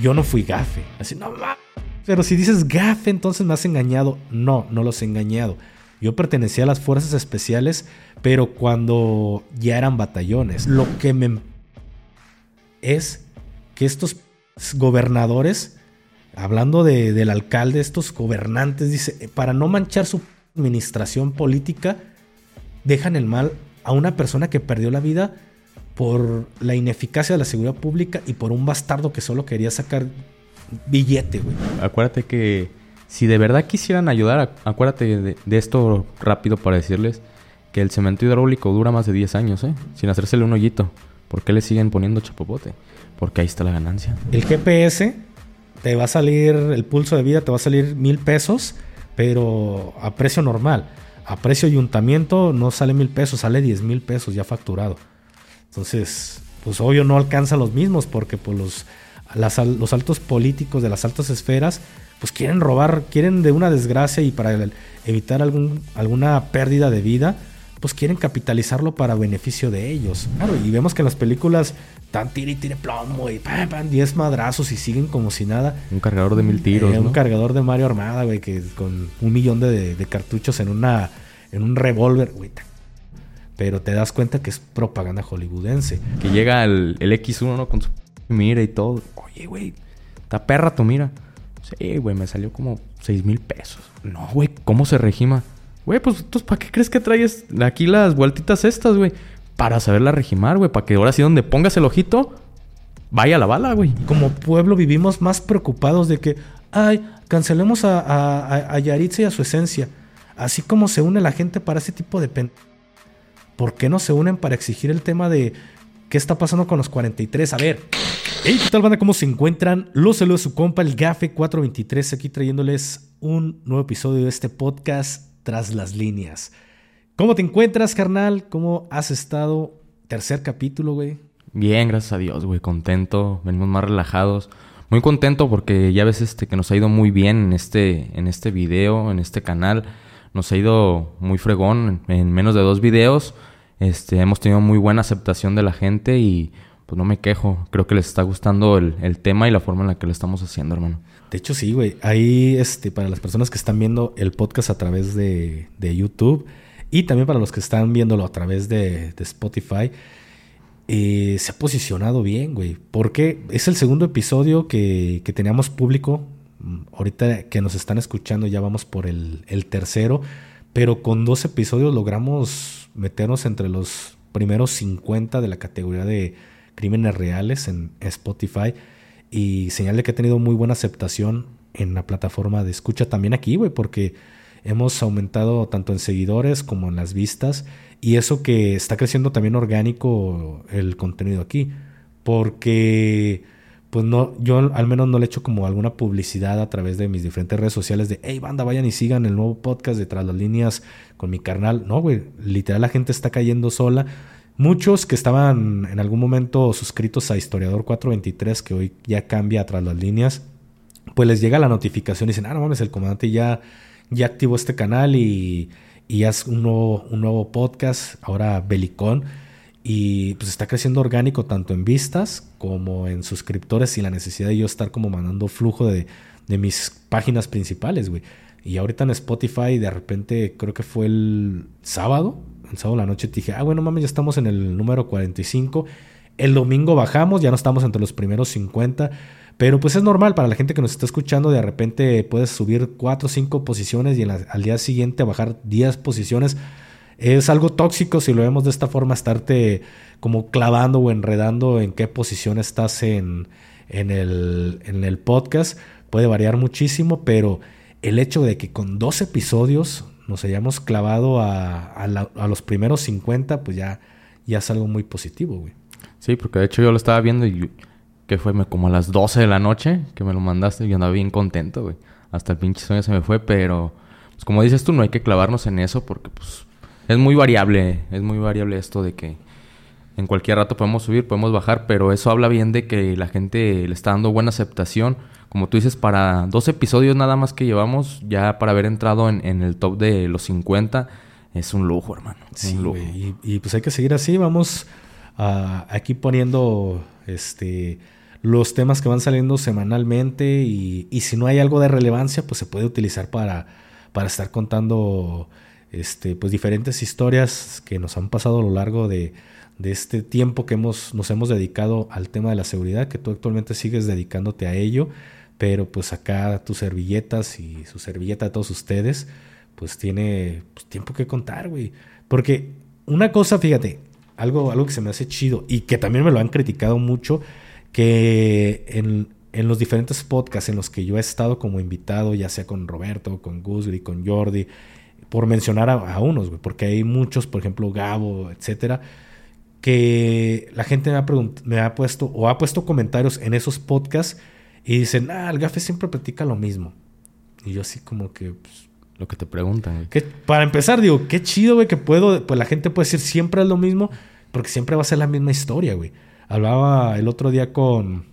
yo no fui gafe. Así, no Pero si dices gafe, entonces me has engañado. No, no los he engañado. Yo pertenecía a las fuerzas especiales, pero cuando ya eran batallones. Lo que me es que estos gobernadores, hablando del alcalde, estos gobernantes, dice, para no manchar su administración política, dejan el mal a una persona que perdió la vida por la ineficacia de la seguridad pública y por un bastardo que solo quería sacar billete, güey. Acuérdate que si de verdad quisieran ayudar, acuérdate de, esto rápido para decirles que el cemento hidráulico dura más de 10 años, ¿eh? Sin hacérsele un hoyito. ¿Por qué le siguen poniendo chapopote? Porque ahí está la ganancia. El GPS te va a salir, el pulso de vida te va a salir mil pesos, pero a precio normal. A precio ayuntamiento no sale mil pesos, sale diez mil pesos ya facturado. Entonces, pues obvio no alcanza los mismos porque pues los, los altos políticos de las altas esferas pues quieren robar, quieren de una desgracia y para evitar algún, alguna pérdida de vida, pues quieren capitalizarlo para beneficio de ellos. Claro, y vemos que en las películas tan tire y tire plomo y pam, pam, 10 madrazos y siguen como si nada. Un cargador de mil tiros. Eh, un cargador de Mario Armada, güey, que con un millón de, cartuchos en una en un revólver, güey. Pero te das cuenta que es propaganda hollywoodense. Que llega el, el X1 ¿no? con su mira y todo. Oye, güey, está perra tu mira. Sí, güey, me salió como 6 mil pesos. No, güey, ¿cómo se regima? Güey, pues entonces, ¿para qué crees que traes aquí las vueltitas estas, güey? Para saberla regimar, güey. Para que ahora sí donde pongas el ojito, vaya la bala, güey. Como pueblo vivimos más preocupados de que, ay, cancelemos a, a, a Yaritza y a su esencia. Así como se une la gente para ese tipo de... Pen ¿Por qué no se unen para exigir el tema de qué está pasando con los 43? A ver, Hey, ¿qué tal banda? ¿Cómo se encuentran? Los saludos su compa, el Gafe 423, aquí trayéndoles un nuevo episodio de este podcast Tras las líneas. ¿Cómo te encuentras, carnal? ¿Cómo has estado? Tercer capítulo, güey. Bien, gracias a Dios, güey. Contento, venimos más relajados. Muy contento porque ya ves este, que nos ha ido muy bien en este, en este video, en este canal. Nos ha ido muy fregón en menos de dos videos. Este, hemos tenido muy buena aceptación de la gente y pues no me quejo. Creo que les está gustando el, tema y la forma en la que lo estamos haciendo, hermano. De hecho, sí, güey. Ahí, este, para las personas que están viendo el podcast a través de, YouTube y también para los que están viéndolo a través de, Spotify, eh, se ha posicionado bien, güey. Porque es el segundo episodio que, teníamos público. Ahorita que nos están escuchando ya vamos por el, el tercero. Pero con dos episodios logramos meternos entre los primeros 50 de la categoría de Crímenes Reales en Spotify y señal de que ha tenido muy buena aceptación en la plataforma de escucha también aquí, güey, porque hemos aumentado tanto en seguidores como en las vistas y eso que está creciendo también orgánico el contenido aquí, porque pues no, yo al menos no le echo como alguna publicidad a través de mis diferentes redes sociales de, hey banda, vayan y sigan el nuevo podcast de Tras las Líneas con mi carnal. No, güey, literal la gente está cayendo sola Muchos que estaban en algún momento suscritos a Historiador 423, que hoy ya cambia tras las líneas, pues les llega la notificación y dicen, ah, no mames, el comandante ya, ya activó este canal y, y haz un nuevo, un nuevo podcast, ahora Belicón. Y pues está creciendo orgánico tanto en vistas como en suscriptores y la necesidad de yo estar como mandando flujo de, de mis páginas principales, güey. Y ahorita en Spotify, de repente, creo que fue el sábado, el sábado la noche dije, ah, bueno, mames, ya estamos en el número 45. El domingo bajamos, ya no estamos entre los primeros 50. Pero pues es normal para la gente que nos está escuchando, de repente puedes subir 4 o 5 posiciones y al día siguiente bajar 10 posiciones. Es algo tóxico si lo vemos de esta forma, estarte como clavando o enredando en qué posición estás en, en, el, en el podcast. Puede variar muchísimo, pero el hecho de que con dos episodios nos hayamos clavado a, los primeros 50, pues ya, ya es algo muy positivo, güey. Sí, porque de hecho yo lo estaba viendo y que fue como a las 12 de la noche que me lo mandaste y andaba bien contento, güey. Hasta el pinche sueño se me fue, pero pues como dices tú, no hay que clavarnos en eso porque pues es muy variable, es muy variable esto de que en cualquier rato podemos subir, podemos bajar, pero eso habla bien de que la gente le está dando buena aceptación como tú dices, para dos episodios nada más que llevamos, ya para haber entrado en, el top de los 50, es un lujo, hermano. Sí, Y, pues hay que seguir así. Vamos aquí poniendo este los temas que van saliendo semanalmente y, y si no hay algo de relevancia, pues se puede utilizar para, para estar contando este, pues diferentes historias que nos han pasado a lo largo de, de este tiempo que hemos, nos hemos dedicado al tema de la seguridad, que tú actualmente sigues dedicándote a ello, pero pues acá tus servilletas y su servilleta de todos ustedes, pues tiene pues, tiempo que contar, güey. Porque una cosa, fíjate, algo, algo que se me hace chido y que también me lo han criticado mucho, que en, en los diferentes podcasts en los que yo he estado como invitado, ya sea con Roberto, con Gusgri, con Jordi, por mencionar a, a unos, güey, porque hay muchos, por ejemplo, Gabo, etcétera, que la gente me ha, me ha puesto o ha puesto comentarios en esos podcasts y dicen, ah, el gafe siempre practica lo mismo. Y yo así como que... Pues, lo que te preguntan. Que, para empezar, digo, qué chido, güey, que puedo... Pues la gente puede decir siempre es lo mismo, porque siempre va a ser la misma historia, güey. Hablaba el otro día con,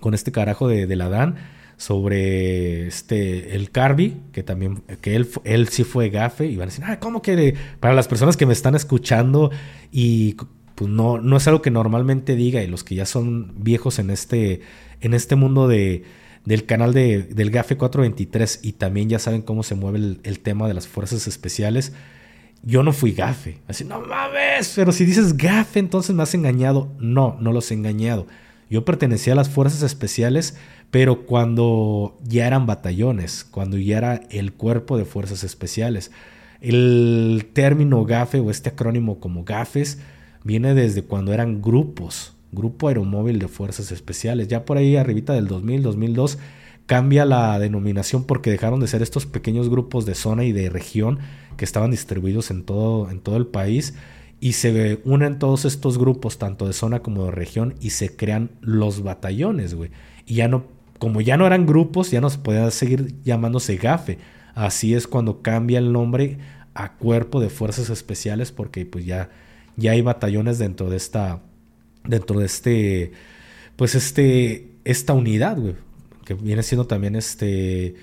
con este carajo de, de la Dan sobre este el Carby, que también que él, él sí fue gafe y van a decir, "Ah, ¿cómo que para las personas que me están escuchando y pues no, no es algo que normalmente diga y los que ya son viejos en este, en este mundo de, del canal de, del GAFE 423 y también ya saben cómo se mueve el, tema de las fuerzas especiales. Yo no fui gafe. Así, no mames, pero si dices gafe, entonces me has engañado. No, no los he engañado. Yo pertenecía a las fuerzas especiales, pero cuando ya eran batallones, cuando ya era el cuerpo de fuerzas especiales. El término GAFE o este acrónimo como GAFES viene desde cuando eran grupos, Grupo Aeromóvil de Fuerzas Especiales. Ya por ahí arribita del 2000, 2002 cambia la denominación porque dejaron de ser estos pequeños grupos de zona y de región que estaban distribuidos en todo, en todo el país y se unen todos estos grupos, tanto de zona como de región, y se crean los batallones, güey. Y ya no, como ya no eran grupos, ya no se podía seguir llamándose GAFE. Así es cuando cambia el nombre a Cuerpo de Fuerzas Especiales, porque pues ya ya hay batallones dentro de esta, dentro de este, pues este, esta unidad, güey, que viene siendo también este,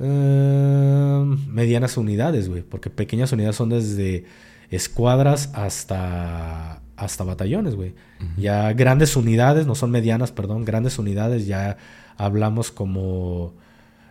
eh, medianas unidades, güey, porque pequeñas unidades son desde escuadras hasta, hasta batallones, güey. Ya grandes unidades, no son medianas, perdón, grandes unidades, ya hablamos como...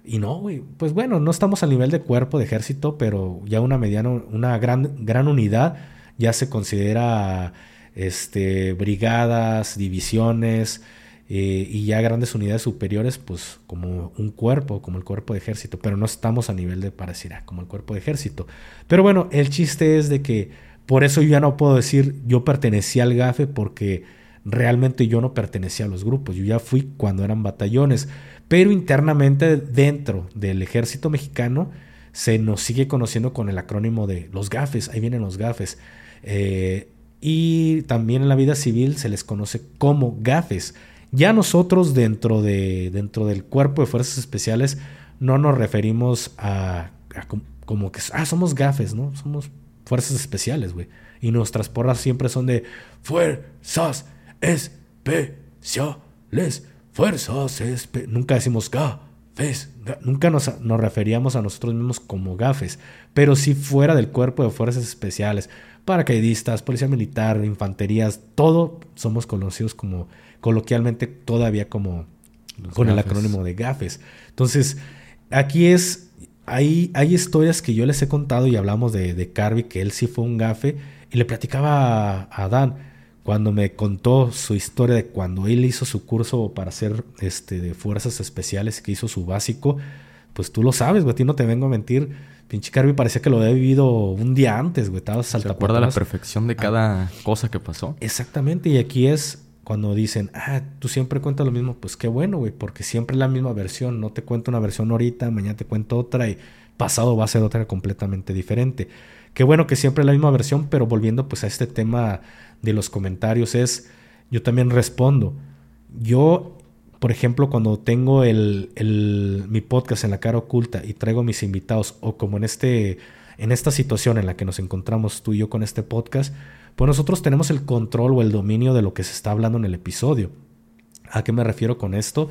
Y no, güey, pues bueno, no estamos al nivel de cuerpo de ejército, pero ya una mediana, una gran, gran unidad ya se considera este, brigadas, divisiones eh, y ya grandes unidades superiores, pues como un cuerpo, como el cuerpo de ejército, pero no estamos a nivel de parecer ah, como el cuerpo de ejército. Pero bueno, el chiste es de que por eso yo ya no puedo decir yo pertenecía al GAFE porque realmente yo no pertenecía a los grupos, yo ya fui cuando eran batallones, pero internamente dentro del ejército mexicano se nos sigue conociendo con el acrónimo de los GAFES, ahí vienen los GAFES. Eh, y también en la vida civil se les conoce como gafes. Ya nosotros dentro, de, dentro del cuerpo de fuerzas especiales no nos referimos a, como que, ah, somos gafes, ¿no? Somos fuerzas especiales, güey. Y nuestras porras siempre son de fuerzas especiales, fuerzas especiales. Nunca decimos gafes, nunca nos, nos referíamos a nosotros mismos como gafes, pero si fuera del cuerpo de fuerzas especiales paracaidistas, policía militar, infanterías, todo somos conocidos como coloquialmente todavía como con el acrónimo de GAFES. Entonces, aquí es, hay, hay historias que yo les he contado y hablamos de, de Carby, que él sí fue un GAFE, y le platicaba a, a Dan cuando me contó su historia de cuando él hizo su curso para ser este, de fuerzas especiales, que hizo su básico, pues tú lo sabes, güey, a ti no te vengo a mentir Pinche Carby parecía que lo había vivido un día antes, güey. Estaba Se acuerda la perfección de ah. cada cosa que pasó. Exactamente. Y aquí es cuando dicen, ah, tú siempre cuentas lo mismo. Pues qué bueno, güey. Porque siempre es la misma versión. No te cuento una versión ahorita, mañana te cuento otra y pasado va a ser otra completamente diferente. Qué bueno que siempre es la misma versión, pero volviendo pues a este tema de los comentarios es, yo también respondo. Yo por ejemplo, cuando tengo el, mi podcast en la cara oculta y traigo mis invitados, o como en, este, en esta situación en la que nos encontramos tú y yo con este podcast, pues nosotros tenemos el control o el dominio de lo que se está hablando en el episodio. ¿A qué me refiero con esto?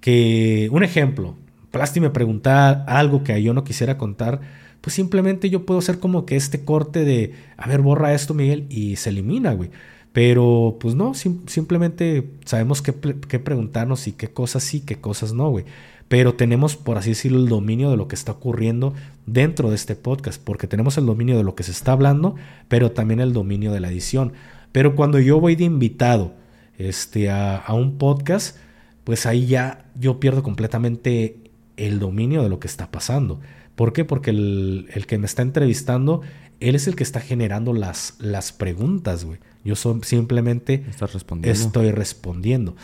Que, un ejemplo, Plasti me pregunta algo que yo no quisiera contar, pues simplemente yo puedo hacer como que este corte de, a ver, borra esto, Miguel, y se elimina, güey. Pero pues no, simplemente sabemos qué, qué, preguntarnos y qué cosas sí, qué cosas no, güey. Pero tenemos, por así decirlo, el dominio de lo que está ocurriendo dentro de este podcast, porque tenemos el dominio de lo que se está hablando, pero también el dominio de la edición. Pero cuando yo voy de invitado este, a, a un podcast, pues ahí ya yo pierdo completamente el dominio de lo que está pasando. ¿Por qué? Porque el, el que me está entrevistando él es el que está generando las, las preguntas, güey. Yo simplemente estoy respondiendo.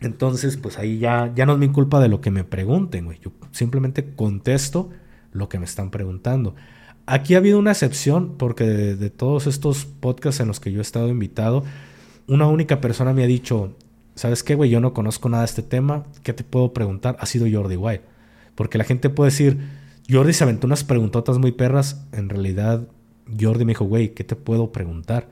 Entonces, pues ahí ya, ya no es mi culpa de lo que me pregunten, güey. Yo simplemente contesto lo que me están preguntando. Aquí ha habido una excepción porque de, todos estos podcasts en los que yo he estado invitado, una única persona me ha dicho, ¿sabes qué, güey? Yo no conozco nada de este tema. ¿Qué te puedo preguntar? Ha sido Jordi White. Porque la gente puede decir, Jordi se aventó unas preguntotas muy perras. En realidad, Jordi me dijo, güey, ¿qué te puedo preguntar?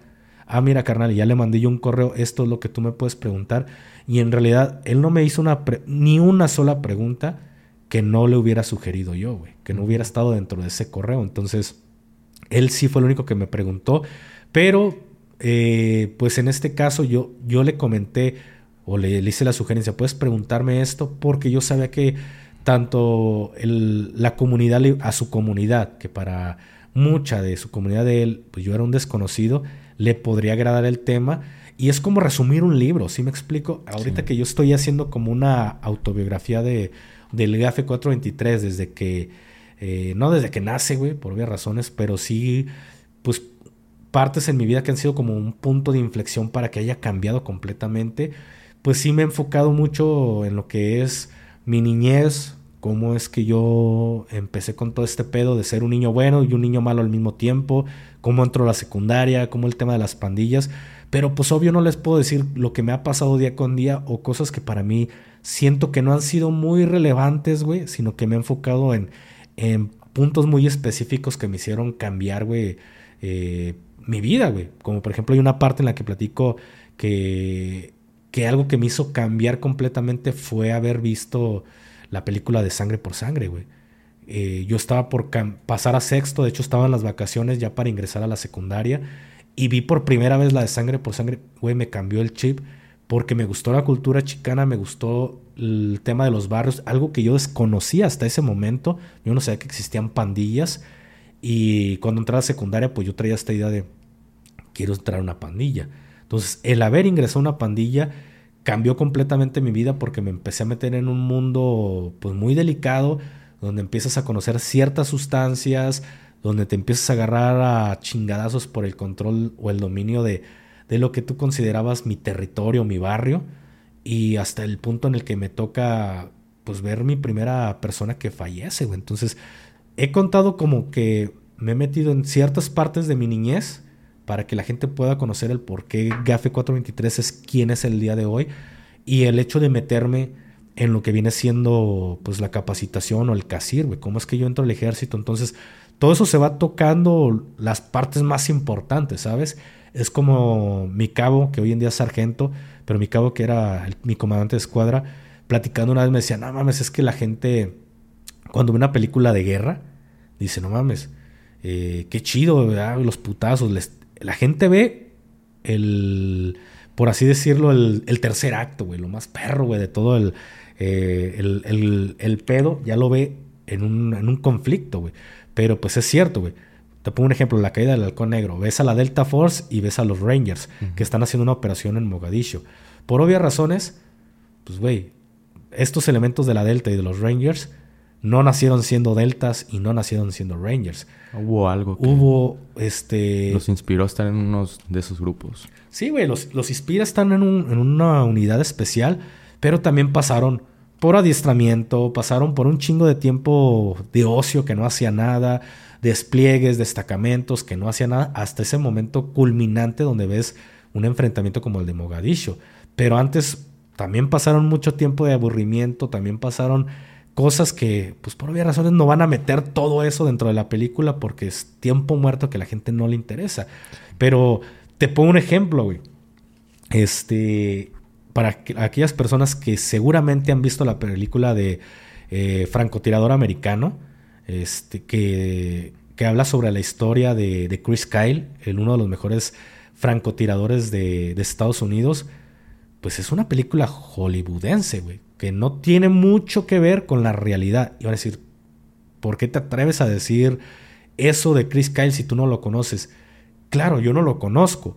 Ah, mira, carnal, ya le mandé yo un correo, esto es lo que tú me puedes preguntar. Y en realidad, él no me hizo una ni una sola pregunta que no le hubiera sugerido yo, güey, que no hubiera estado dentro de ese correo. Entonces, él sí fue el único que me preguntó, pero eh, pues en este caso yo, yo le comenté o le, le hice la sugerencia, puedes preguntarme esto porque yo sabía que tanto la comunidad, a su comunidad, que para mucha de su comunidad de él, pues yo era un desconocido, le podría agradar el tema. Y es como resumir un libro, ¿sí me explico? Ahorita que yo estoy haciendo como una autobiografía de, del GAFE 423, desde que, eh, no desde que nace, güey, por obvias razones, pero sí, pues partes en mi vida que han sido como un punto de inflexión para que haya cambiado completamente, pues sí me he enfocado mucho en lo que es mi niñez, cómo es que yo empecé con todo este pedo de ser un niño bueno y un niño malo al mismo tiempo, cómo entró a la secundaria, cómo el tema de las pandillas, pero pues obvio no les puedo decir lo que me ha pasado día con día o cosas que para mí siento que no han sido muy relevantes, güey, sino que me he enfocado en, en puntos muy específicos que me hicieron cambiar, güey, eh, mi vida, güey. Como por ejemplo hay una parte en la que platico que, que algo que me hizo cambiar completamente fue haber visto la película de Sangre por Sangre, güey. Eh, yo estaba por pasar a sexto, de hecho estaba en las vacaciones ya para ingresar a la secundaria y vi por primera vez la de Sangre por Sangre, güey, me cambió el chip porque me gustó la cultura chicana, me gustó el tema de los barrios, algo que yo desconocía hasta ese momento, yo no sabía que existían pandillas y cuando entré a la secundaria pues yo traía esta idea de quiero entrar a una pandilla. Entonces, el haber ingresado a una pandilla cambió completamente mi vida porque me empecé a meter en un mundo pues muy delicado donde empiezas a conocer ciertas sustancias, donde te empiezas a agarrar a chingadazos por el control o el dominio de, de lo que tú considerabas mi territorio, mi barrio, y hasta el punto en el que me toca pues ver mi primera persona que fallece, Entonces, he contado como que me he metido en ciertas partes de mi niñez para que la gente pueda conocer el por qué GAFE 423 es quién es el día de hoy y el hecho de meterme en lo que viene siendo pues la capacitación o el CASIR, güey, cómo es que yo entro al ejército, entonces todo eso se va tocando las partes más importantes, ¿sabes? Es como mi cabo, que hoy en día es sargento, pero mi cabo que era mi comandante de escuadra, platicando una vez me decía, no mames, es que la gente cuando ve una película de guerra, dice, no mames, eh, qué chido, los putazos, les, la gente ve el, por así decirlo, el, tercer acto, güey, lo más perro, güey, de todo el, eh, el, pedo, ya lo ve en un, en un conflicto, güey. Pero pues es cierto, güey. Te pongo un ejemplo, la caída del halcón negro. Ves a la Delta Force y ves a los Rangers, que están haciendo una operación en Mogadishu. Por obvias razones, pues, güey, estos elementos de la Delta y de los Rangers no nacieron siendo deltas y no nacieron siendo rangers. Hubo algo que Hubo, este... Los inspiró a estar en uno de esos grupos. Sí, güey, los, los inspira a estar en, en una unidad especial, pero también pasaron por adiestramiento, pasaron por un chingo de tiempo de ocio que no hacía nada, despliegues, destacamentos que no hacía nada, hasta ese momento culminante donde ves un enfrentamiento como el de Mogadishu. Pero antes también pasaron mucho tiempo de aburrimiento, también pasaron cosas que, pues por obvias razones, no van a meter todo eso dentro de la película porque es tiempo muerto que a la gente no le interesa. Pero te pongo un ejemplo, güey. Este, para aquellas personas que seguramente han visto la película de eh, francotirador americano, este, que, que habla sobre la historia de, Chris Kyle, el uno de los mejores francotiradores de Estados Unidos, pues es una película hollywoodense, güey, que no tiene mucho que ver con la realidad. Y van a decir, ¿por qué te atreves a decir eso de Chris Kyle si tú no lo conoces? Claro, yo no lo conozco,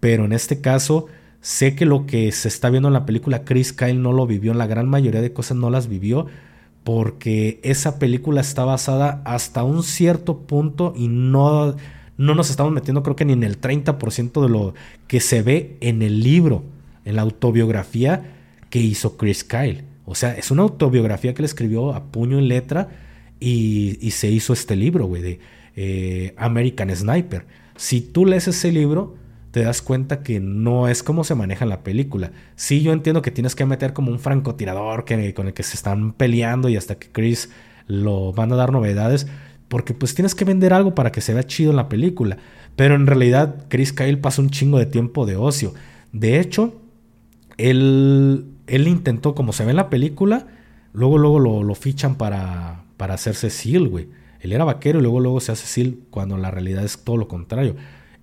pero en este caso sé que lo que se está viendo en la película Chris Kyle no lo vivió, la gran mayoría de cosas no las vivió, porque esa película está basada hasta un cierto punto y no, no nos estamos metiendo creo que ni en el 30% de lo que se ve en el libro, en la autobiografía que hizo Chris Kyle. O sea, es una autobiografía que le escribió a puño y letra y, se hizo este libro, güey, de eh, American Sniper. Si tú lees ese libro, te das cuenta que no es como se maneja en la película. Sí, yo entiendo que tienes que meter como un francotirador que, con el que se están peleando y hasta que Chris lo van a dar novedades, porque pues tienes que vender algo para que se vea chido en la película. Pero en realidad Chris Kyle pasa un chingo de tiempo de ocio. De hecho, él, él intentó, como se ve en la película, luego, luego lo, lo fichan para, para hacerse SEAL, güey. Él era vaquero y luego, luego se hace SEAL cuando la realidad es todo lo contrario.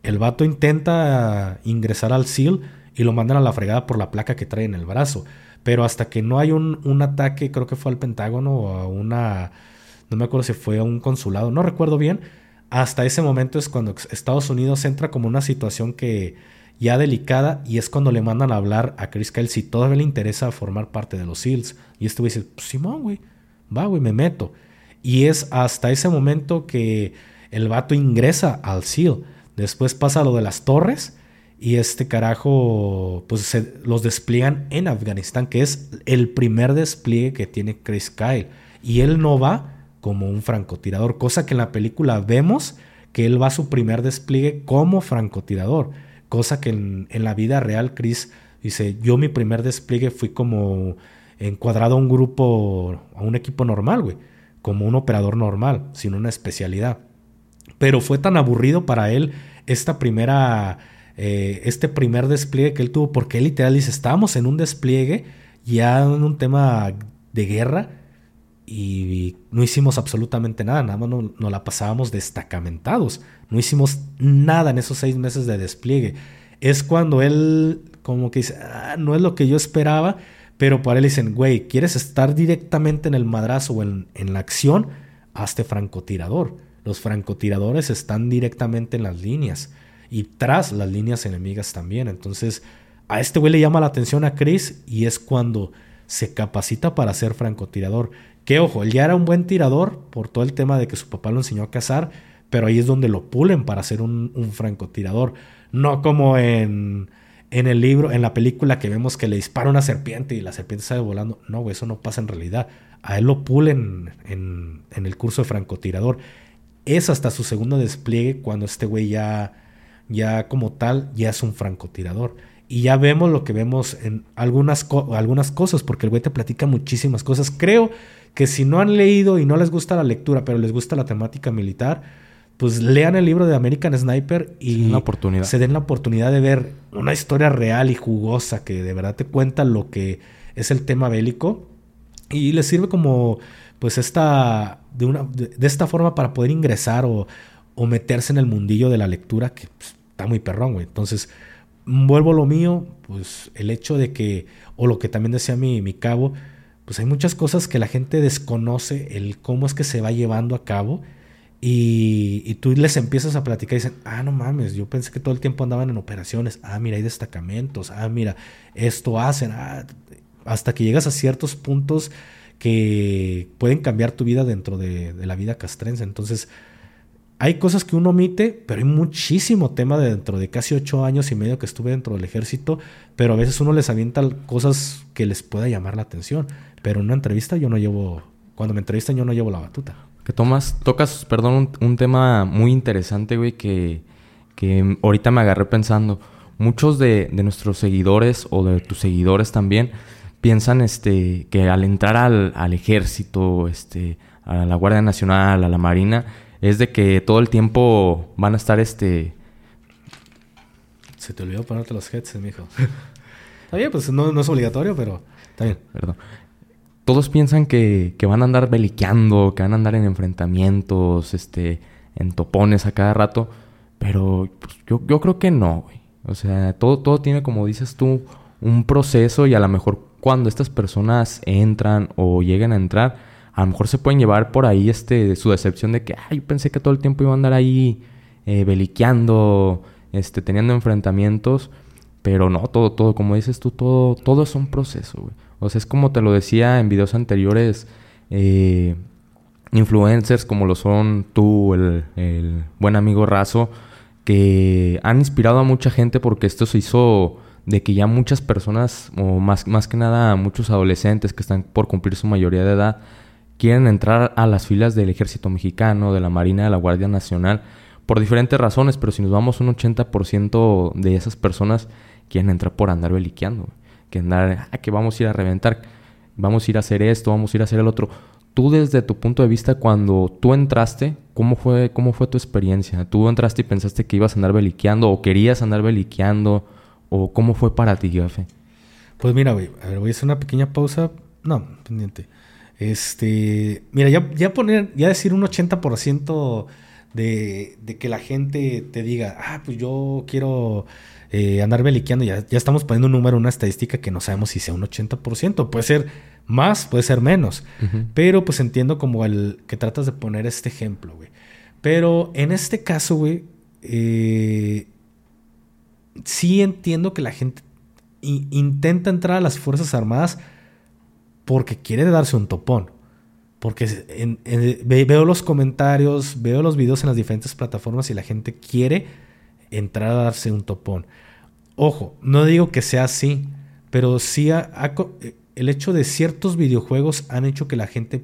El vato intenta ingresar al SEAL y lo mandan a la fregada por la placa que trae en el brazo. Pero hasta que no hay un, un ataque, creo que fue al Pentágono o a una. No me acuerdo si fue a un consulado, no recuerdo bien. Hasta ese momento es cuando Estados Unidos entra como una situación que ya delicada y es cuando le mandan a hablar a Chris Kyle si todavía le interesa formar parte de los SEALs. Y este güey dice: pues, Simón, güey, va, güey, me meto. Y es hasta ese momento que el vato ingresa al SEAL. Después pasa lo de las torres y este carajo, pues se, los despliegan en Afganistán, que es el primer despliegue que tiene Chris Kyle. Y él no va como un francotirador, cosa que en la película vemos que él va a su primer despliegue como francotirador, cosa que en, la vida real Chris dice, yo mi primer despliegue fui como encuadrado a un grupo, a un equipo normal, güey, como un operador normal, sin una especialidad. Pero fue tan aburrido para él esta primera, eh, este primer despliegue que él tuvo, porque él literal dice, estábamos en un despliegue ya en un tema de guerra y no hicimos absolutamente nada, nada más nos, la pasábamos destacamentados, no hicimos nada en esos seis meses de despliegue. Es cuando él como que dice, ah, no es lo que yo esperaba, pero para él dicen, güey, ¿quieres estar directamente en el madrazo o en, en la acción? Hazte francotirador los francotiradores están directamente en las líneas y tras las líneas enemigas también. Entonces, a este güey le llama la atención a Chris y es cuando se capacita para ser francotirador. Que ojo, él ya era un buen tirador por todo el tema de que su papá lo enseñó a cazar, pero ahí es donde lo pulen para ser un, francotirador. No como en, en el libro, en la película que vemos que le dispara una serpiente y la serpiente sale volando. No, güey, eso no pasa en realidad. A él lo pulen en, en el curso de francotirador es hasta su segundo despliegue cuando este güey ya, ya como tal, ya es un francotirador. Y ya vemos lo que vemos en algunas, algunas cosas, porque el güey te platica muchísimas cosas. Creo que si no han leído y no les gusta la lectura, pero les gusta la temática militar, pues lean el libro de American Sniper y oportunidad. se den la oportunidad de ver una historia real y jugosa que de verdad te cuenta lo que es el tema bélico y les sirve como pues esta, de, una, de, esta forma para poder ingresar o, o, meterse en el mundillo de la lectura que pues, está muy perrón, güey. Entonces, vuelvo a lo mío, pues el hecho de que, o lo que también decía mi, mi cabo, pues hay muchas cosas que la gente desconoce el cómo es que se va llevando a cabo. Y, y, tú les empiezas a platicar y dicen, ah, no mames, yo pensé que todo el tiempo andaban en operaciones, ah, mira, hay destacamentos, ah, mira, esto hacen, ah, hasta que llegas a ciertos puntos que pueden cambiar tu vida dentro de, la vida castrense. Entonces, hay cosas que uno omite, pero hay muchísimo tema dentro de casi ocho años y medio que estuve dentro del ejército, pero a veces uno les avienta cosas que les pueda llamar la atención. Pero en una entrevista yo no llevo, cuando me entrevistan yo no llevo la batuta. Que tomas, tocas, perdón, un, tema muy interesante, güey, que, que ahorita me agarré pensando. Muchos de, de nuestros seguidores o de tus seguidores también piensan este, que al entrar al, al, ejército, este, a la Guardia Nacional, a la Marina, es de que todo el tiempo van a estar este... Se te olvidó ponerte los headsets, mijo. está bien, pues no, no, es obligatorio, pero está bien. Perdón. Todos piensan que, que, van a andar beliqueando, que van a andar en enfrentamientos, este, en topones a cada rato, pero pues, yo, yo creo que no, güey. O sea, todo, todo tiene, como dices tú, un proceso y a lo mejor cuando estas personas entran o llegan a entrar, a lo mejor se pueden llevar por ahí este su decepción de que, ay, yo pensé que todo el tiempo iba a andar ahí eh, beliqueando, este, teniendo enfrentamientos, pero no, todo, todo, como dices tú, todo, todo es un proceso. O sea, es como te lo decía en videos anteriores, eh, influencers como lo son tú, el, el buen amigo Razo, que han inspirado a mucha gente porque esto se hizo de que ya muchas personas, o más, más que nada muchos adolescentes que están por cumplir su mayoría de edad, quieren entrar a las filas del ejército mexicano, de la Marina, de la Guardia Nacional, por diferentes razones, pero si nos vamos un 80% de esas personas quieren entrar por andar beliqueando, que andar, ah, que vamos a ir a reventar, vamos a ir a hacer esto, vamos a ir a hacer el otro. Tú desde tu punto de vista, cuando tú entraste, ¿cómo fue, cómo fue tu experiencia? ¿Tú entraste y pensaste que ibas a andar beliqueando o querías andar beliqueando? ¿O cómo fue para ti, Gafe? Pues mira, güey, a ver, voy a hacer una pequeña pausa. No, pendiente. Este, mira, ya, ya poner, ya decir un 80% de, de que la gente te diga, ah, pues yo quiero eh, andar beliqueando, ya, ya estamos poniendo un número, una estadística que no sabemos si sea un 80%, puede ser más, puede ser menos, pero pues entiendo como el que tratas de poner este ejemplo, güey. Pero en este caso, güey, eh, sí entiendo que la gente intenta entrar a las Fuerzas Armadas porque quiere darse un topón. Porque veo los comentarios, veo los videos en las diferentes plataformas y la gente quiere entrar a darse un topón. Ojo, no digo que sea así, pero sí el hecho de ciertos videojuegos han hecho que la gente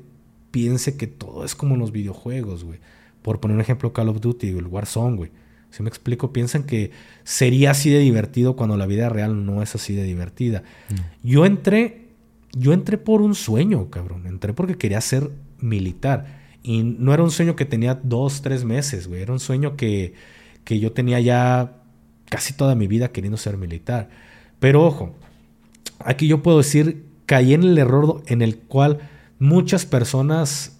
piense que todo es como los videojuegos, güey. Por poner un ejemplo, Call of Duty, el Warzone, güey. Si me explico, piensan que sería así de divertido cuando la vida real no es así de divertida. Mm. Yo entré, yo entré por un sueño, cabrón. Entré porque quería ser militar. Y no era un sueño que tenía dos, tres meses, güey. Era un sueño que, que yo tenía ya casi toda mi vida queriendo ser militar. Pero ojo, aquí yo puedo decir, caí en el error en el cual muchas personas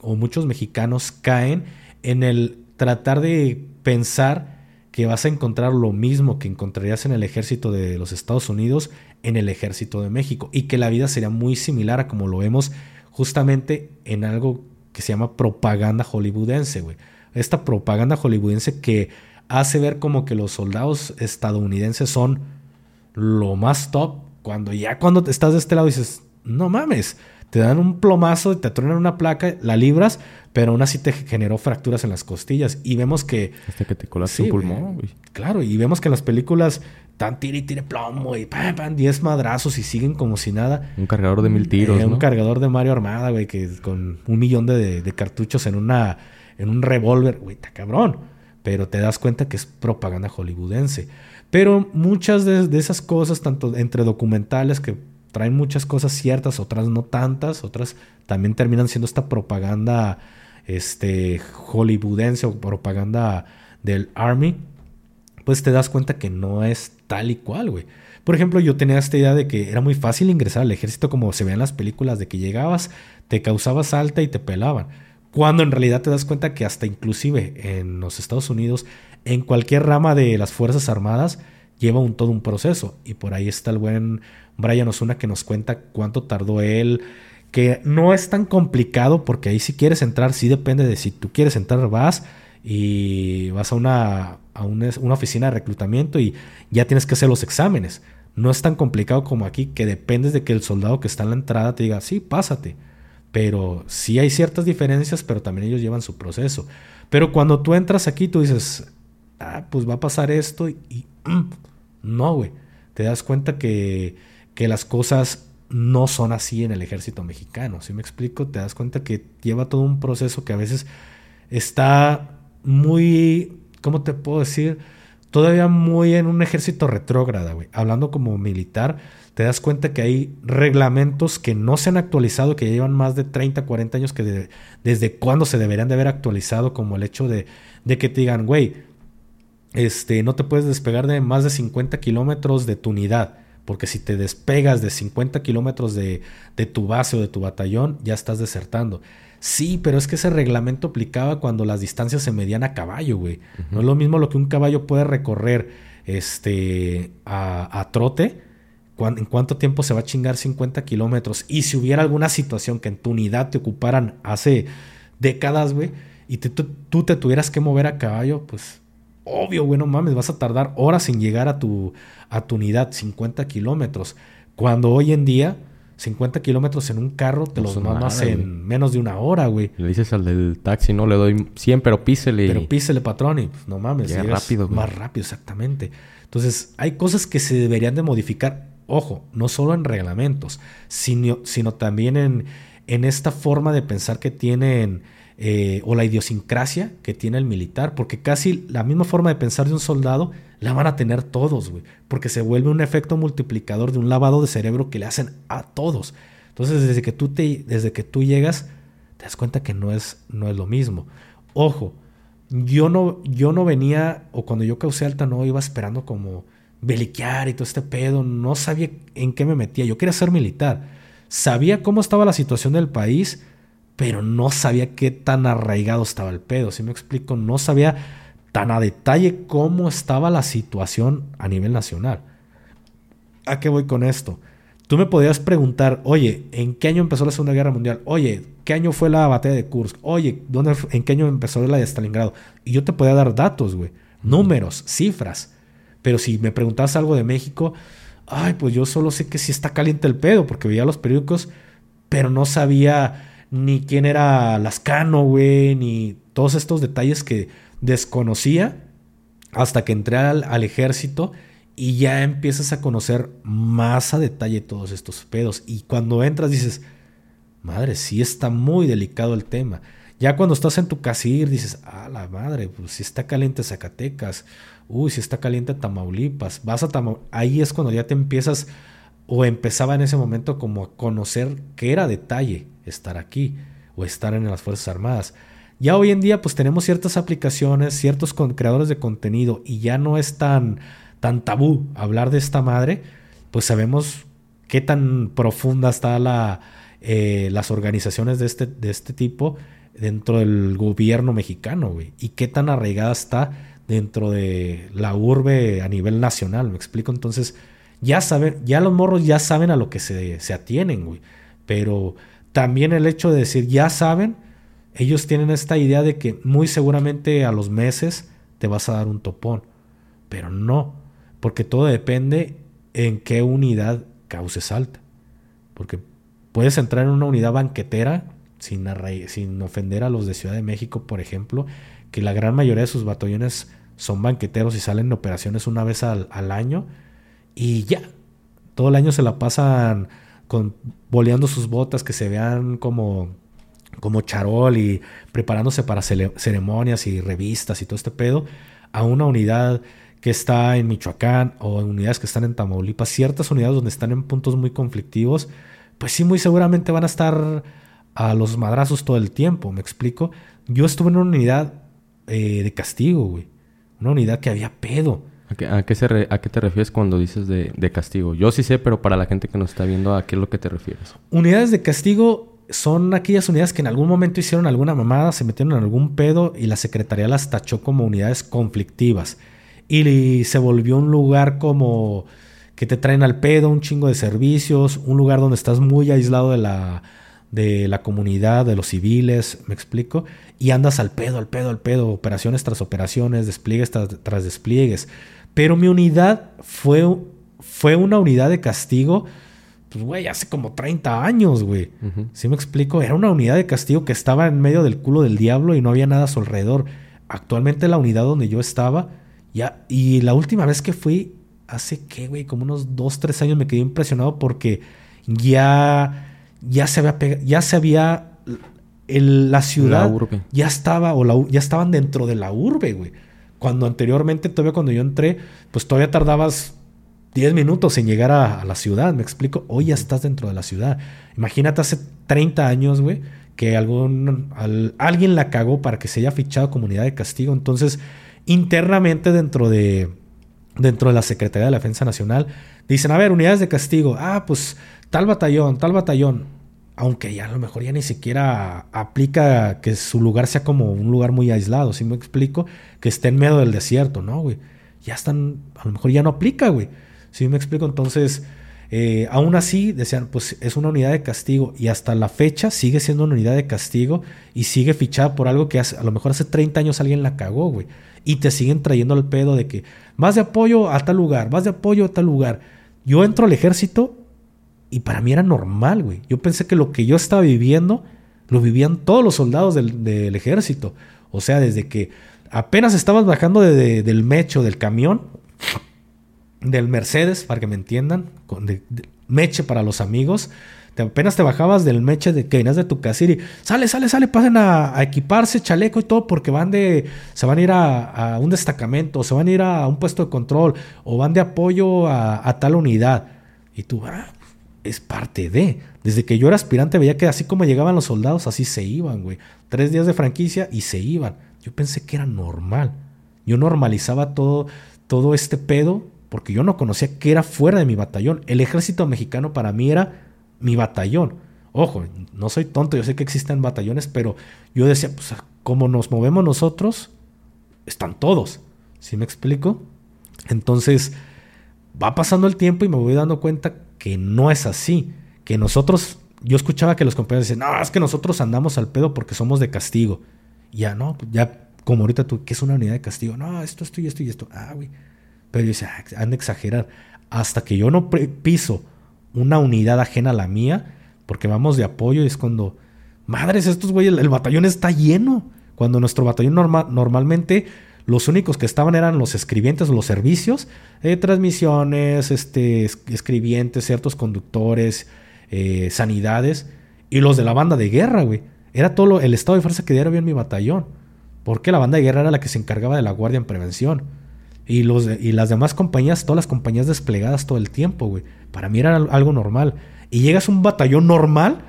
o muchos mexicanos caen en el tratar de pensar que vas a encontrar lo mismo que encontrarías en el ejército de los Estados Unidos en el ejército de México y que la vida sería muy similar a como lo vemos justamente en algo que se llama propaganda hollywoodense, güey. Esta propaganda hollywoodense que hace ver como que los soldados estadounidenses son lo más top, cuando ya cuando estás de este lado dices, no mames, te dan un plomazo y te truenan una placa, la libras, pero aún así te generó fracturas en las costillas. Y vemos que. Hasta que te colas sí, pulmón, güey. Claro, y vemos que en las películas tan tire y tire plomo y pam, pam, 10 madrazos y siguen como si nada. Un cargador de mil tiros. Eh, un cargador de Mario Armada, güey, que con un millón de, cartuchos en una. en un revólver, güey, está cabrón. Pero te das cuenta que es propaganda hollywoodense. Pero muchas de, de esas cosas, tanto entre documentales que traen muchas cosas ciertas, otras no tantas, otras también terminan siendo esta propaganda este, hollywoodense o propaganda del Army, pues te das cuenta que no es tal y cual, güey. Por ejemplo, yo tenía esta idea de que era muy fácil ingresar al ejército como se ve en las películas, de que llegabas, te causabas alta y te pelaban. Cuando en realidad te das cuenta que hasta inclusive en los Estados Unidos, en cualquier rama de las Fuerzas Armadas, lleva un, todo un proceso. Y por ahí está el buen Brian Osuna que nos cuenta cuánto tardó él, que no es tan complicado porque ahí si quieres entrar, sí depende de si tú quieres entrar, vas y vas a una, a una, oficina de reclutamiento y ya tienes que hacer los exámenes. No es tan complicado como aquí, que dependes de que el soldado que está en la entrada te diga, sí, pásate. Pero sí hay ciertas diferencias, pero también ellos llevan su proceso. Pero cuando tú entras aquí, tú dices, ah, pues va a pasar esto y, no, güey. Te das cuenta que, que las cosas no son así en el ejército mexicano. Si me explico? Te das cuenta que lleva todo un proceso que a veces está muy, ¿cómo te puedo decir? Todavía muy en un ejército retrógrada, güey. Hablando como militar, te das cuenta que hay reglamentos que no se han actualizado, que llevan más de 30, 40 años, que desde cuándo se deberían de haber actualizado, como el hecho de, de que te digan, güey, este, no te puedes despegar de más de 50 kilómetros de tu unidad. Porque si te despegas de 50 kilómetros de, tu base o de tu batallón, ya estás desertando. Sí, pero es que ese reglamento aplicaba cuando las distancias se medían a caballo, güey. No es lo mismo lo que un caballo puede recorrer este, a, trote, ¿en cuánto tiempo se va a chingar 50 kilómetros? Y si hubiera alguna situación que en tu unidad te ocuparan hace décadas, güey, y tú te tuvieras que mover a caballo, pues obvio, güey, no mames, vas a tardar horas en llegar a tu, a tu unidad, 50 kilómetros. Cuando hoy en día 50 kilómetros en un carro te los mamas en menos de una hora, güey. Le dices al del taxi, no, le doy 100, pero písele. Pero písele, patrón, y pues, no mames. Llega rápido, Más rápido, exactamente. Entonces, hay cosas que se deberían de modificar, ojo, no solo en reglamentos, sino, sino también en, en esta forma de pensar que tienen eh, o la idiosincrasia que tiene el militar, porque casi la misma forma de pensar de un soldado la van a tener todos, güey, porque se vuelve un efecto multiplicador de un lavado de cerebro que le hacen a todos. Entonces, desde que tú, te, desde que tú llegas, te das cuenta que no es, no es lo mismo. Ojo, yo no, yo no venía, o cuando yo causé alta, no iba esperando como beliquear y todo este pedo, no sabía en qué me metía, yo quería ser militar, sabía cómo estaba la situación del país, pero no sabía qué tan arraigado estaba el pedo, si me explico, no sabía tan a detalle cómo estaba la situación a nivel nacional. ¿A qué voy con esto? Tú me podías preguntar, oye, ¿en qué año empezó la Segunda Guerra Mundial? Oye, ¿qué año fue la batalla de Kursk? Oye, ¿dónde, ¿en qué año empezó la de Stalingrado? Y yo te podía dar datos, güey, números, cifras. Pero si me preguntas algo de México, ay, pues yo solo sé que sí está caliente el pedo, porque veía los periódicos, pero no sabía ni quién era Lascano, güey, ni todos estos detalles que desconocía hasta que entré al, ejército y ya empiezas a conocer más a detalle todos estos pedos. Y cuando entras dices, madre, sí está muy delicado el tema. Ya cuando estás en tu casir dices, ah, la madre, pues si está caliente Zacatecas, uy, si está caliente Tamaulipas, vas a Tamaulipas, ahí es cuando ya te empiezas o empezaba en ese momento como a conocer qué era detalle estar aquí o estar en las Fuerzas Armadas. Ya hoy en día pues tenemos ciertas aplicaciones, ciertos creadores de contenido y ya no es tan, tan tabú hablar de esta madre, pues sabemos qué tan profunda está la, eh, las organizaciones de este, de este tipo dentro del gobierno mexicano, güey, y qué tan arraigada está dentro de la urbe a nivel nacional, me explico, entonces ya saben, ya los morros ya saben a lo que se, se atienen, güey, pero también el hecho de decir ya saben, ellos tienen esta idea de que muy seguramente a los meses te vas a dar un topón, pero no, porque todo depende en qué unidad causes alta, porque puedes entrar en una unidad banquetera sin, sin ofender a los de Ciudad de México, por ejemplo, que la gran mayoría de sus batallones son banqueteros y salen en operaciones una vez al año y ya, todo el año se la pasan con boleando sus botas que se vean como como charol y preparándose para ceremonias y revistas y todo este pedo, a una unidad que está en Michoacán o unidades que están en Tamaulipas, ciertas unidades donde están en puntos muy conflictivos, pues sí, muy seguramente van a estar a los madrazos todo el tiempo, ¿me explico? Yo estuve en una unidad eh, de castigo. Una unidad que había pedo. ¿A qué, qué, ¿A qué, te refieres cuando dices de, de, castigo? Yo sí sé, pero para la gente que nos está viendo, ¿a qué es lo que te refieres? Unidades de castigo son aquellas unidades que en algún momento hicieron alguna mamada, se metieron en algún pedo y la secretaría las tachó como unidades conflictivas. Y se volvió un lugar como que te traen al pedo, un chingo de servicios, un lugar donde estás muy aislado de la, de la comunidad, de los civiles, me explico, y andas al pedo, al pedo, al pedo, operaciones tras operaciones, despliegues tras despliegues. Pero mi unidad fue, fue una unidad de castigo, pues, güey, hace como 30 años, güey. ¿Sí me explico? Era una unidad de castigo que estaba en medio del culo del diablo y no había nada a su alrededor. Actualmente la unidad donde yo estaba, ya, y la última vez que fui, hace qué, güey, como unos 2, 3 años me quedé impresionado porque ya, ya se había, ya se había, la ciudad ya estaba, o ya estaban dentro de la urbe, güey. Cuando anteriormente, todavía cuando yo entré, pues todavía tardabas 10 minutos en llegar a, la ciudad, me explico. Hoy ya estás dentro de la ciudad. Imagínate hace 30 años, güey, que algún, alguien la cagó para que se haya fichado comunidad de castigo. Entonces, internamente dentro de, dentro de la Secretaría de la Defensa Nacional, dicen, a ver, unidades de castigo. Ah, pues tal batallón, tal batallón aunque ya a lo mejor ya ni siquiera aplica que su lugar sea como un lugar muy aislado, si me explico? Que esté en medio del desierto, ¿no, güey? ya están, a lo mejor ya no aplica, güey. ¿Sí me explico? Entonces, eh, aún así, decían, pues es una unidad de castigo y hasta la fecha sigue siendo una unidad de castigo y sigue fichada por algo que hace, a lo mejor hace 30 años alguien la cagó, güey. Y te siguen trayendo el pedo de que vas de apoyo a tal lugar, vas de apoyo a tal lugar. Yo entro al ejército y para mí era normal, güey. Yo pensé que lo que yo estaba viviendo lo vivían todos los soldados del, ejército. O sea, desde que apenas estabas bajando del mecho del camión, del Mercedes, para que me entiendan, con meche para los amigos. Te, apenas te bajabas del meche de que de tu casir y sale, sale, sale, pasen a, equiparse, chaleco y todo, porque van de, se van a ir a, un destacamento, o se van a ir a un puesto de control, o van de apoyo a, tal unidad. Y tú, ah, es parte de. Desde que yo era aspirante veía que así como llegaban los soldados, así se iban, güey. Tres días de franquicia y se iban. Yo pensé que era normal. Yo normalizaba todo, todo este pedo porque yo no conocía que era fuera de mi batallón. El ejército mexicano para mí era mi batallón. Ojo, no soy tonto, yo sé que existen batallones, pero yo decía, pues como nos movemos nosotros, están todos. ¿Sí me explico? Entonces, va pasando el tiempo y me voy dando cuenta que no es así. Que nosotros, yo escuchaba que los compañeros decían, no, es que nosotros andamos al pedo porque somos de castigo. ya no, ya como ahorita tú, ¿qué es una unidad de castigo? No, esto, esto y esto y esto. Ah, güey. Pero yo decía, ah, han de exagerar. Hasta que yo no piso una unidad ajena a la mía, porque vamos de apoyo, y es cuando, madres, estos güeyes, el, batallón está lleno. Cuando nuestro batallón normalmente los únicos que estaban eran los escribientes, los servicios, eh, transmisiones, este, escribientes, ciertos conductores, eh, sanidades, y los de la banda de guerra, güey. Era todo el estado de fuerza que diario había en mi batallón. Porque la banda de guerra era la que se encargaba de la guardia en prevención. Y, los, y las demás compañías, todas las compañías desplegadas todo el tiempo, güey. Para mí era algo normal. Y llegas a un batallón normal,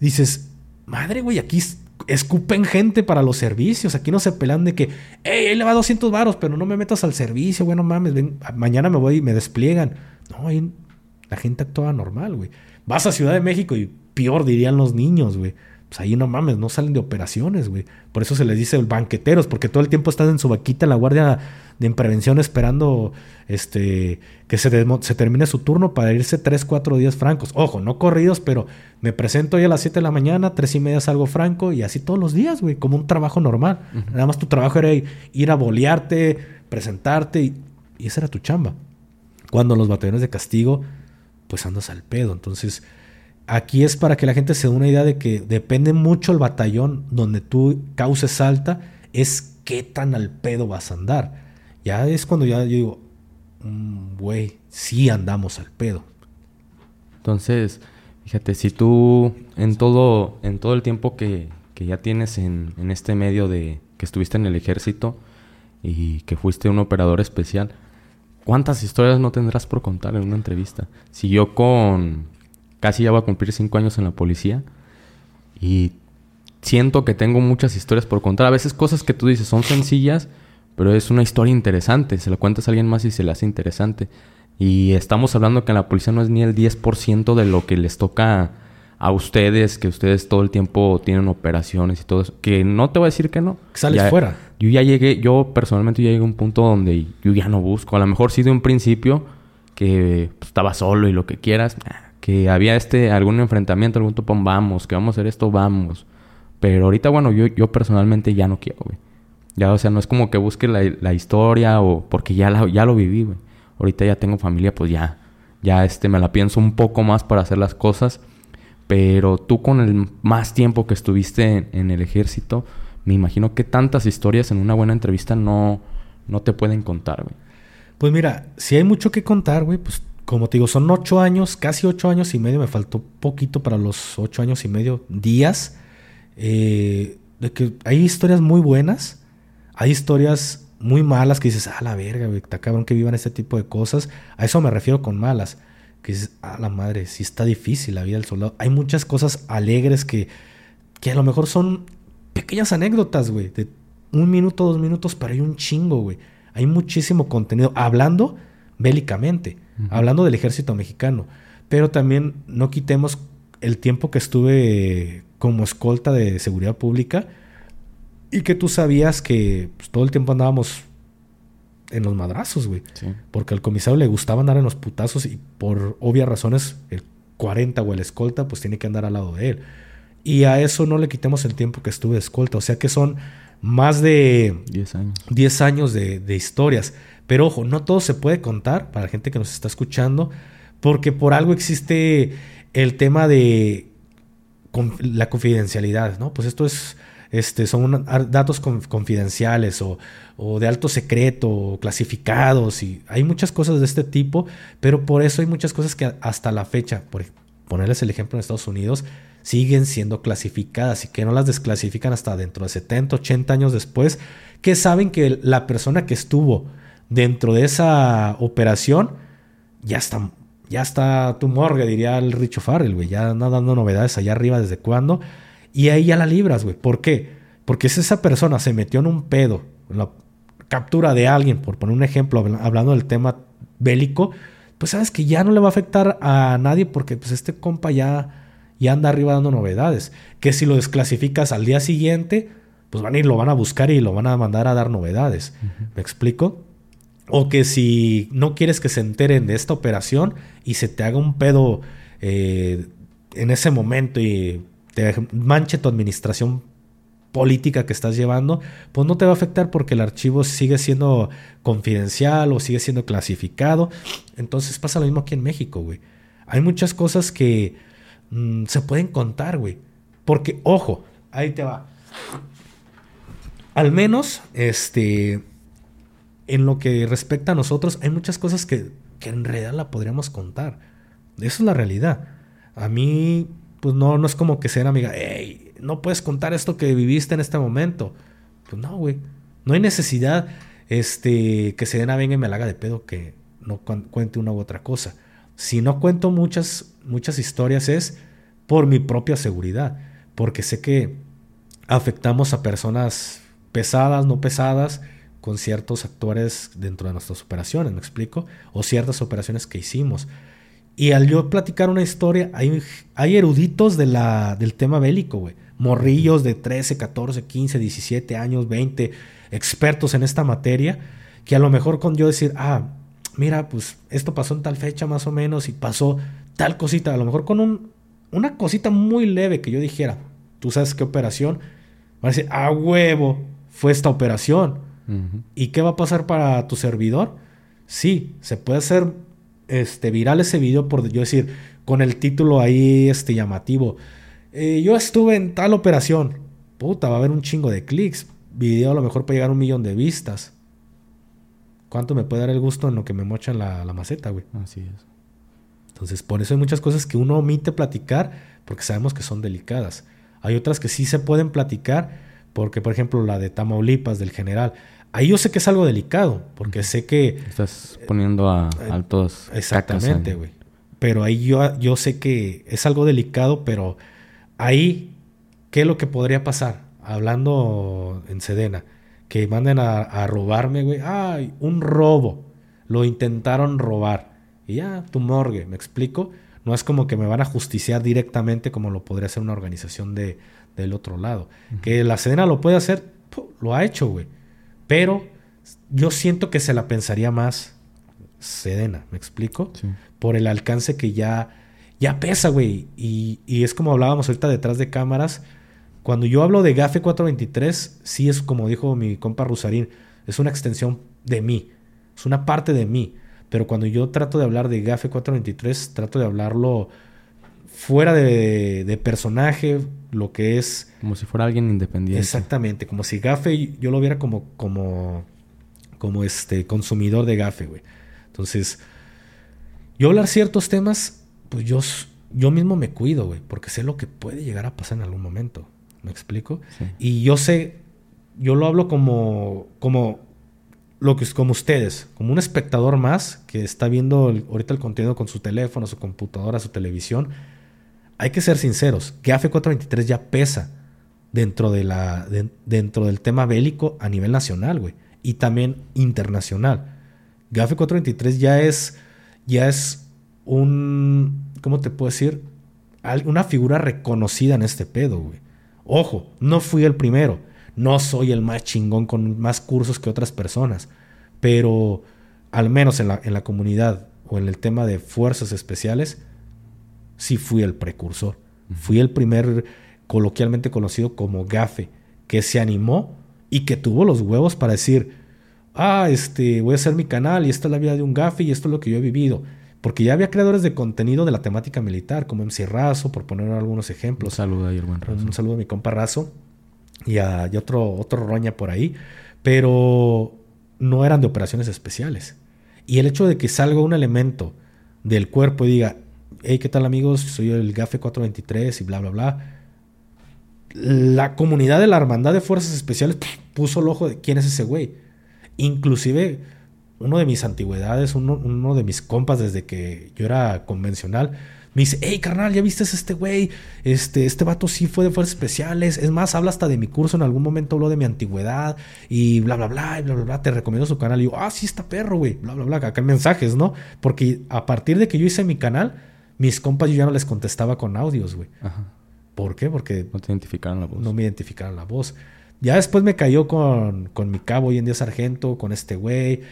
dices, madre, güey, aquí escupen gente para los servicios. Aquí no se pelan de que, hey, él le va 200 varos, pero no me metas al servicio, güey, no mames, mañana me voy y me despliegan. No, ahí la gente actúa normal, güey. Vas a Ciudad de México y peor dirían los niños, güey. Pues ahí no mames, no salen de operaciones, güey. Por eso se les dice banqueteros, porque todo el tiempo están en su vaquita en la guardia de prevención esperando este, que se, se, termine su turno para irse 3, 4 días francos. Ojo, no corridos, pero me presento hoy a las 7 de la mañana, 3 y media salgo franco y así todos los días, güey, como un trabajo normal. Nada más tu trabajo era ir a bolearte, presentarte y, y esa era tu chamba. Cuando los batallones de castigo, pues andas al pedo. Entonces, aquí es para que la gente se dé una idea de que depende mucho el batallón donde tú causes alta, es qué tan al pedo vas a andar. Ya es cuando ya yo digo, mm, güey, sí andamos al pedo. Entonces, fíjate, si tú en todo, en todo el tiempo que, que ya tienes en, en, este medio de que estuviste en el ejército y que fuiste un operador especial, ¿cuántas historias no tendrás por contar en una entrevista? Si yo con casi ya voy a cumplir cinco años en la policía y siento que tengo muchas historias por contar. A veces cosas que tú dices son sencillas, pero es una historia interesante. Se la cuentas a alguien más y se le hace interesante. Y estamos hablando que en la policía no es ni el 10% de lo que les toca a ustedes, que ustedes todo el tiempo tienen operaciones y todo eso. Que no te voy a decir que no. Sales fuera. Yo ya llegué, yo personalmente ya llegué a un punto donde yo ya no busco. A lo mejor sí de un principio que pues, estaba solo y lo que quieras. Que había este algún enfrentamiento, algún topón, vamos, que vamos a hacer esto, vamos. Pero ahorita, bueno, yo, yo personalmente ya no quiero, güey. Ya, o sea, no es como que busque la, historia o porque ya, ya lo viví, güey. Ahorita ya tengo familia, pues ya, ya este, me la pienso un poco más para hacer las cosas. Pero tú con el más tiempo que estuviste en, el ejército, me imagino que tantas historias en una buena entrevista no, no te pueden contar. Pues mira, si hay mucho que contar, güey, pues como te digo, son ocho años, casi ocho años y medio, me faltó poquito para los ocho años y medio días. Eh, de que hay historias muy buenas hay historias muy malas que dices, ah, la verga, güey, está cabrón que vivan este tipo de cosas. A eso me refiero con malas. Que dices, ah, la madre, sí está difícil la vida del soldado. Hay muchas cosas alegres que, que a lo mejor son pequeñas anécdotas, güey, de un minuto, dos minutos, pero hay un chingo, güey. Hay muchísimo contenido hablando bélicamente, hablando del ejército mexicano. Pero también no quitemos el tiempo que estuve como escolta de seguridad pública y que tú sabías que pues, todo el tiempo andábamos en los madrazos, güey. Porque al comisario le gustaba andar en los putazos y por obvias razones el 40 o el escolta pues tiene que andar al lado de él. Y a eso no le quitemos el tiempo que estuve de escolta. O sea que son más de 10 años, 10 años de, de historias. Pero ojo, no todo se puede contar para la gente que nos está escuchando, porque por algo existe el tema de la confidencialidad, ¿no? Pues esto es, este, son datos confidenciales o, de alto secreto o clasificados y hay muchas cosas de este tipo, pero por eso hay muchas cosas que hasta la fecha, por ponerles el ejemplo en Estados Unidos, siguen siendo clasificadas y que no las desclasifican hasta dentro de 70, 80 años después, que saben que la persona que estuvo dentro de esa operación ya está ya está tu morgue, diría el Richo Farrell, güey. Ya no dando novedades allá arriba desde cuándo. Y ahí ya la libras, güey. ¿Por qué? Porque si esa persona se metió en un pedo, en la captura de alguien, por poner un ejemplo, hablando del tema bélico, pues sabes que ya no le va a afectar a nadie porque pues este compa ya, ya anda arriba dando novedades. Que si lo desclasificas al día siguiente, pues van a ir, lo van a buscar y lo van a mandar a dar novedades. ¿Me explico? O que si no quieres que se enteren de esta operación y se te haga un pedo eh, en ese momento y te manche tu administración política que estás llevando, pues no te va a afectar porque el archivo sigue siendo confidencial o sigue siendo clasificado. Entonces pasa lo mismo aquí en México, güey. Hay muchas cosas que mm, se pueden contar, güey. Porque, ojo, ahí te va. Al menos, este, en lo que respecta a nosotros, hay muchas cosas que, en realidad la podríamos contar. Eso es la realidad. A mí, pues no, no es como que sea amiga, hey, no puedes contar esto que viviste en este momento. Pues no, güey. No hay necesidad este, que Sedena venga y me la haga de pedo que no cuente una u otra cosa. Si no cuento muchas, muchas historias es por mi propia seguridad. Porque sé que afectamos a personas pesadas, no pesadas, con ciertos actores dentro de nuestras operaciones, ¿me explico? O ciertas operaciones que hicimos. Y al yo platicar una historia, hay, hay eruditos de la, del tema bélico, güey. Morrillos de 13, 14, 15, 17 años, 20, expertos en esta materia, que a lo mejor con yo decir, ah, mira, pues esto pasó en tal fecha más o menos y pasó tal cosita, a lo mejor con un, una cosita muy leve que yo dijera, tú sabes qué operación, va a decir, ah, huevo, fue esta operación ¿Y qué va a pasar para tu servidor? Sí, se puede hacer este, viral ese video por yo decir, con el título ahí este, llamativo. Eh, yo estuve en tal operación. Puta, va a haber un chingo de clics. Video a lo mejor puede llegar a un millón de vistas. ¿Cuánto me puede dar el gusto en lo que me mochan la, la maceta, güey? Así es. Entonces, por eso hay muchas cosas que uno omite platicar porque sabemos que son delicadas. Hay otras que sí se pueden platicar porque, por ejemplo, la de Tamaulipas del general, ahí yo sé que es algo delicado, porque sé que... Estás poniendo a eh, altos... Exactamente, güey. Pero ahí yo, yo sé que es algo delicado, pero ahí, ¿qué es lo que podría pasar? Hablando en Sedena, que manden a, robarme, güey. Ay, un robo. Lo intentaron robar. Y ya, tu morgue, ¿me explico? No es como que me van a justiciar directamente como lo podría hacer una organización de, del otro lado. Que la Sedena lo puede hacer, lo ha hecho, güey. Pero yo siento que se la pensaría más Sedena, ¿me explico? Por el alcance que ya, ya pesa, güey. Y, es como hablábamos ahorita detrás de cámaras. Cuando yo hablo de GAFE 423, sí es como dijo mi compa Rusarín, es una extensión de mí, es una parte de mí. Pero cuando yo trato de hablar de GAFE 423, trato de hablarlo fuera de, personaje, lo que es... Como si fuera alguien independiente. Exactamente, como si Gafe yo lo viera como, como, como este consumidor de Gafe, güey. Entonces, yo hablar ciertos temas, pues yo, yo mismo me cuido, güey, porque sé lo que puede llegar a pasar en algún momento. ¿Me explico? Y yo sé, yo lo hablo como, como lo que es como ustedes, como un espectador más que está viendo ahorita el contenido con su teléfono, su computadora, su televisión hay que ser sinceros, que AFE 423 ya pesa dentro, dentro del tema bélico a nivel nacional, güey, y también internacional. GAFE 423 ya es, ya es un, ¿cómo te puedo decir? Una figura reconocida en este pedo, güey. Ojo, no fui el primero, no soy el más chingón con más cursos que otras personas, pero al menos en la, en la comunidad o en el tema de fuerzas especiales, sí fui el precursor. Fui el primer coloquialmente conocido como gafe, que se animó y que tuvo los huevos para decir, ah, este, voy a hacer mi canal y esta es la vida de un gafe y esto es lo que yo he vivido. Porque ya había creadores de contenido de la temática militar, como MC Razo, por poner algunos ejemplos. Un saludo ahí, buen Razo. Un saludo a mi compa Razo y a y otro, otro roña por ahí. Pero no eran de operaciones especiales. Y el hecho de que salga un elemento del cuerpo y diga, hey, ¿qué tal amigos? Soy el GAFE 423 y bla, bla, bla. La comunidad de la Hermandad de Fuerzas Especiales puso el ojo de quién es ese güey. Inclusive uno de mis antigüedades, uno, de mis compas desde que yo era convencional, me dice, hey carnal, ¿ya viste este güey? Este, este vato sí fue de fuerzas especiales. Es más, habla hasta de mi curso, en algún momento habló de mi antigüedad y bla, bla, bla, y bla, bla, bla. Te recomiendo su canal. Y yo, ah, sí está perro, güey. Bla, bla, bla. Acá en mensajes, ¿no? Porque a partir de que yo hice mi canal, mis compas yo ya no les contestaba con audios, güey. Ajá. ¿Por qué? Porque... No te identificaron la voz. No me identificaron la voz. Ya después me cayó con, con mi cabo hoy en día sargento, con este güey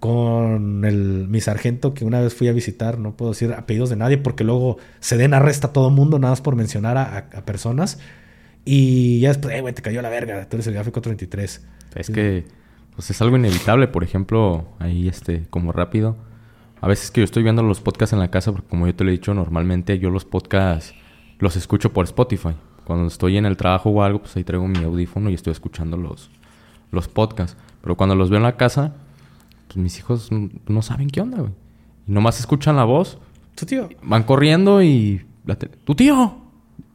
con el, mi sargento que una vez fui a visitar, no puedo decir apellidos de nadie porque luego se den arresta a todo mundo nada más por mencionar a, personas. Y ya después, eh, güey, te cayó la verga, tú eres el gráfico 33. Es que pues es algo inevitable, por ejemplo, ahí este, como rápido. A veces que yo estoy viendo los podcasts en la casa, porque como yo te lo he dicho, normalmente yo los podcasts los escucho por Spotify. Cuando estoy en el trabajo o algo, pues ahí traigo mi audífono y estoy escuchando los, los podcasts. Pero cuando los veo en la casa, pues mis hijos no saben qué onda, güey. Y nomás escuchan la voz. Tu tío. Van corriendo y la tele. Tu tío.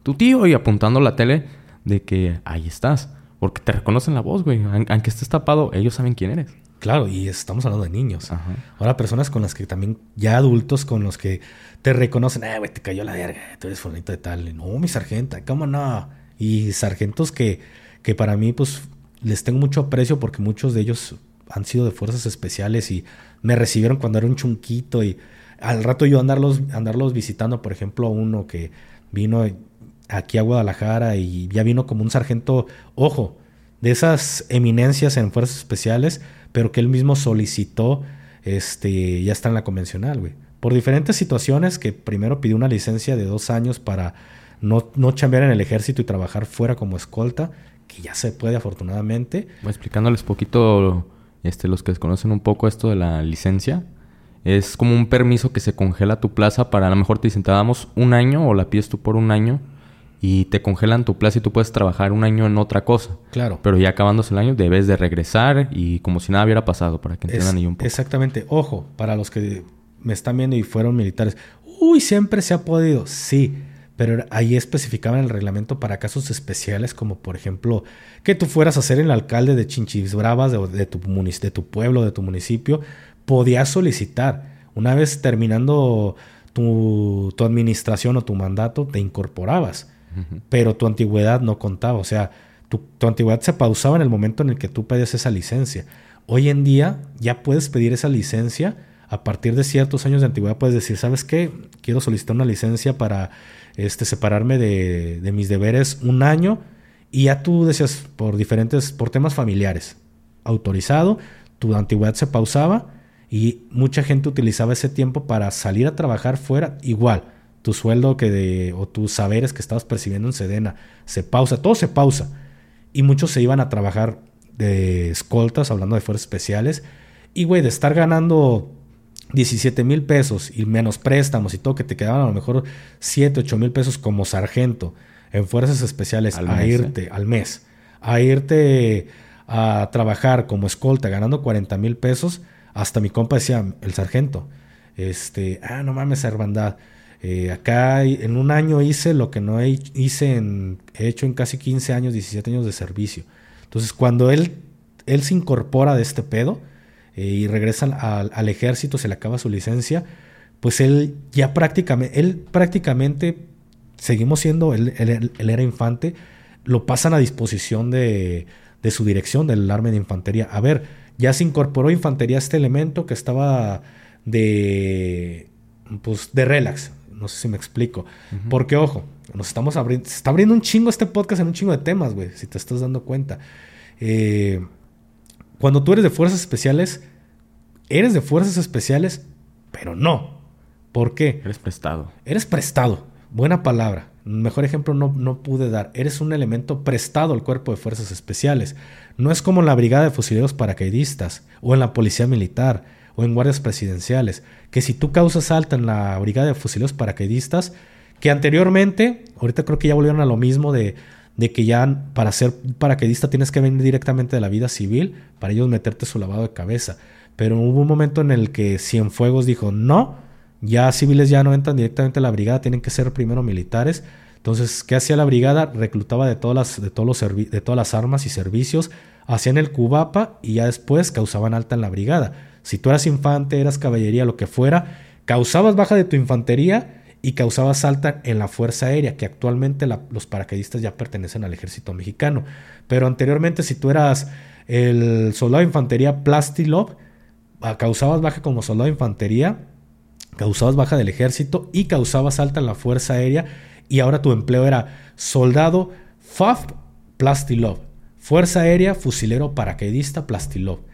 Tu tío. Y apuntando la tele de que ahí estás. Porque te reconocen la voz, güey. Aunque estés tapado, ellos saben quién eres. Claro, y estamos hablando de niños. Ahora personas con las que también, ya adultos con los que te reconocen, eh, güey, te cayó la verga, tú eres fulanito de tal. No, mi sargenta, ¿cómo no? Y sargentos que, que para mí, pues, les tengo mucho aprecio porque muchos de ellos han sido de fuerzas especiales y me recibieron cuando era un chunquito y al rato yo andarlos, andarlos visitando, por ejemplo, uno que vino aquí a Guadalajara y ya vino como un sargento, ojo, de esas eminencias en fuerzas especiales, pero que él mismo solicitó, este, ya está en la convencional, güey. Por diferentes situaciones que primero pidió una licencia de dos años para no, no chambear en el ejército y trabajar fuera como escolta, que ya se puede afortunadamente. Voy explicándoles poquito este, los que desconocen un poco esto de la licencia, es como un permiso que se congela tu plaza para a lo mejor te dicen te un año o la pides tú por un año y te congelan tu plaza y tú puedes trabajar un año en otra cosa. Claro. Pero ya acabándose el año debes de regresar y como si nada hubiera pasado para que entiendan ahí un poco. Exactamente. Ojo, para los que me están viendo y fueron militares. Uy, siempre se ha podido. Sí, pero ahí especificaban el reglamento para casos especiales, como por ejemplo que tú fueras a ser el alcalde de Chinchis Bravas, de, tu, de tu pueblo, de tu municipio, podías solicitar. Una vez terminando tu, administración o tu mandato, te incorporabas, pero tu antigüedad no contaba, o sea, tu, tu antigüedad se pausaba en el momento en el que tú pedías esa licencia. Hoy en día ya puedes pedir esa licencia a partir de ciertos años de antigüedad puedes decir, ¿sabes qué? Quiero solicitar una licencia para este, separarme de, mis deberes un año y ya tú decías por diferentes, por temas familiares, autorizado, tu antigüedad se pausaba y mucha gente utilizaba ese tiempo para salir a trabajar fuera igual. Tu sueldo que de, o tus saberes que estabas percibiendo en Sedena se pausa, todo se pausa. Y muchos se iban a trabajar de escoltas, hablando de fuerzas especiales. Y güey, de estar ganando 17 mil pesos y menos préstamos y todo, que te quedaban a lo mejor 7, 8 mil pesos como sargento en fuerzas especiales a ¿eh? irte al mes, a irte a trabajar como escolta ganando 40 mil pesos, hasta mi compa decía, el sargento, este, ah, no mames, hermandad. Eh, acá en un año hice lo que no hice en, he hecho en casi 15 años, 17 años de servicio. Entonces, cuando él, él se incorpora de este pedo, eh, y regresa al, ejército, se le acaba su licencia, pues él ya prácticamente, él prácticamente, seguimos siendo, él, era infante, lo pasan a disposición de, de su dirección del arma de infantería. A ver, ya se incorporó infantería a este elemento que estaba de, pues, de relax. No sé si me explico. Porque, ojo, nos estamos abriendo, se está abriendo un chingo este podcast en un chingo de temas, güey, si te estás dando cuenta. Eh, cuando tú eres de fuerzas especiales, eres de fuerzas especiales, pero no. ¿Por qué? Eres prestado. Eres prestado. Buena palabra. Mejor ejemplo no, no pude dar. Eres un elemento prestado al cuerpo de fuerzas especiales. No es como en la brigada de fusileros paracaidistas o en la policía militar o en guardias presidenciales, que si tú causas alta en la brigada de fusileros paracaidistas, que anteriormente, ahorita creo que ya volvieron a lo mismo de, de que ya para ser paracaidista tienes que venir directamente de la vida civil para ellos meterte su lavado de cabeza. Pero hubo un momento en el que Cienfuegos dijo, no, ya civiles ya no entran directamente a la brigada, tienen que ser primero militares. Entonces, ¿qué hacía la brigada? Reclutaba de todas las, de todos los de todas las armas y servicios, hacían el cubapa y ya después causaban alta en la brigada. Si tú eras infante, eras caballería, lo que fuera, causabas baja de tu infantería y causabas alta en la Fuerza Aérea, que actualmente los paracaidistas ya pertenecen al ejército mexicano. Pero anteriormente, si tú eras el soldado de infantería Plastilov, ah, causabas baja como soldado de infantería, causabas baja del ejército y causabas alta en la Fuerza Aérea y ahora tu empleo era soldado FAF Plastilov, Fuerza Aérea Fusilero Paracaidista Plastilov.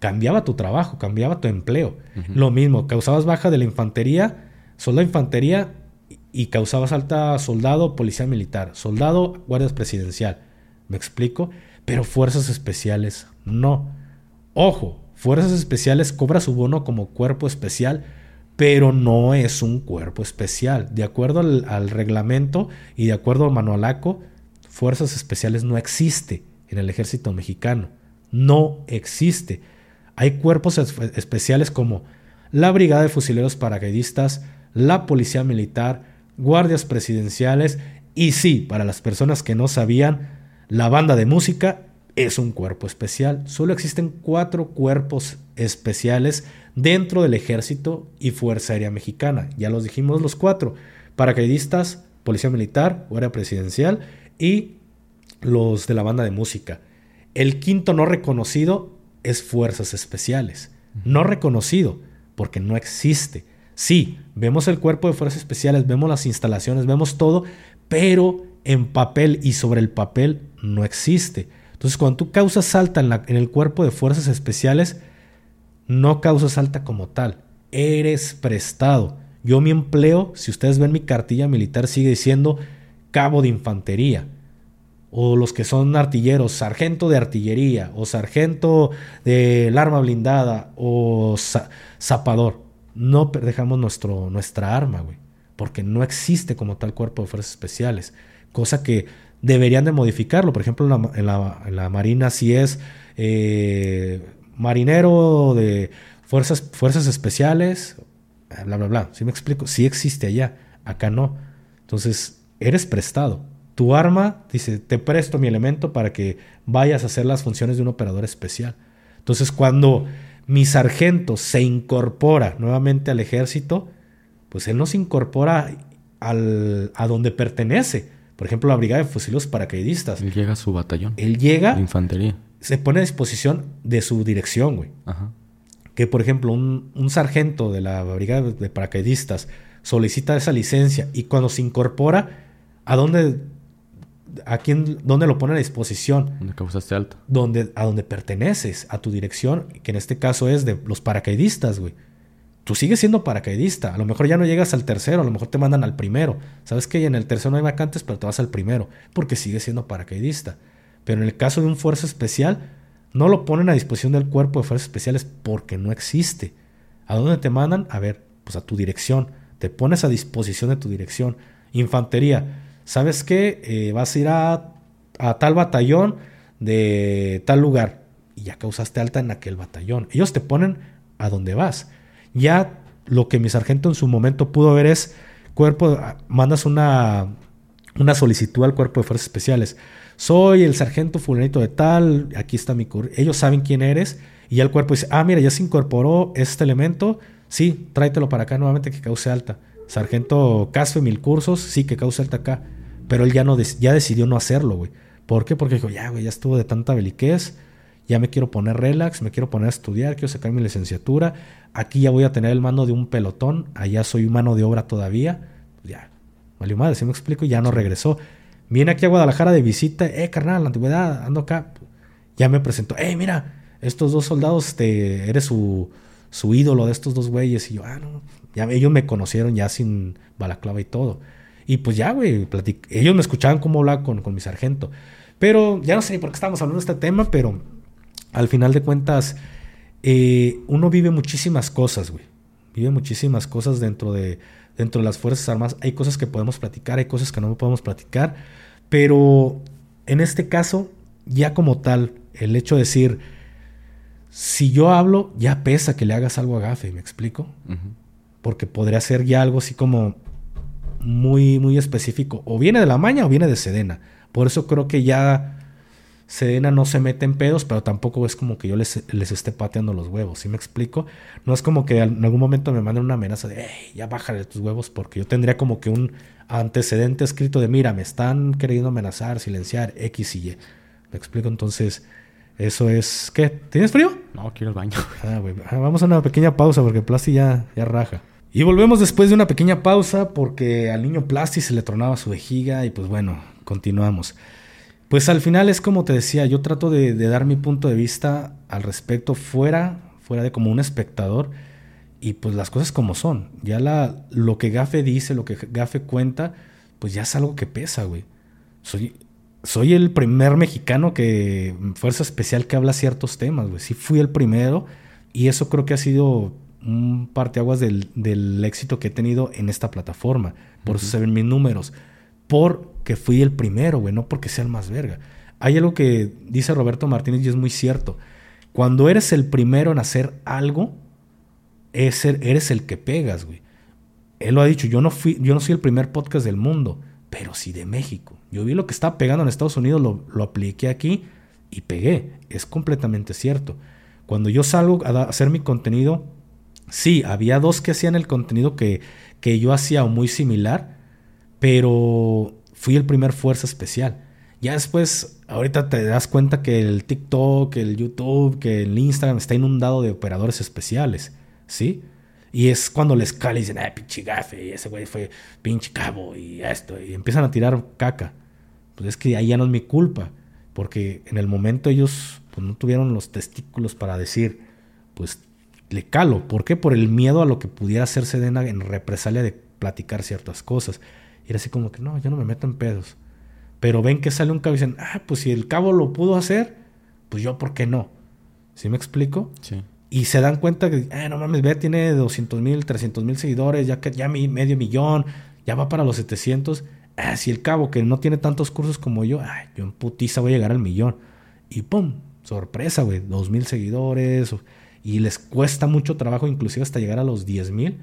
Cambiaba tu trabajo, cambiaba tu empleo. Lo mismo, causabas baja de la infantería, soldado infantería y causabas alta soldado, policía militar, soldado, guardia presidencial. ¿Me explico? Pero fuerzas especiales no. Ojo, fuerzas especiales cobra su bono como cuerpo especial pero no es un cuerpo especial. De acuerdo al, reglamento y de acuerdo al manualaco, fuerzas especiales no existe en el ejército mexicano. No existe. Hay cuerpos especiales como la Brigada de Fusileros Paracaidistas, la Policía Militar, guardias presidenciales y sí, para las personas que no sabían, la banda de música es un cuerpo especial. Solo existen cuatro cuerpos especiales dentro del ejército y Fuerza Aérea Mexicana. Ya los dijimos los cuatro. Paracaidistas, Policía Militar, Guardia Presidencial y los de la banda de música. El quinto no reconocido es Fuerzas Especiales. No reconocido porque no existe. Sí, vemos el cuerpo de Fuerzas Especiales, vemos las instalaciones, vemos todo, pero en papel y sobre el papel no existe. Entonces, cuando tú causas salta en, en el cuerpo de Fuerzas Especiales, no causas alta como tal, eres prestado. Yo mi empleo, si ustedes ven mi cartilla militar, sigue diciendo cabo de infantería. O los que son artilleros, sargento de artillería, o sargento del arma blindada, o zapador. No dejamos nuestro, nuestra arma, güey. Porque no existe como tal cuerpo de fuerzas especiales. Cosa que deberían de modificarlo. Por ejemplo, en la, Marina si es eh, marinero de fuerzas, fuerzas especiales, bla, bla, bla. ¿Sí me explico? Sí existe allá, acá no. Entonces, eres prestado. Tu arma dice, te presto mi elemento para que vayas a hacer las funciones de un operador especial. Entonces, cuando mi sargento se incorpora nuevamente al ejército, pues él no se incorpora al, a donde pertenece. Por ejemplo, la brigada de fusileros paracaidistas. Él llega a su batallón. Él llega. De infantería se pone a disposición de su dirección, güey. Ajá. Que, por ejemplo, un, sargento de la brigada de paracaidistas solicita esa licencia y cuando se incorpora, ¿a dónde, a quién, dónde lo pone a disposición? ¿Dónde causaste alto? Donde, a donde perteneces, a tu dirección, que en este caso es de los paracaidistas, güey. Tú sigues siendo paracaidista. A lo mejor ya no llegas al tercero, a lo mejor te mandan al primero. Sabes que en el tercero no hay vacantes, pero te vas al primero, porque sigues siendo paracaidista. Pero en el caso de un fuerza especial, no lo ponen a disposición del cuerpo de fuerzas especiales porque no existe. ¿A dónde te mandan? A ver, pues a tu dirección. Te pones a disposición de tu dirección. Infantería. ¿Sabes qué? Eh, vas a ir a, tal batallón de tal lugar. Y ya causaste alta en aquel batallón. Ellos te ponen a donde vas. Ya lo que mi sargento en su momento pudo ver es cuerpo, mandas una, una solicitud al cuerpo de fuerzas especiales soy el sargento fulanito de tal, aquí está mi currículum. Ellos saben quién eres y ya el cuerpo dice, ah, mira, ya se incorporó este elemento, sí, tráetelo para acá nuevamente que cause alta. Sargento Casfe, mil cursos, sí, que cause alta acá. Pero él ya, no ya decidió no hacerlo, güey. ¿Por qué? Porque dijo, ya, güey, ya estuvo de tanta beliquez, ya me quiero poner relax, me quiero poner a estudiar, quiero sacar mi licenciatura. Aquí ya voy a tener el mando de un pelotón, allá soy mano de obra todavía. Ya, valió madre, si me explico, ya no regresó. Viene aquí a Guadalajara de visita, eh, carnal, la antigüedad, ando acá. Ya me presentó, eh, mira, estos dos soldados, este, eres su, su ídolo de estos dos güeyes. Y yo, ah, no, ya ellos me conocieron ya sin balaclava y todo. Y pues ya, güey, ellos me escuchaban cómo hablaba con, con mi sargento. Pero ya no sé por qué estamos hablando de este tema, pero al final de cuentas, eh, uno vive muchísimas cosas, güey. Vive muchísimas cosas dentro de, dentro de las Fuerzas Armadas. Hay cosas que podemos platicar, hay cosas que no podemos platicar. Pero en este caso, ya como tal, el hecho de decir, si yo hablo, ya pesa que le hagas algo a Gafe, ¿me explico? Porque podría ser ya algo así como muy, muy específico. O viene de la maña o viene de Sedena. Por eso creo que ya Sedena no se mete en pedos, pero tampoco es como que yo les, les esté pateando los huevos. ¿Sí me explico? No es como que en algún momento me manden una amenaza de, hey, ya bájale tus huevos, porque yo tendría como que un antecedente escrito de, mira, me están queriendo amenazar, silenciar, X y Y. ¿Me explico? Entonces, eso es. ¿Qué? ¿Tienes frío? No, quiero el baño. Ah, ah, vamos a una pequeña pausa porque Plasti ya, ya raja. Y volvemos después de una pequeña pausa porque al niño Plasti se le tronaba su vejiga y pues bueno, continuamos. Pues al final es como te decía, yo trato de, dar mi punto de vista al respecto fuera, fuera de como un espectador y pues las cosas como son. Ya lo que Gafe dice, lo que Gafe cuenta, pues ya es algo que pesa, güey. Soy, soy el primer mexicano que, Fuerza Especial, que habla ciertos temas, güey. Sí fui el primero y eso creo que ha sido un parteaguas del, del éxito que he tenido en esta plataforma. Por eso se ven mis números porque fui el primero, güey, no porque sea el más verga. Hay algo que dice Roberto Martínez y es muy cierto. Cuando eres el primero en hacer algo, eres el que pegas, güey. Él lo ha dicho, yo no, fui, yo no soy el primer podcast del mundo, pero sí de México. Yo vi lo que estaba pegando en Estados Unidos, lo, lo apliqué aquí y pegué. Es completamente cierto. Cuando yo salgo a hacer mi contenido, sí, había dos que hacían el contenido que, que yo hacía o muy similar, pero fui el primer fuerza especial. Ya después, ahorita te das cuenta que el TikTok, el YouTube, que el Instagram está inundado de operadores especiales, ¿sí? Y es cuando les cala y dicen, ah, pinche gafe, y ese güey fue pinche cabo y esto, y empiezan a tirar caca. Pues es que ahí ya no es mi culpa, porque en el momento ellos pues, no tuvieron los testículos para decir, pues le calo. ¿Por qué? Por el miedo a lo que pudiera hacerse en represalia de platicar ciertas cosas. Y era así como que, no, yo no me meto en pedos. Pero ven que sale un cabo y dicen, ah, pues si el cabo lo pudo hacer, pues yo, ¿por qué no? ¿Sí me explico? Sí. Y se dan cuenta que, ah, no mames, ve, tiene 200 mil, 300 mil seguidores, ya, que, ya medio millón, ya va para los 700. Ah, si el cabo que no tiene tantos cursos como yo, ay, yo en putiza voy a llegar al millón. Y pum, sorpresa, güey, 2 mil seguidores. Y les cuesta mucho trabajo, inclusive hasta llegar a los 10 mil.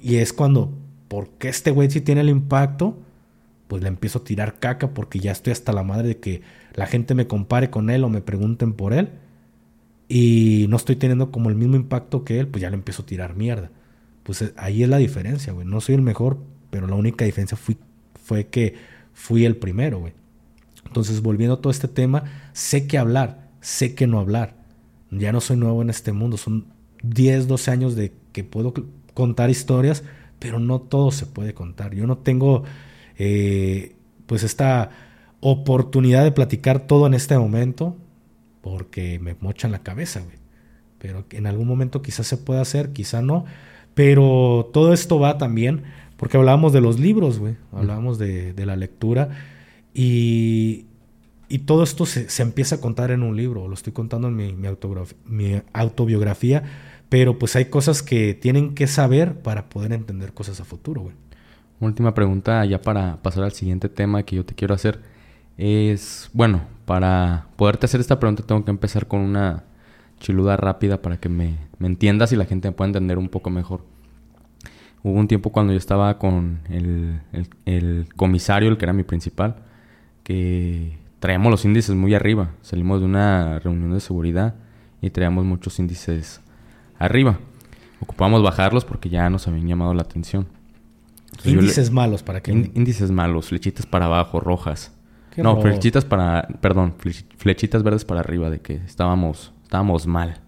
Y es cuando porque este güey sí tiene el impacto, pues le empiezo a tirar caca porque ya estoy hasta la madre de que la gente me compare con él o me pregunten por él. Y no estoy teniendo como el mismo impacto que él, pues ya le empiezo a tirar mierda. Pues eh, ahí es la diferencia, güey. No soy el mejor, pero la única diferencia fui, fue que fui el primero, güey. Entonces, volviendo a todo este tema, sé que hablar, sé que no hablar. Ya no soy nuevo en este mundo. Son 10, 12 años de que puedo contar historias pero no todo se puede contar. Yo no tengo eh, pues esta oportunidad de platicar todo en este momento porque me mochan la cabeza, güey. Pero en algún momento quizás se pueda hacer, quizá no. Pero todo esto va también, porque hablábamos de los libros, güey. Hablábamos de, la lectura. Y, y todo esto se, se, empieza a contar en un libro. Lo estoy contando en mi, mi autobiografía pero pues hay cosas que tienen que saber para poder entender cosas a futuro, güey. Última pregunta ya para pasar al siguiente tema que yo te quiero hacer. Es, bueno, para poderte hacer esta pregunta tengo que empezar con una chiluda rápida para que me, entiendas y la gente me pueda entender un poco mejor. Hubo un tiempo cuando yo estaba con el, el comisario, el que era mi principal, que traíamos los índices muy arriba. Salimos de una reunión de seguridad y traíamos muchos índices arriba. Ocupamos bajarlos porque ya nos habían llamado la atención. índices malos, ¿para qué? índices malos, flechitas para abajo, rojas. no, flechitas para, perdón, flechitas verdes para arriba, de que estábamos, estábamos mal.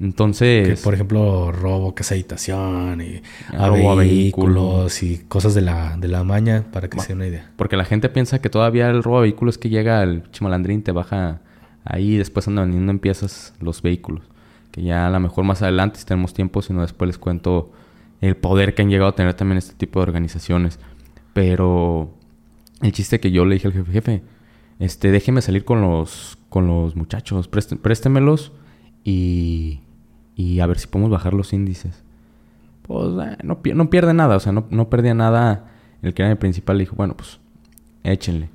Entonces... por ejemplo, robo, habitación y a, robo vehículos y cosas de la, de la maña, para que sea una idea. Porque la gente piensa que todavía el robo a vehículos es que llega el chimalandrín, te baja ahí y después andan vendiendo en piezas los vehículos que ya a lo mejor más adelante, si tenemos tiempo, si no después les cuento el poder que han llegado a tener también este tipo de organizaciones. Pero el chiste que yo le dije al jefe, jefe, este, déjeme salir con los, con los muchachos, préstemelos y, y a ver si podemos bajar los índices. Pues eh, no, pierde nada, o sea, no, no perdía nada. El que era el principal le dijo, bueno, pues échenle.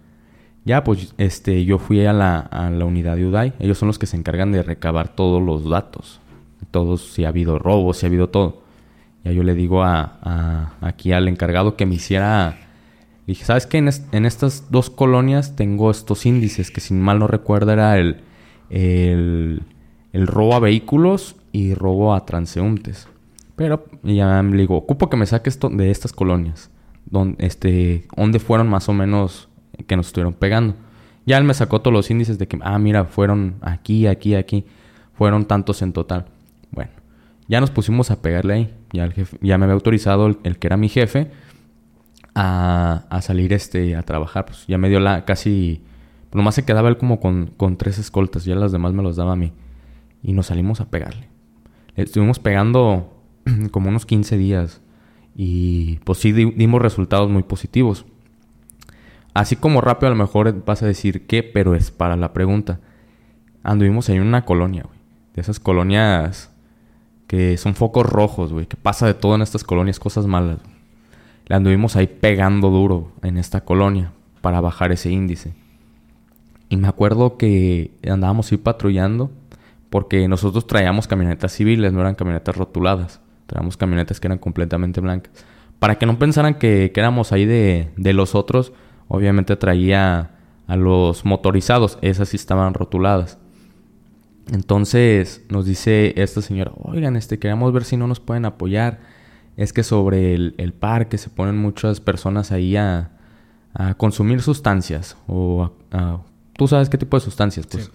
Ya, pues, este, yo fui a la, a la unidad de UDAI. Ellos son los que se encargan de recabar todos los datos. Todos, si ha habido robos, si ha habido todo. Ya yo le digo a, aquí al encargado que me hiciera... dije, ¿sabes qué? En, en, estas dos colonias tengo estos índices que, si mal no recuerdo, era el, el, el robo a vehículos y robo a transeúntes. Pero ya le digo, ocupo que me saque esto de estas colonias. Donde, este, ¿Dónde fueron más o menos que nos estuvieron pegando. Ya él me sacó todos los índices de que, ah, mira, fueron aquí, aquí, aquí. Fueron tantos en total. Bueno, ya nos pusimos a pegarle ahí. Ya, el jefe, ya me había autorizado el, que era mi jefe a, a, salir este, a trabajar. Pues ya me dio la casi... Nomás se quedaba él como con, con tres escoltas. Ya las demás me los daba a mí. Y nos salimos a pegarle. Estuvimos pegando como unos 15 días. Y pues sí dimos resultados muy positivos. Así como rápido a lo mejor vas a decir qué, pero es para la pregunta. Anduvimos en una colonia, güey. De esas colonias que son focos rojos, güey. Que pasa de todo en estas colonias, cosas malas. Le anduvimos ahí pegando duro en esta colonia para bajar ese índice. Y me acuerdo que andábamos ahí patrullando porque nosotros traíamos camionetas civiles, no eran camionetas rotuladas. Traíamos camionetas que eran completamente blancas. Para que no pensaran que, éramos ahí de, de los otros, Obviamente traía a los motorizados, esas sí estaban rotuladas. Entonces nos dice esta señora, oigan, este, queremos ver si no nos pueden apoyar. Es que sobre el, parque se ponen muchas personas ahí a, consumir sustancias. O a, tú sabes qué tipo de sustancias, pues.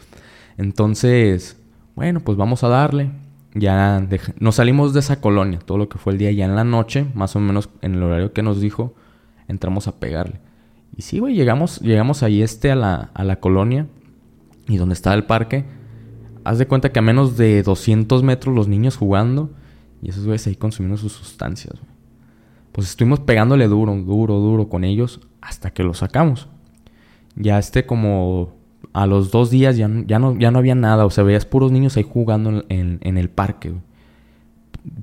Entonces, bueno, pues vamos a darle. Ya nos salimos de esa colonia, todo lo que fue el día, ya en la noche, más o menos en el horario que nos dijo, entramos a pegarle. Y sí, güey, llegamos, llegamos ahí este a la, a la colonia y donde está el parque. Haz de cuenta que a menos de 200 metros los niños jugando y esos güeyes ahí consumiendo sus sustancias. Pues estuvimos pegándole duro, duro, duro con ellos hasta que los sacamos. Ya este como a los dos días ya, ya, no, ya no había nada. O sea, veías puros niños ahí jugando en, en el parque.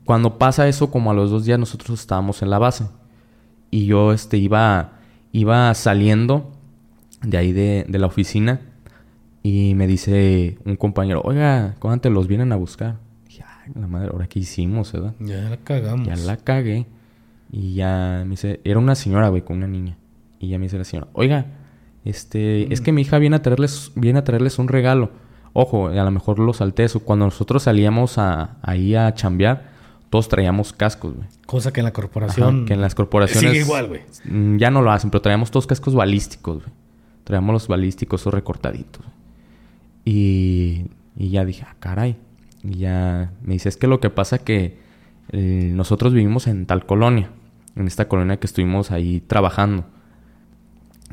Cuando pasa eso, como a los dos días nosotros estábamos en la base. Y yo este, iba iba saliendo de ahí de, la oficina y me dice un compañero, oiga, ¿cuándo te los vienen a buscar? dije, ay, la madre, ¿ahora qué hicimos, verdad? Ya la cagamos. Ya la cagué. Y ya me dice, era una señora, güey, con una niña. Y ya me dice la señora, oiga, este, es que mi hija viene a traerles, viene a traerles un regalo. Ojo, a lo mejor lo salté eso. Cuando nosotros salíamos a, ahí a chambear, todos traíamos cascos, güey. Cosa que en la corporación. que en las corporaciones. Sigue igual, güey. Mm, ya no lo hacen, pero traíamos todos cascos balísticos, güey. Traíamos los balísticos o recortaditos. Y, y ya dije, ah, caray. Y ya me dice, es que lo que pasa que eh, nosotros vivimos en tal colonia. En esta colonia que estuvimos ahí trabajando.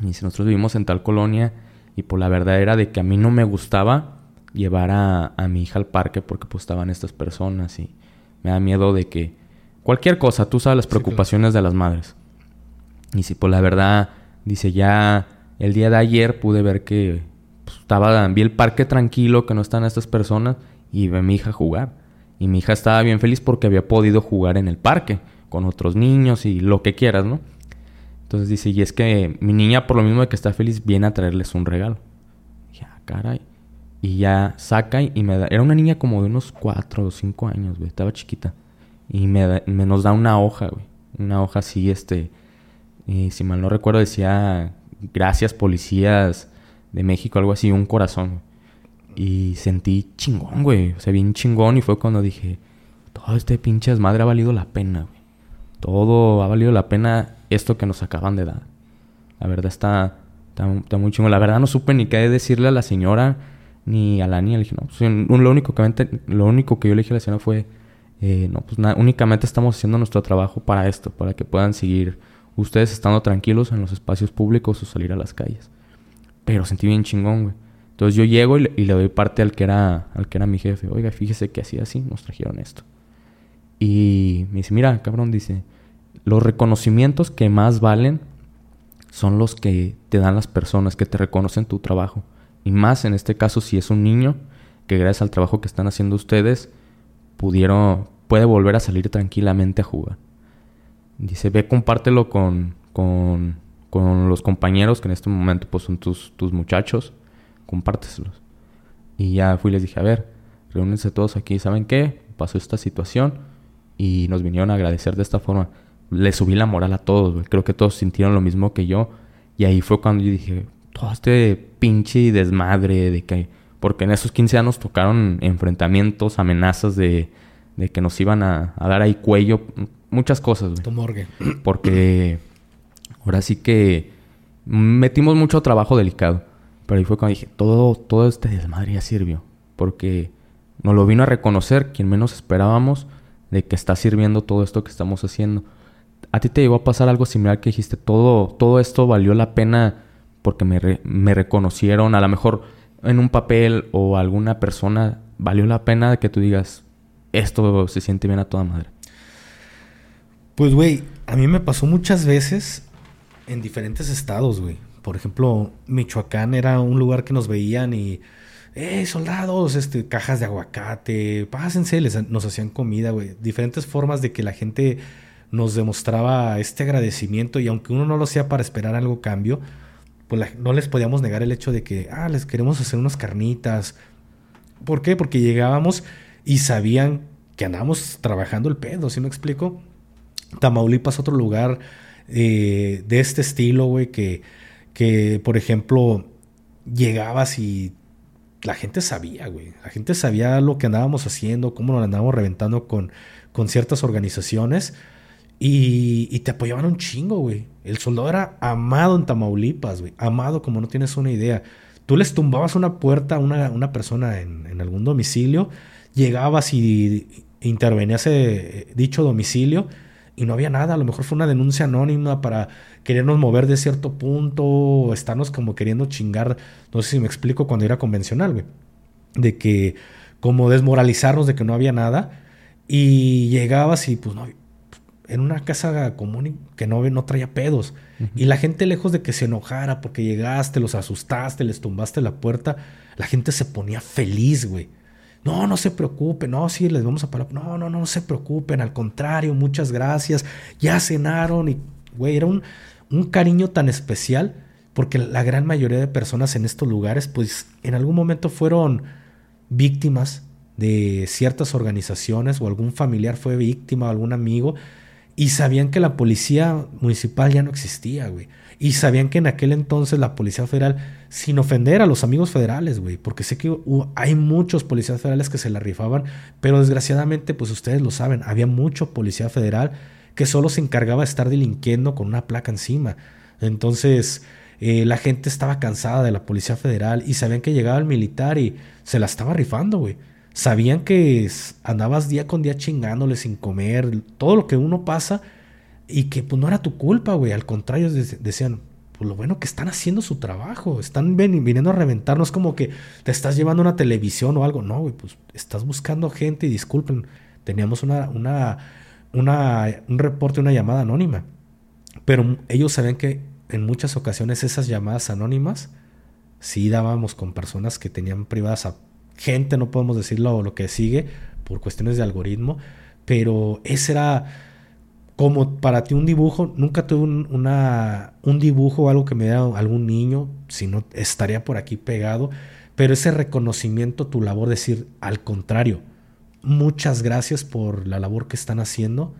Y dice, nosotros vivimos en tal colonia. Y por la verdad era de que a mí no me gustaba llevar a, a mi hija al parque porque pues estaban estas personas y me da miedo de que cualquier cosa, tú sabes las preocupaciones de las madres. Y si pues la verdad, dice ya el día de ayer pude ver que pues, estaba, vi el parque tranquilo, que no están estas personas y vi a mi hija jugar. Y mi hija estaba bien feliz porque había podido jugar en el parque con otros niños y lo que quieras, ¿no? Entonces dice, y es que mi niña por lo mismo de que está feliz viene a traerles un regalo. Ya, ah, caray. Y ya saca y me da... Era una niña como de unos cuatro o cinco años, güey. Estaba chiquita. Y me, me nos da una hoja, güey. Una hoja así, este... Y si mal no recuerdo decía... Gracias, policías de México, algo así. Un corazón, Y sentí chingón, güey. O sea, bien chingón. Y fue cuando dije... Todo este pinche desmadre ha valido la pena, güey. Todo ha valido la pena esto que nos acaban de dar. La verdad está, está, muy chingón. La verdad no supe ni qué decirle a la señora ni a la niña. Le dije, no, pues, lo, único que, lo único que yo le dije a la señora fue, eh, no, pues únicamente estamos haciendo nuestro trabajo para esto, para que puedan seguir ustedes estando tranquilos en los espacios públicos o salir a las calles. Pero sentí bien chingón, güey. Entonces yo llego y le, doy parte al que, era, al que era mi jefe. Oiga, fíjese que así, así, nos trajeron esto. Y me dice, mira, cabrón, dice, los reconocimientos que más valen son los que te dan las personas, que te reconocen tu trabajo. Y más en este caso si es un niño que gracias al trabajo que están haciendo ustedes pudieron, puede volver a salir tranquilamente a jugar. Dice, ve, compártelo con, con, con los compañeros que en este momento pues son tus, tus muchachos, compárteselos. Y ya fui y les dije, a ver, reúnense todos aquí, ¿saben qué? Pasó esta situación y nos vinieron a agradecer de esta forma. Le subí la moral a todos, Creo que todos sintieron lo mismo que yo. Y ahí fue cuando yo dije, todo este pinche desmadre de que... Porque en esos 15 años tocaron enfrentamientos, amenazas de, de que nos iban a, a, dar ahí cuello, muchas cosas, güey. morgue. Porque ahora sí que metimos mucho trabajo delicado. Pero ahí fue cuando dije, todo, todo este desmadre ya sirvió. Porque nos lo vino a reconocer quien menos esperábamos de que está sirviendo todo esto que estamos haciendo. ¿A ti te llegó a pasar algo similar que dijiste, todo, todo esto valió la pena porque me, me reconocieron? A lo mejor en un papel o alguna persona, ¿valió la pena que tú digas, esto se siente bien a toda madre? Pues, güey, a mí me pasó muchas veces en diferentes estados, güey. Por ejemplo, Michoacán era un lugar que nos veían y ¡eh, soldados! Este, cajas de aguacate, pásense, les, nos hacían comida, güey. Diferentes formas de que la gente nos demostraba este agradecimiento y aunque uno no lo sea para esperar algo cambio, pues no les podíamos negar el hecho de que, ah, les queremos hacer unas carnitas. ¿Por qué? Porque llegábamos y sabían que andábamos trabajando el pedo, ¿sí me explico? Tamaulipas, otro lugar eh, de este estilo, güey, que, que, por ejemplo, llegabas y la gente sabía, güey. La gente sabía lo que andábamos haciendo, cómo nos andábamos reventando con, con ciertas organizaciones. Y, te apoyaban un chingo, güey. El soldado era amado en Tamaulipas, güey. Amado como no tienes una idea. Tú les tumbabas una puerta a una, una persona en, algún domicilio, llegabas y intervenías ese dicho domicilio y no había nada. A lo mejor fue una denuncia anónima para querernos mover de cierto punto o estarnos como queriendo chingar. No sé si me explico cuando era convencional, güey. De que como desmoralizarnos de que no había nada y llegabas y pues no en una casa común que no, no traía pedos. Y la gente, lejos de que se enojara porque llegaste, los asustaste, les tumbaste la puerta, la gente se ponía feliz, güey. No, no se preocupen, no, sí, les vamos a parar. No, no, no, se preocupen, al contrario, muchas gracias. Ya cenaron y, güey, era un, un cariño tan especial porque la gran mayoría de personas en estos lugares, pues en algún momento fueron víctimas de ciertas organizaciones o algún familiar fue víctima o algún amigo y sabían que la policía municipal ya no existía, güey. Y sabían que en aquel entonces la Policía Federal, sin ofender a los amigos federales, güey, porque sé que hay muchos policías federales que se la rifaban, pero desgraciadamente, pues ustedes lo saben, había mucho policía federal que solo se encargaba de estar delinquiendo con una placa encima. Entonces, eh, la gente estaba cansada de la Policía Federal y sabían que llegaba el militar y se la estaba rifando, güey. Sabían que andabas día con día chingándole sin comer, todo lo que uno pasa y que pues no era tu culpa, güey. Al contrario, decían, pues lo bueno que están haciendo su trabajo, están viniendo a reventarnos como que te estás llevando una televisión o algo. No, güey, pues estás buscando gente y disculpen, teníamos una, una, una, un reporte, una llamada anónima. Pero ellos sabían que en muchas ocasiones esas llamadas anónimas sí dábamos con personas que tenían privadas a gente, no podemos decirlo lo que sigue por cuestiones de algoritmo, pero ese era como para ti un dibujo, nunca tuve un, un dibujo o algo que me diera algún niño, si no estaría por aquí pegado, pero ese reconocimiento, tu labor, decir al contrario, muchas gracias por la labor que están haciendo,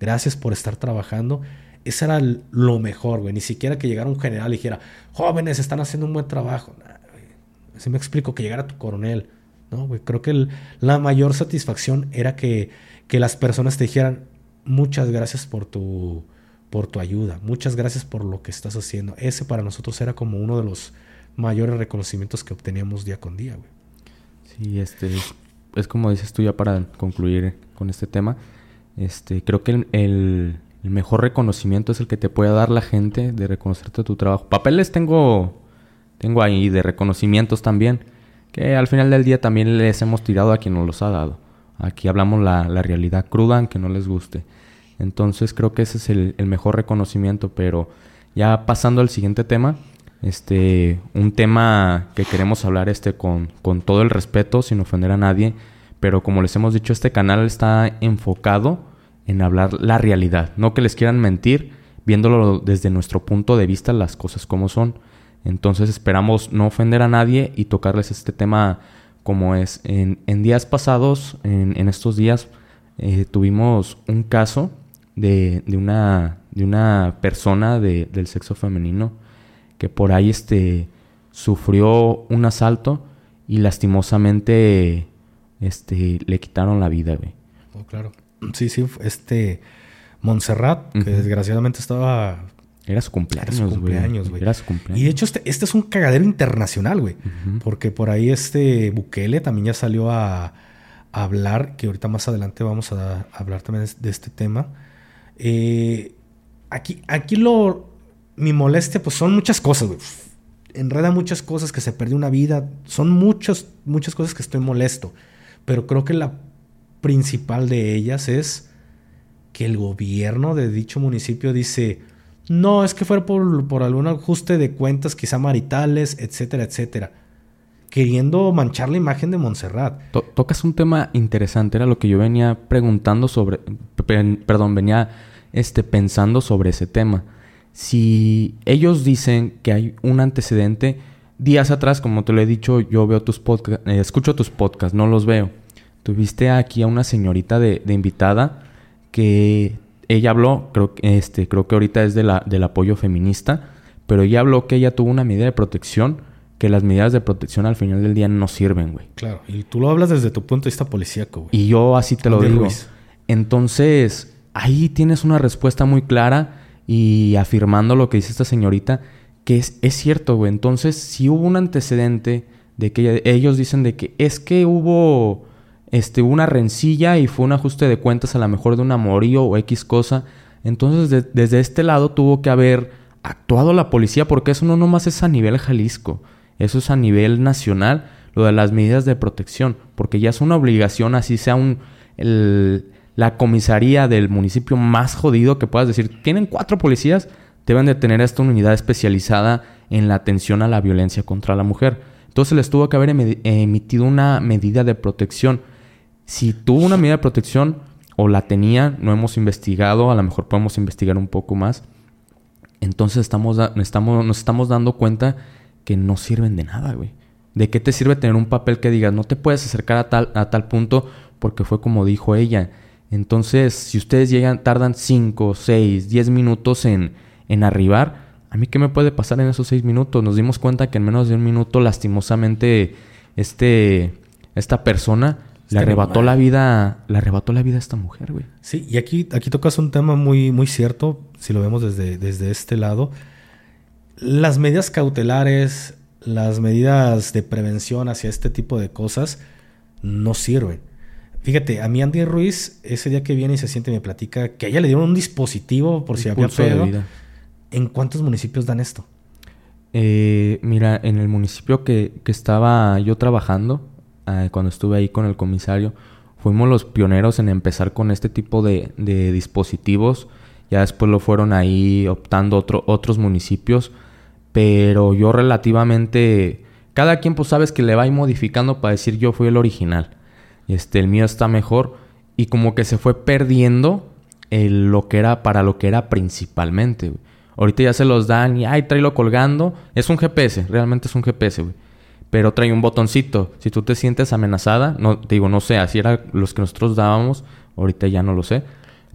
gracias por estar trabajando. Ese era lo mejor, güey. Ni siquiera que llegara un general y dijera, jóvenes, están haciendo un buen trabajo. Si me explico, que llegara tu coronel. No, güey. Creo que la mayor satisfacción era que, que las personas te dijeran, muchas gracias por tu, por tu ayuda, muchas gracias por lo que estás haciendo. Ese para nosotros era como uno de los mayores reconocimientos que obteníamos día con día, güey. Sí, este, es como dices tú ya para concluir con este tema, este, creo que el, el, mejor reconocimiento es el que te puede dar la gente de reconocerte tu trabajo. Papeles tengo tengo ahí de reconocimientos también, que al final del día también les hemos tirado a quien nos los ha dado. Aquí hablamos la, la realidad cruda, aunque no les guste. Entonces creo que ese es el, el, mejor reconocimiento, pero ya pasando al siguiente tema, este, un tema que queremos hablar este con, con todo el respeto, sin ofender a nadie, pero como les hemos dicho, este canal está enfocado en hablar la realidad, no que les quieran mentir, viéndolo desde nuestro punto de vista las cosas como son. Entonces esperamos no ofender a nadie y tocarles este tema como es. En, en días pasados, en, en estos días, eh, tuvimos un caso de, de, una, de una persona de, del sexo femenino que por ahí este, sufrió un asalto y lastimosamente este, le quitaron la vida, güey. Oh, claro. Sí, sí, este Montserrat, que uh -huh. desgraciadamente estaba... Era su cumpleaños, Era su cumpleaños, güey. Era su cumpleaños. Y de hecho, este, este es un cagadero internacional, güey. Uh -huh. Porque por ahí este Bukele también ya salió a, a, hablar, que ahorita más adelante vamos a, a hablar también de este tema. Eh, aquí, aquí lo... Mi molestia, pues son muchas cosas, güey. Enreda muchas cosas, que se perdió una vida. Son muchas, muchas cosas que estoy molesto. Pero creo que la principal de ellas es que el gobierno de dicho municipio dice, no, es que fue por, por algún ajuste de cuentas quizá maritales, etcétera, etcétera. Queriendo manchar la imagen de Montserrat. To tocas un tema interesante, era lo que yo venía preguntando sobre, perdón, venía este, pensando sobre ese tema. Si ellos dicen que hay un antecedente, días atrás, como te lo he dicho, yo veo tus podcasts, eh, escucho tus podcasts, no los veo. Tuviste aquí a una señorita de invitada que ella habló, creo, este, creo que ahorita es de la, del apoyo feminista, pero ella habló que ella tuvo una medida de protección, que las medidas de protección al final del día no sirven, güey. Claro, y tú lo hablas desde tu punto de vista policíaco, güey. Y yo así te lo digo. Ruiz. Entonces, ahí tienes una respuesta muy clara y afirmando lo que dice esta señorita, que es, es cierto, güey. Entonces, si hubo un antecedente de que ellos dicen de que es que hubo este, una rencilla y fue un ajuste de cuentas a lo mejor de un amorío o X cosa. Entonces, de, desde este lado tuvo que haber actuado la policía porque eso no nomás es a nivel Jalisco, eso es a nivel nacional, lo de las medidas de protección, porque ya es una obligación, así sea un, la comisaría del municipio más jodido que puedas decir, tienen cuatro policías, deben de tener esta unidad especializada en la atención a la violencia contra la mujer. Entonces les tuvo que haber emitido una medida de protección. Si tuvo una medida de protección o la tenía, no hemos investigado, a lo mejor podemos investigar un poco más. Entonces estamos, estamos, nos estamos dando cuenta que no sirven de nada, güey. ¿De qué te sirve tener un papel que digas no te puedes acercar a tal, a tal punto porque fue como dijo ella? Entonces, si ustedes llegan, tardan 5, 6, 10 minutos en, en arribar, ¿a mí qué me puede pasar en esos 6 minutos? Nos dimos cuenta que en menos de un minuto, lastimosamente, este, esta persona le arrebató la vida, le arrebató la vida a esta mujer, güey. Sí, y aquí, aquí tocas un tema muy, muy cierto, si lo vemos desde, desde este lado. Las medidas cautelares, las medidas de prevención hacia este tipo de cosas no sirven. Fíjate, a mí Andy Ruiz, ese día que viene y se siente, me platica que a ella le dieron un dispositivo por si había pedo. ¿En cuántos municipios dan esto? Eh, mira, en el municipio que, que estaba yo trabajando, eh, cuando estuve ahí con el comisario, fuimos los pioneros en empezar con este tipo de, dispositivos. Ya después lo fueron ahí optando otro, otros municipios. Pero yo relativamente... Cada quien pues sabes que le va a ir modificando para decir yo fui el original. Este, el mío está mejor. Y como que se fue perdiendo el, lo que era para lo que era principalmente. Ahorita ya se los dan y ay, tráelo colgando. Es un GPS, realmente es un GPS, güey. Pero trae un botoncito. Si tú te sientes amenazada, no, te digo, no sé, así eran los que nosotros dábamos. Ahorita ya no lo sé.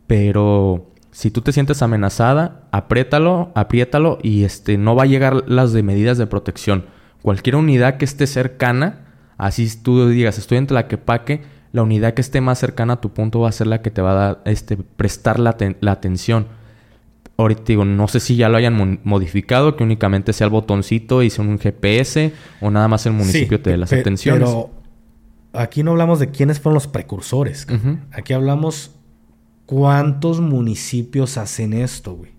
Pero si tú te sientes amenazada, apriétalo, apriétalo y este no va a llegar las medidas de protección. Cualquier unidad que esté cercana, así tú digas, estoy en Tlaquepaque, la unidad que esté más cercana a tu punto va a ser la que te va a dar, este, prestar la, la atención. Ahorita digo, no sé si ya lo hayan modificado, que únicamente sea el botoncito y sea un GPS o nada más el municipio sí, te dé las atenciones. Pero aquí no hablamos de quiénes fueron los precursores. Uh -huh. Aquí hablamos cuántos municipios hacen esto, güey.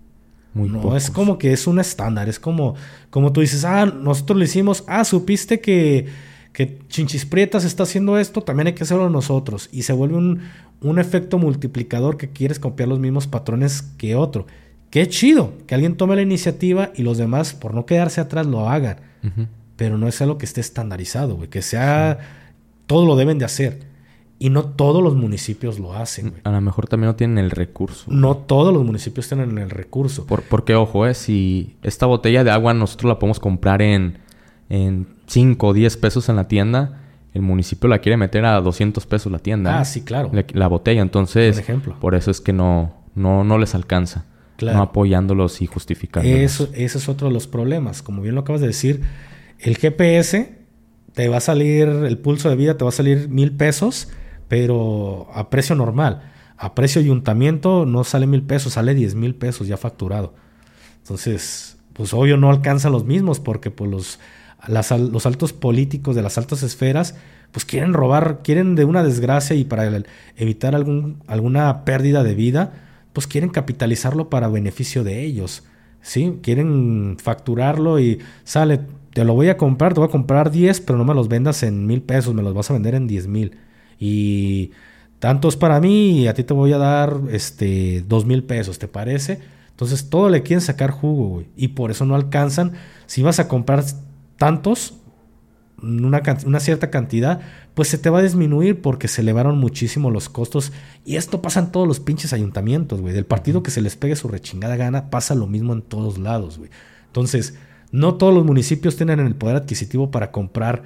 Muy no, pocos. es como que es un estándar. Es como, como tú dices, ah, nosotros lo hicimos. Ah, supiste que, que Chinchis Prietas está haciendo esto, también hay que hacerlo nosotros. Y se vuelve un, un efecto multiplicador que quieres copiar los mismos patrones que otro. Qué chido que alguien tome la iniciativa y los demás, por no quedarse atrás, lo hagan. Pero no es algo que esté estandarizado, güey. Que sea. Todo lo deben de hacer. Y no todos los municipios lo hacen, güey. A lo mejor también no tienen el recurso. No todos los municipios tienen el recurso. Por- porque, ojo, eh, si esta botella de agua nosotros la podemos comprar en, en 5 o 10 pesos en la tienda, el municipio la quiere meter a 200 pesos la tienda. Ah, ¿eh? sí, claro. La, la botella, entonces, ejemplo. por eso es que no, no, no les alcanza. Claro. No apoyándolos y justificándolos. Eso, ese es otro de los problemas. Como bien lo acabas de decir, el GPS te va a salir, el pulso de vida te va a salir mil pesos, pero a precio normal. A precio ayuntamiento no sale mil pesos, sale diez mil pesos ya facturado. Entonces, pues obvio no alcanzan los mismos porque pues los, las los altos políticos de las altas esferas pues quieren robar, quieren de una desgracia y para el- evitar algún, alguna pérdida de vida, pues quieren capitalizarlo para beneficio de ellos. ¿sí? Quieren facturarlo y sale, te lo voy a comprar, te voy a comprar 10, pero no me los vendas en mil pesos, me los vas a vender en 10 mil. Y tanto es para mí y a ti te voy a dar este dos mil pesos, ¿te parece? Entonces todo le quieren sacar jugo, güey. Y por eso no alcanzan. Si vas a comprar tantos, una, una cierta cantidad, pues se te va a disminuir porque se elevaron muchísimo los costos. Y esto pasa en todos los pinches ayuntamientos, güey. Del partido que se les pegue su rechingada gana, pasa lo mismo en todos lados, güey. Entonces, no todos los municipios tienen el poder adquisitivo para comprar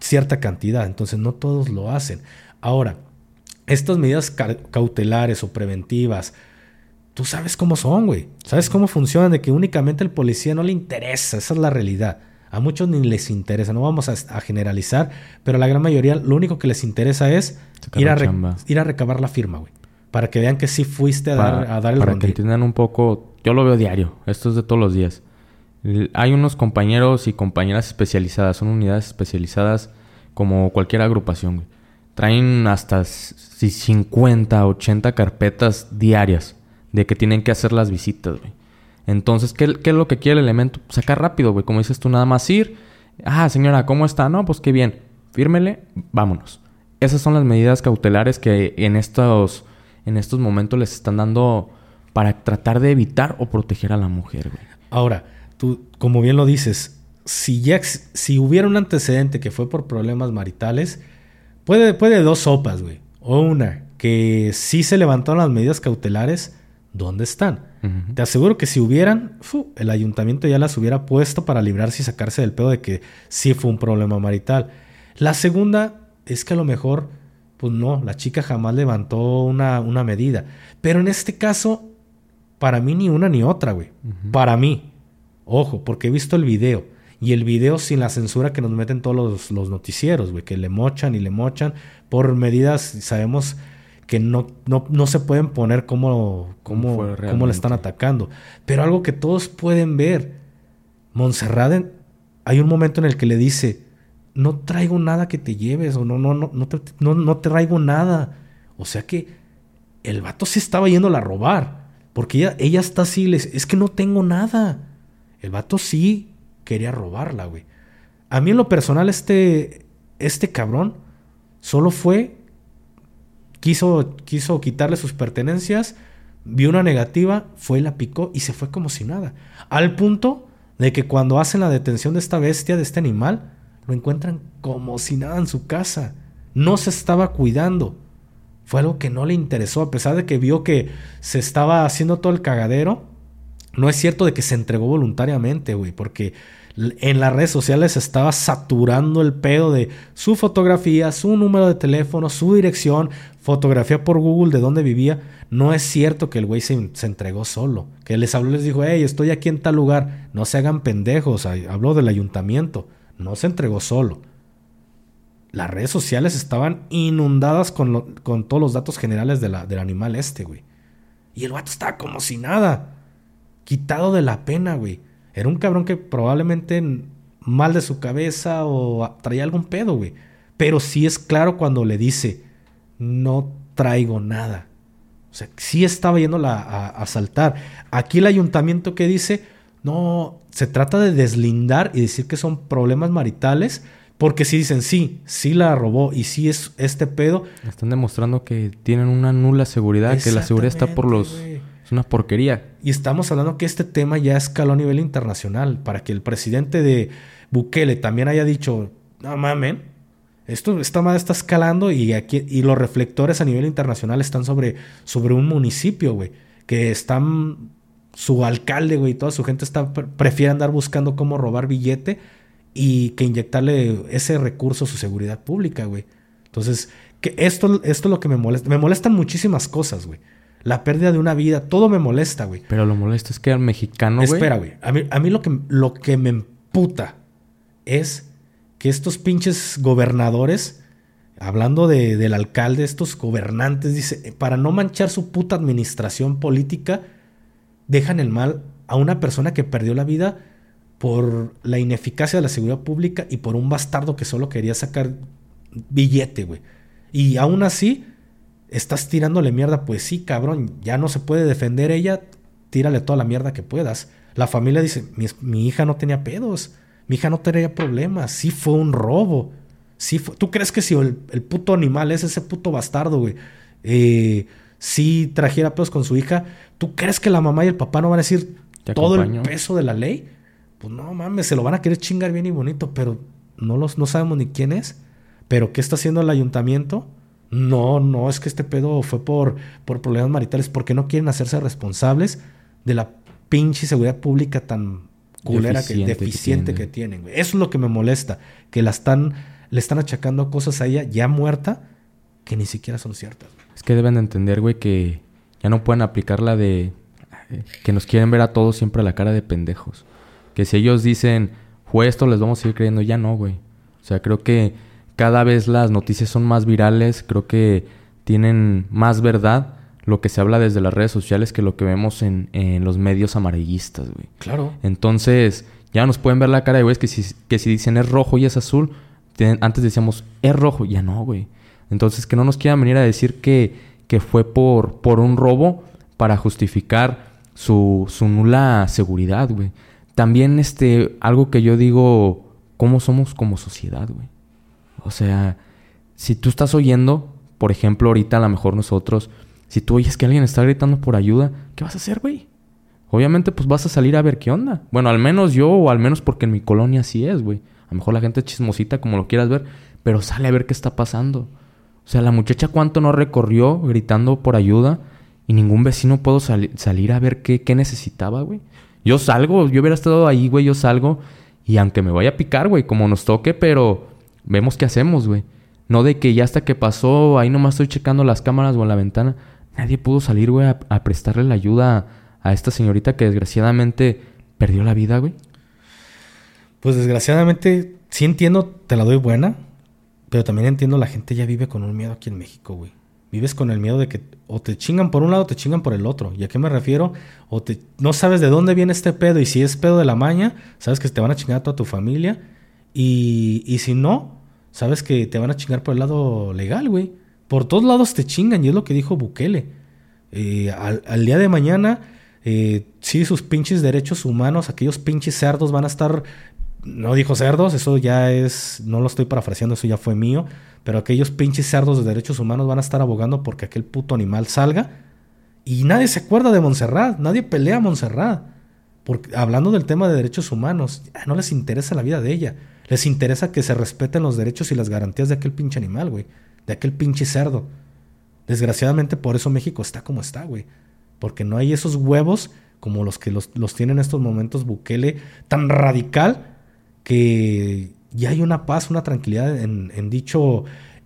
cierta cantidad. Entonces, no todos lo hacen. Ahora, estas medidas ca- cautelares o preventivas, tú sabes cómo son, güey. Sabes cómo funcionan, de que únicamente el policía no le interesa, esa es la realidad. A muchos ni les interesa, no vamos a, a generalizar, pero a la gran mayoría lo único que les interesa es ir a, re- chamba. ir a recabar la firma, güey. Para que vean que sí fuiste a, dar, a dar el para que entiendan un poco, yo lo veo diario, esto es de todos los días. Hay unos compañeros y compañeras especializadas, son unidades especializadas como cualquier agrupación. güey. Traen hasta s- si 50, 80 carpetas diarias de que tienen que hacer las visitas, güey. Entonces, ¿qué, es lo que quiere el elemento? Sacar rápido, güey. Como dices tú, nada más ir. Ah, señora, ¿cómo está? No, pues qué bien. Fírmele, vámonos. Esas son las medidas cautelares que en estos, en estos momentos les están dando para tratar de evitar o proteger a la mujer, güey. Ahora, tú, como bien lo dices, si ya si hubiera un antecedente que fue por problemas maritales, puede, puede dos sopas, güey. O una, que sí se levantaron las medidas cautelares, ¿dónde están? Te aseguro que si hubieran, fu, el ayuntamiento ya las hubiera puesto para librarse y sacarse del pedo de que sí fue un problema marital. La segunda es que a lo mejor, pues no, la chica jamás levantó una, una medida. Pero en este caso, para mí ni una ni otra, güey. Para mí. Ojo, porque he visto el video. Y el video sin la censura que nos meten todos los, los noticieros, güey. Que le mochan y le mochan por medidas, sabemos que no, no, no se pueden poner como, como, fue cómo le están atacando. Pero algo que todos pueden ver. Montserrat, en- hay un momento en el que le dice, no traigo nada que te lleves, o no, no, no, no, te, no, no traigo nada. O sea que el vato se estaba yéndola a robar. Porque ella, ella está así, les, es que no tengo nada. El vato sí quería robarla, güey. A mí en lo personal, este, este cabrón solo fue, quiso, quiso quitarle sus pertenencias, vio una negativa, fue la picó y se fue como si nada. Al punto de que cuando hacen la detención de esta bestia, de este animal, lo encuentran como si nada en su casa. No se estaba cuidando. Fue algo que no le interesó, a pesar de que vio que se estaba haciendo todo el cagadero. No es cierto de que se entregó voluntariamente, güey, porque en las redes sociales estaba saturando el pedo de su fotografía, su número de teléfono, su dirección, fotografía por Google de dónde vivía. No es cierto que el güey se, entregó solo. Que les habló, les dijo, hey, estoy aquí en tal lugar. No se hagan pendejos. Habló del ayuntamiento. No se entregó solo. Las redes sociales estaban inundadas con todos los datos generales de la- del animal este, güey. Y el vato estaba como si nada. Quitado de la pena, güey. Era un cabrón que probablemente mal de su cabeza o traía algún pedo, güey. Pero sí es claro cuando le dice, no traigo nada. O sea, sí estaba yéndola a, a asaltar. Aquí el ayuntamiento que dice, no, se trata de deslindar y decir que son problemas maritales. Porque si dicen, sí, sí la robó y sí es este pedo. Están demostrando que tienen una nula seguridad, que la seguridad está por los... una porquería. Y estamos hablando que este tema ya escaló a nivel internacional. Para que el presidente de Bukele también haya dicho, no mamen, esto, esta madre está escalando y, aquí, y los reflectores a nivel internacional están sobre, sobre un municipio, güey. Que están, su alcalde, güey, y toda su gente está, prefiere andar buscando cómo robar billete y que inyectarle ese recurso a su seguridad pública, güey. Entonces, que esto, esto es lo que me molesta. Me molestan muchísimas cosas, güey. La pérdida de una vida, todo me molesta, güey. Pero lo molesto es que al mexicano, güey. Espera, güey. A mí, a mí lo, que, lo que me emputa es que estos pinches gobernadores, hablando de, del alcalde, estos gobernantes, dice, para no manchar su puta administración política, dejan el mal a una persona que perdió la vida por la ineficacia de la seguridad pública y por un bastardo que solo quería sacar billete, güey. Y aún así, estás tirándole mierda, pues sí, cabrón, ya no se puede defender ella, tírale toda la mierda que puedas. La familia dice, mi, hija no tenía pedos, mi hija no tenía problemas, sí fue un robo. Sí ¿Tú crees que si el, puto animal es ese puto bastardo, güey, eh, si trajera pedos con su hija, ¿tú crees que la mamá y el papá no van a decir todo el peso de la ley? Pues no mames, se lo van a querer chingar bien y bonito, pero no, los, no sabemos ni quién es. Pero ¿qué está haciendo el ayuntamiento? No, no, es que este pedo fue por, por problemas maritales, porque no quieren hacerse responsables de la pinche seguridad pública tan culera, deficiente que, deficiente que, tienen. Eso es lo que me molesta, que la están, le están achacando cosas a ella ya muerta que ni siquiera son ciertas. Es que deben de entender, güey, que ya no pueden aplicar la de que nos quieren ver a todos siempre a la cara de pendejos. Que si ellos dicen, fue esto, les vamos a seguir creyendo, ya no, güey. O sea, creo que cada vez las noticias son más virales, creo que tienen más verdad lo que se habla desde las redes sociales que lo que vemos en, los medios amarillistas, güey. Claro. Entonces, ya nos pueden ver la cara de güey que si, que si dicen es rojo y es azul, antes decíamos es rojo, ya no, güey. Entonces, que no nos quieran venir a decir que, que fue por, por un robo para justificar su, su nula seguridad, güey. También, este, algo que yo digo, ¿cómo somos como sociedad, güey? O sea, si tú estás oyendo, por ejemplo, ahorita a lo mejor nosotros, si tú oyes que alguien está gritando por ayuda, ¿qué vas a hacer, güey? Obviamente, pues vas a salir a ver qué onda. Bueno, al menos yo, o al menos porque en mi colonia así es, güey. A lo mejor la gente es chismosita, como lo quieras ver, pero sale a ver qué está pasando. O sea, la muchacha cuánto no recorrió gritando por ayuda y ningún vecino pudo salir a ver qué, qué necesitaba, güey. Yo salgo, yo hubiera estado ahí, güey, yo salgo y aunque me vaya a picar, güey, como nos toque, pero vemos qué hacemos, güey. No de que ya hasta que pasó, ahí nomás estoy checando las cámaras o en la ventana. Nadie pudo salir, güey, a, prestarle la ayuda a, esta señorita que desgraciadamente perdió la vida, güey. Pues desgraciadamente, sí entiendo, te la doy buena, pero también entiendo la gente ya vive con un miedo aquí en México, güey. Vives con el miedo de que o te chingan por un lado o te chingan por el otro. ¿Y a qué me refiero? O te, no sabes de dónde viene este pedo y si es pedo de la maña, sabes que te van a chingar a toda tu familia y, si no, sabes que te van a chingar por el lado legal, güey. Por todos lados te chingan y es lo que dijo Bukele. Eh, al, día de mañana, eh, sí, sus pinches derechos humanos, aquellos pinches cerdos van a estar... No dijo cerdos, eso ya es... No lo estoy parafraseando, eso ya fue mío. Pero aquellos pinches cerdos de derechos humanos van a estar abogando porque aquel puto animal salga. Y nadie se acuerda de Montserrat, nadie pelea a Montserrat. Porque, hablando del tema de derechos humanos, no les interesa la vida de ella. Les interesa que se respeten los derechos y las garantías de aquel pinche animal, güey. De aquel pinche cerdo. Desgraciadamente por eso México está como está, güey. Porque no hay esos huevos como los que los, los tiene en estos momentos Bukele tan radical que ya hay una paz, una tranquilidad en, en, dicho,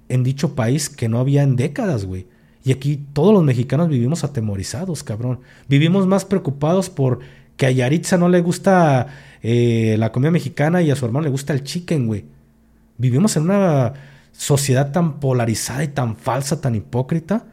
en dicho país que no había en décadas, güey. Y aquí todos los mexicanos vivimos atemorizados, cabrón. Vivimos más preocupados por que a Yaritza no le gusta eh, la comida mexicana y a su hermano le gusta el chicken, güey. Vivimos en una sociedad tan polarizada y tan falsa, tan hipócrita.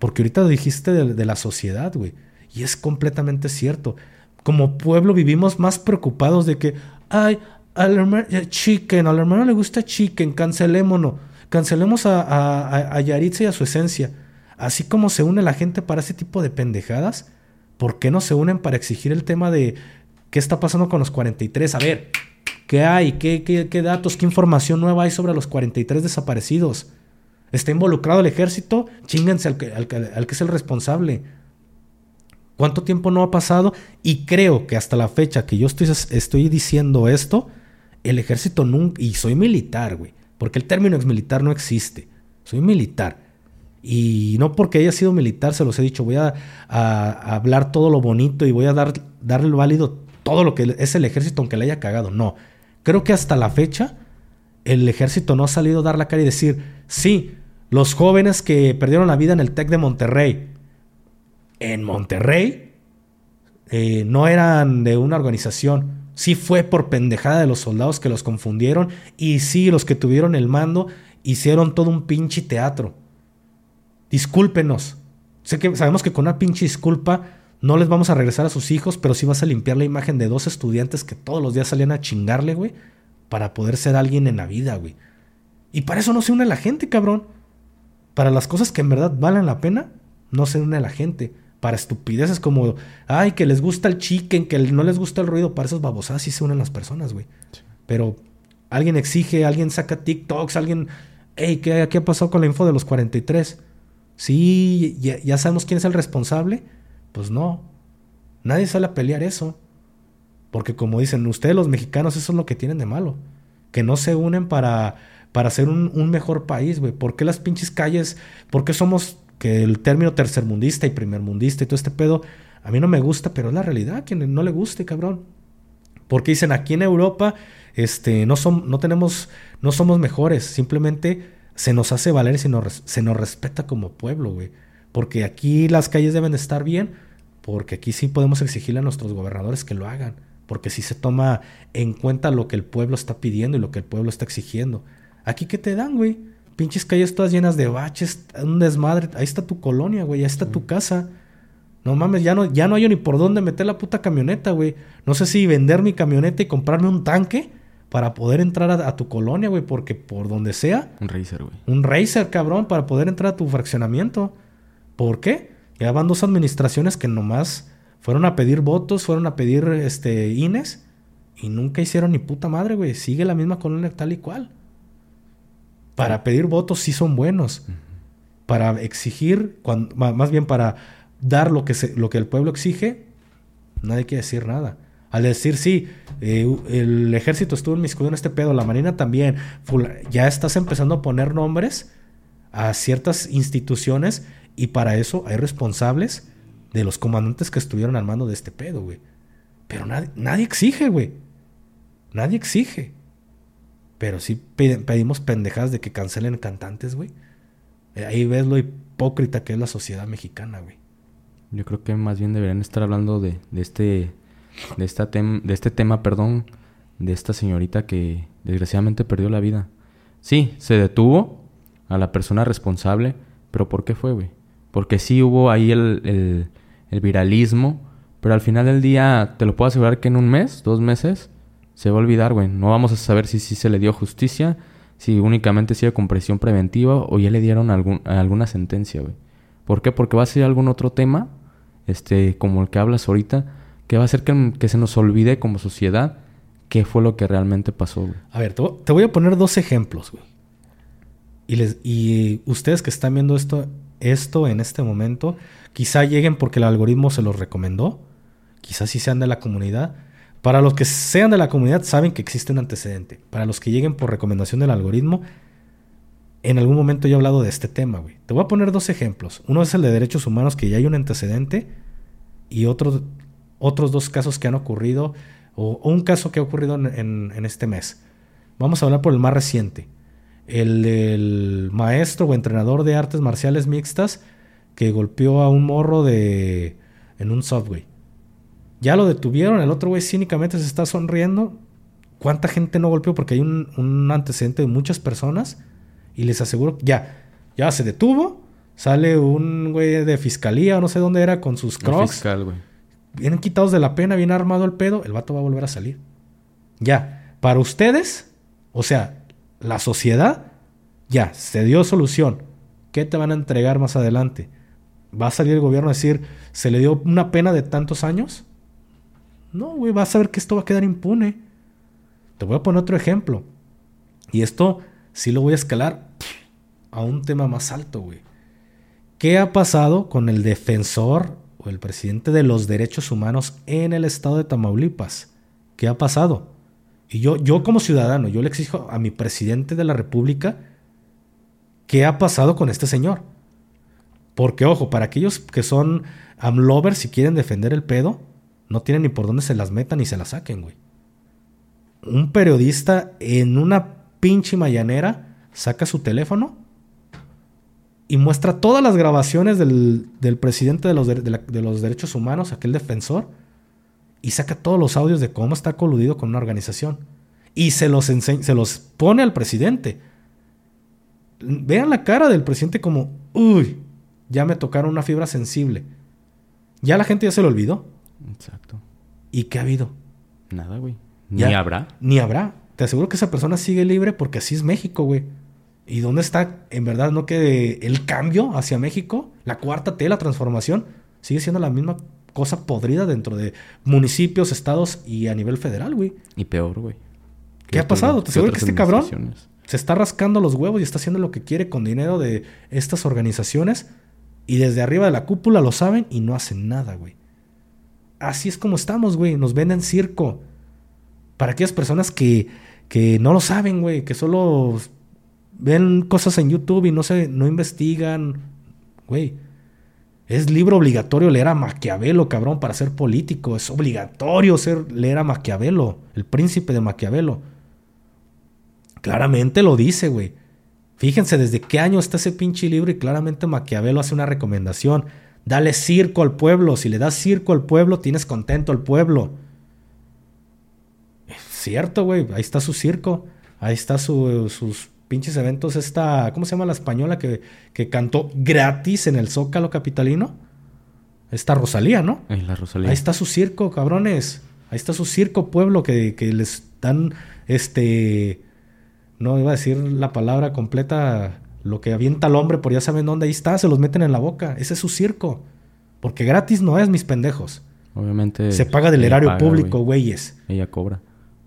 Porque ahorita dijiste de, la sociedad, güey. Y es completamente cierto. Como pueblo vivimos más preocupados de que, ay, al hermano, eh, chicken, al hermano le gusta chicken, cancelémonos. Cancelemos a, a, a Yaritza y a su esencia. así como se une la gente para ese tipo de pendejadas, ¿por qué no se unen para exigir el tema de qué está pasando con los 43? A ver, ¿qué hay? ¿Qué, qué, datos, qué información nueva hay sobre los 43 desaparecidos? ¿Está involucrado el ejército? Chinguense al que, al que es el responsable. ¿Cuánto tiempo no ha pasado? Y creo que hasta la fecha que yo estoy, estoy diciendo esto, el ejército nunca... Y soy militar, güey. Porque el término ex militar no existe. Soy militar. Y no porque haya sido militar, se los he dicho, voy a, hablar todo lo bonito y voy a dar, darle válido todo lo que es el ejército, aunque le haya cagado. No. Creo que hasta la fecha el ejército no ha salido a dar la cara y decir, sí, los jóvenes que perdieron la vida en el TEC de Monterrey, en Monterrey, eh, no eran de una organización, Sí fue por pendejada de los soldados que los confundieron y sí los que tuvieron el mando hicieron todo un pinche teatro. Discúlpenos. Sé que sabemos que con una pinche disculpa no les vamos a regresar a sus hijos, pero sí vas a limpiar la imagen de dos estudiantes que todos los días salían a chingarle, güey, para poder ser alguien en la vida, güey. Y para eso no se une la gente, cabrón. Para las cosas que en verdad valen la pena, no se une la gente para estupideces como, ay, que les gusta el chicken, que no les gusta el ruido, para esas babosadas sí se unen las personas, güey. Pero alguien exige, alguien saca TikToks, alguien, hey, ¿qué, ¿qué, ha pasado con la info de los 43? Sí, ya, sabemos quién es el responsable. Pues no, nadie sale a pelear eso. Porque como dicen ustedes los mexicanos, eso es lo que tienen de malo. Que no se unen para, para ser un, un mejor país, güey. ¿Por qué las pinches calles? ¿Por qué somos que el término tercermundista y primermundista y todo este pedo, a mí no me gusta, pero es la realidad, quien no le guste, cabrón. Porque dicen, aquí en Europa este, no, son, no, tenemos, no somos mejores, simplemente se nos hace valer y se nos, se nos respeta como pueblo, güey. Porque aquí las calles deben estar bien, porque aquí sí podemos exigirle a nuestros gobernadores que lo hagan, porque sí se toma en cuenta lo que el pueblo está pidiendo y lo que el pueblo está exigiendo. Aquí, ¿qué te dan, güey? Pinches calles todas llenas de baches, un desmadre. Ahí está tu colonia, güey, ahí está tu casa. No mames, ya no, ya no hay ni por dónde meter la puta camioneta, güey. No sé si vender mi camioneta y comprarme un tanque para poder entrar a, tu colonia, güey, porque por donde sea. Un racer, güey. Un racer, cabrón, para poder entrar a tu fraccionamiento. ¿Por qué? Ya van dos administraciones que nomás fueron a pedir votos, fueron a pedir este INES y nunca hicieron ni puta madre, güey. Sigue la misma colonia tal y cual. Para pedir votos sí son buenos. Para exigir, más bien para dar lo que, lo que el pueblo exige, nadie quiere decir nada. Al decir, sí, eh, el ejército estuvo en en este pedo, la marina también, ya estás empezando a poner nombres a ciertas instituciones y para eso hay responsables de los comandantes que estuvieron al mando de este pedo, güey. Pero nadie, nadie exige, güey. Nadie exige. Pero sí pedimos pendejadas de que cancelen cantantes, güey. Eh, ahí ves lo hipócrita que es la sociedad mexicana, güey. Yo creo que más bien deberían estar hablando de, este de esta de este tema, perdón, de esta señorita que desgraciadamente perdió la vida. Sí, se detuvo a la persona responsable, pero ¿por qué fue, güey? Porque sí hubo ahí el, el viralismo, pero al final del día te lo puedo asegurar que en un mes, dos meses, se va a olvidar, güey. No vamos a saber si, si se le dio justicia, si únicamente sigue con presión preventiva o ya le dieron algún, alguna sentencia, güey. ¿Por qué? Porque va a ser algún otro tema, este, como el que hablas ahorita, que va a hacer que, se nos olvide como sociedad qué fue lo que realmente pasó, güey. A ver, te voy a poner dos ejemplos, güey. Y, les, y ustedes que están viendo esto, esto en este momento, quizá lleguen porque el algoritmo se los recomendó, quizás sí sean de la comunidad, para los que sean de la comunidad saben que existe un antecedente. Para los que lleguen por recomendación del algoritmo, en algún momento yo he hablado de este tema, güey. Te voy a poner dos ejemplos. Uno es el de derechos humanos, que ya hay un antecedente, y otros, otros dos casos que han ocurrido, o, un caso que ha ocurrido en, este mes. Vamos a hablar por el más reciente. El del maestro o entrenador de artes marciales mixtas que golpeó a un morro de en un subway. Ya lo detuvieron, el otro güey cínicamente se está sonriendo. ¿Cuánta gente no golpeó? Porque hay un, antecedente de muchas personas. Y les aseguro, ya, ya se detuvo. Sale un güey de fiscalía o no sé dónde era con sus crocs. fiscal, güey. Vienen quitados de la pena, bien armado el pedo. El vato va a volver a salir. Ya, para ustedes, o sea, la sociedad, ya, se dio solución. ¿qué te van a entregar más adelante? ¿Va a salir el gobierno a decir, se le dio una pena de tantos años? No, güey, vas a ver que esto va a quedar impune. Te voy a poner otro ejemplo. Y esto sí lo voy a escalar a un tema más alto, güey. ¿Qué ha pasado con el defensor o el presidente de los derechos humanos en el estado de Tamaulipas? ¿Qué ha pasado? Y yo, yo como ciudadano, yo le exijo a mi presidente de la República, ¿qué ha pasado con este señor? Porque, ojo, para aquellos que son amlovers y quieren defender el pedo, no tienen ni por dónde se las metan ni se las saquen, güey. Un periodista en una pinche mayanera saca su teléfono y muestra todas las grabaciones del, presidente de los, de los derechos humanos, aquel defensor, y saca todos los audios de cómo está coludido con una organización. Y se los, se los pone al presidente. Vean la cara del presidente como, uy, ya me tocaron una fibra sensible. Ya la gente ya se lo olvidó. Exacto. ¿Y qué ha habido? Nada, güey. Ni habrá. Ni habrá. Te aseguro que esa persona sigue libre porque así es México, güey. ¿Y dónde está, en verdad, no que el cambio hacia México, la cuarta T, la transformación, sigue siendo la misma cosa podrida dentro de municipios, estados y a nivel federal, güey. Y peor, güey. ¿Qué ha pasado? ¿Te aseguro que este cabrón se está rascando los huevos y está haciendo lo que quiere con dinero de estas organizaciones? Y desde arriba de la cúpula lo saben y no hacen nada, güey. Así es como estamos, güey. Nos venden circo. Para aquellas personas que, que no lo saben, güey, que solo ven cosas en YouTube y no se no investigan, güey. Es libro obligatorio leer a Maquiavelo, cabrón, para ser político. Es obligatorio ser, leer a Maquiavelo, el príncipe de Maquiavelo. Claramente lo dice, güey. Fíjense desde qué año está ese pinche libro y claramente Maquiavelo hace una recomendación. Dale circo al pueblo. Si le das circo al pueblo, tienes contento al pueblo. Es cierto, güey. Ahí está su circo. Ahí está sus pinches eventos. Esta, ¿cómo se llama la española que, que cantó gratis en el Zócalo Capitalino? Esta Rosalía, ¿no? la Rosalía. Ahí está su circo, cabrones. Ahí está su circo pueblo que, que les dan, este, no iba a decir la palabra completa, lo que avienta el hombre por ya saben dónde, ahí está, se los meten en la boca. Ese es su circo. Porque gratis no es, mis pendejos. Obviamente. Se paga del erario público, güeyes. Ella cobra.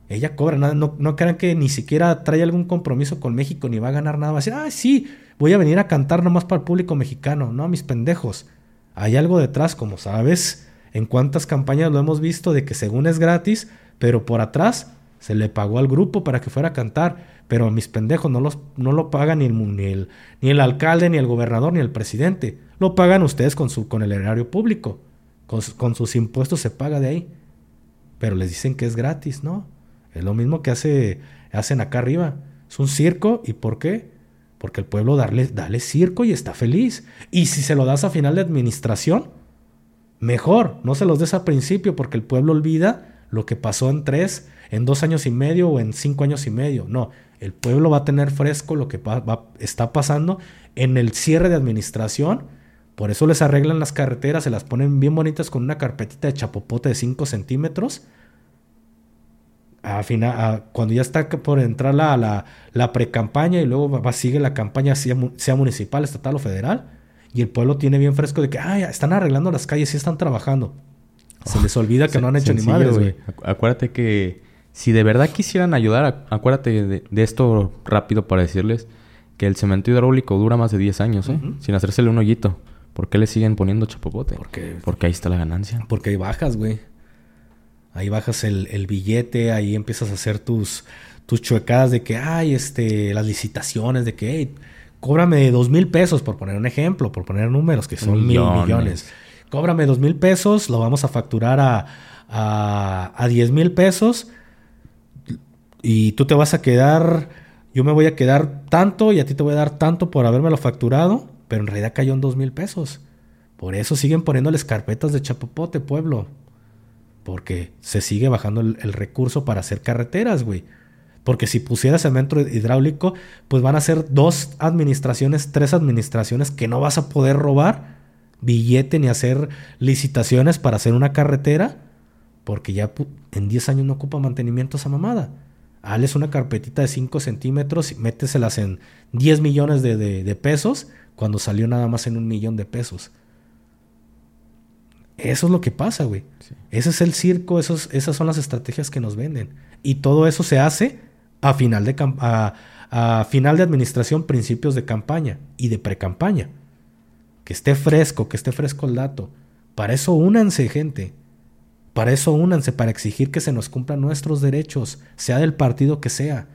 Ella cobra nada, no, no crean que ni siquiera trae algún compromiso con México ni va a ganar nada. Va a decir, ah, sí, voy a venir a cantar nomás para el público mexicano. No, mis pendejos. Hay algo detrás, como sabes, en cuántas campañas lo hemos visto de que según es gratis, pero por atrás se le pagó al grupo para que fuera a cantar. Pero a mis pendejos no, los, no lo pagan ni el, ni, el, ni el alcalde, ni el gobernador, ni el presidente. Lo pagan ustedes con, su, con el erario público. Con, con sus impuestos se paga de ahí. Pero les dicen que es gratis, ¿no? Es lo mismo que hace, hacen acá arriba. Es un circo. ¿Y por qué? Porque el pueblo darle, dale circo y está feliz. Y si se lo das a final de administración, mejor. No se los des al principio porque el pueblo olvida lo que pasó en tres, en dos años y medio o en cinco años y medio. No, el pueblo va a tener fresco lo que está pasando en el cierre de administración. Por eso les arreglan las carreteras, se las ponen bien bonitas con una carpetita de chapopote de 5 centímetros a final, cuando ya está por entrar la, la, la pre-campaña y luego va, sigue la campaña, sea, sea, municipal, estatal o federal, y el pueblo tiene bien fresco de que, ay, están arreglando las calles, y están trabajando. Se les olvida que no han hecho ni madre, güey. Acuérdate que si de verdad quisieran ayudar, acuérdate de, esto rápido para decirles que el cemento hidráulico dura más de 10 años, ¿eh? Sin hacérsele un hoyito. ¿Por qué le siguen poniendo chapopote? Porque, Porque ahí está la ganancia. Porque hay bajas, güey. Ahí bajas el, billete, ahí empiezas a hacer tus, tus chuecadas de que, hay este, las licitaciones, de que, hey, cóbrame dos mil pesos, por poner un ejemplo, por poner números, que son mil millones. Cóbrame dos mil pesos, lo vamos a facturar a, a, a diez mil pesos y tú te vas a quedar, yo me voy a quedar tanto y a ti te voy a dar tanto por habérmelo facturado, pero en realidad cayó en dos mil pesos. Por eso siguen poniéndoles carpetas de chapopote, pueblo. Porque se sigue bajando el, recurso para hacer carreteras, güey. Porque si pusieras cemento hidráulico, pues van a ser dos administraciones, tres administraciones que no vas a poder robar billete ni hacer licitaciones para hacer una carretera. Porque ya en 10 años no ocupa mantenimiento esa mamada. Hales una carpetita de 5 centímetros y méteselas en 10 millones de, de pesos cuando salió nada más en un millón de pesos. Eso es lo que pasa, güey. Ese es el circo, esos, esas son las estrategias que nos venden. Y todo eso se hace a final de, a, a final de administración, principios de campaña y de pre-campaña. Que esté fresco, que esté fresco el dato. Para eso únanse, gente. Para eso únanse, para exigir que se nos cumplan nuestros derechos, sea del partido que sea.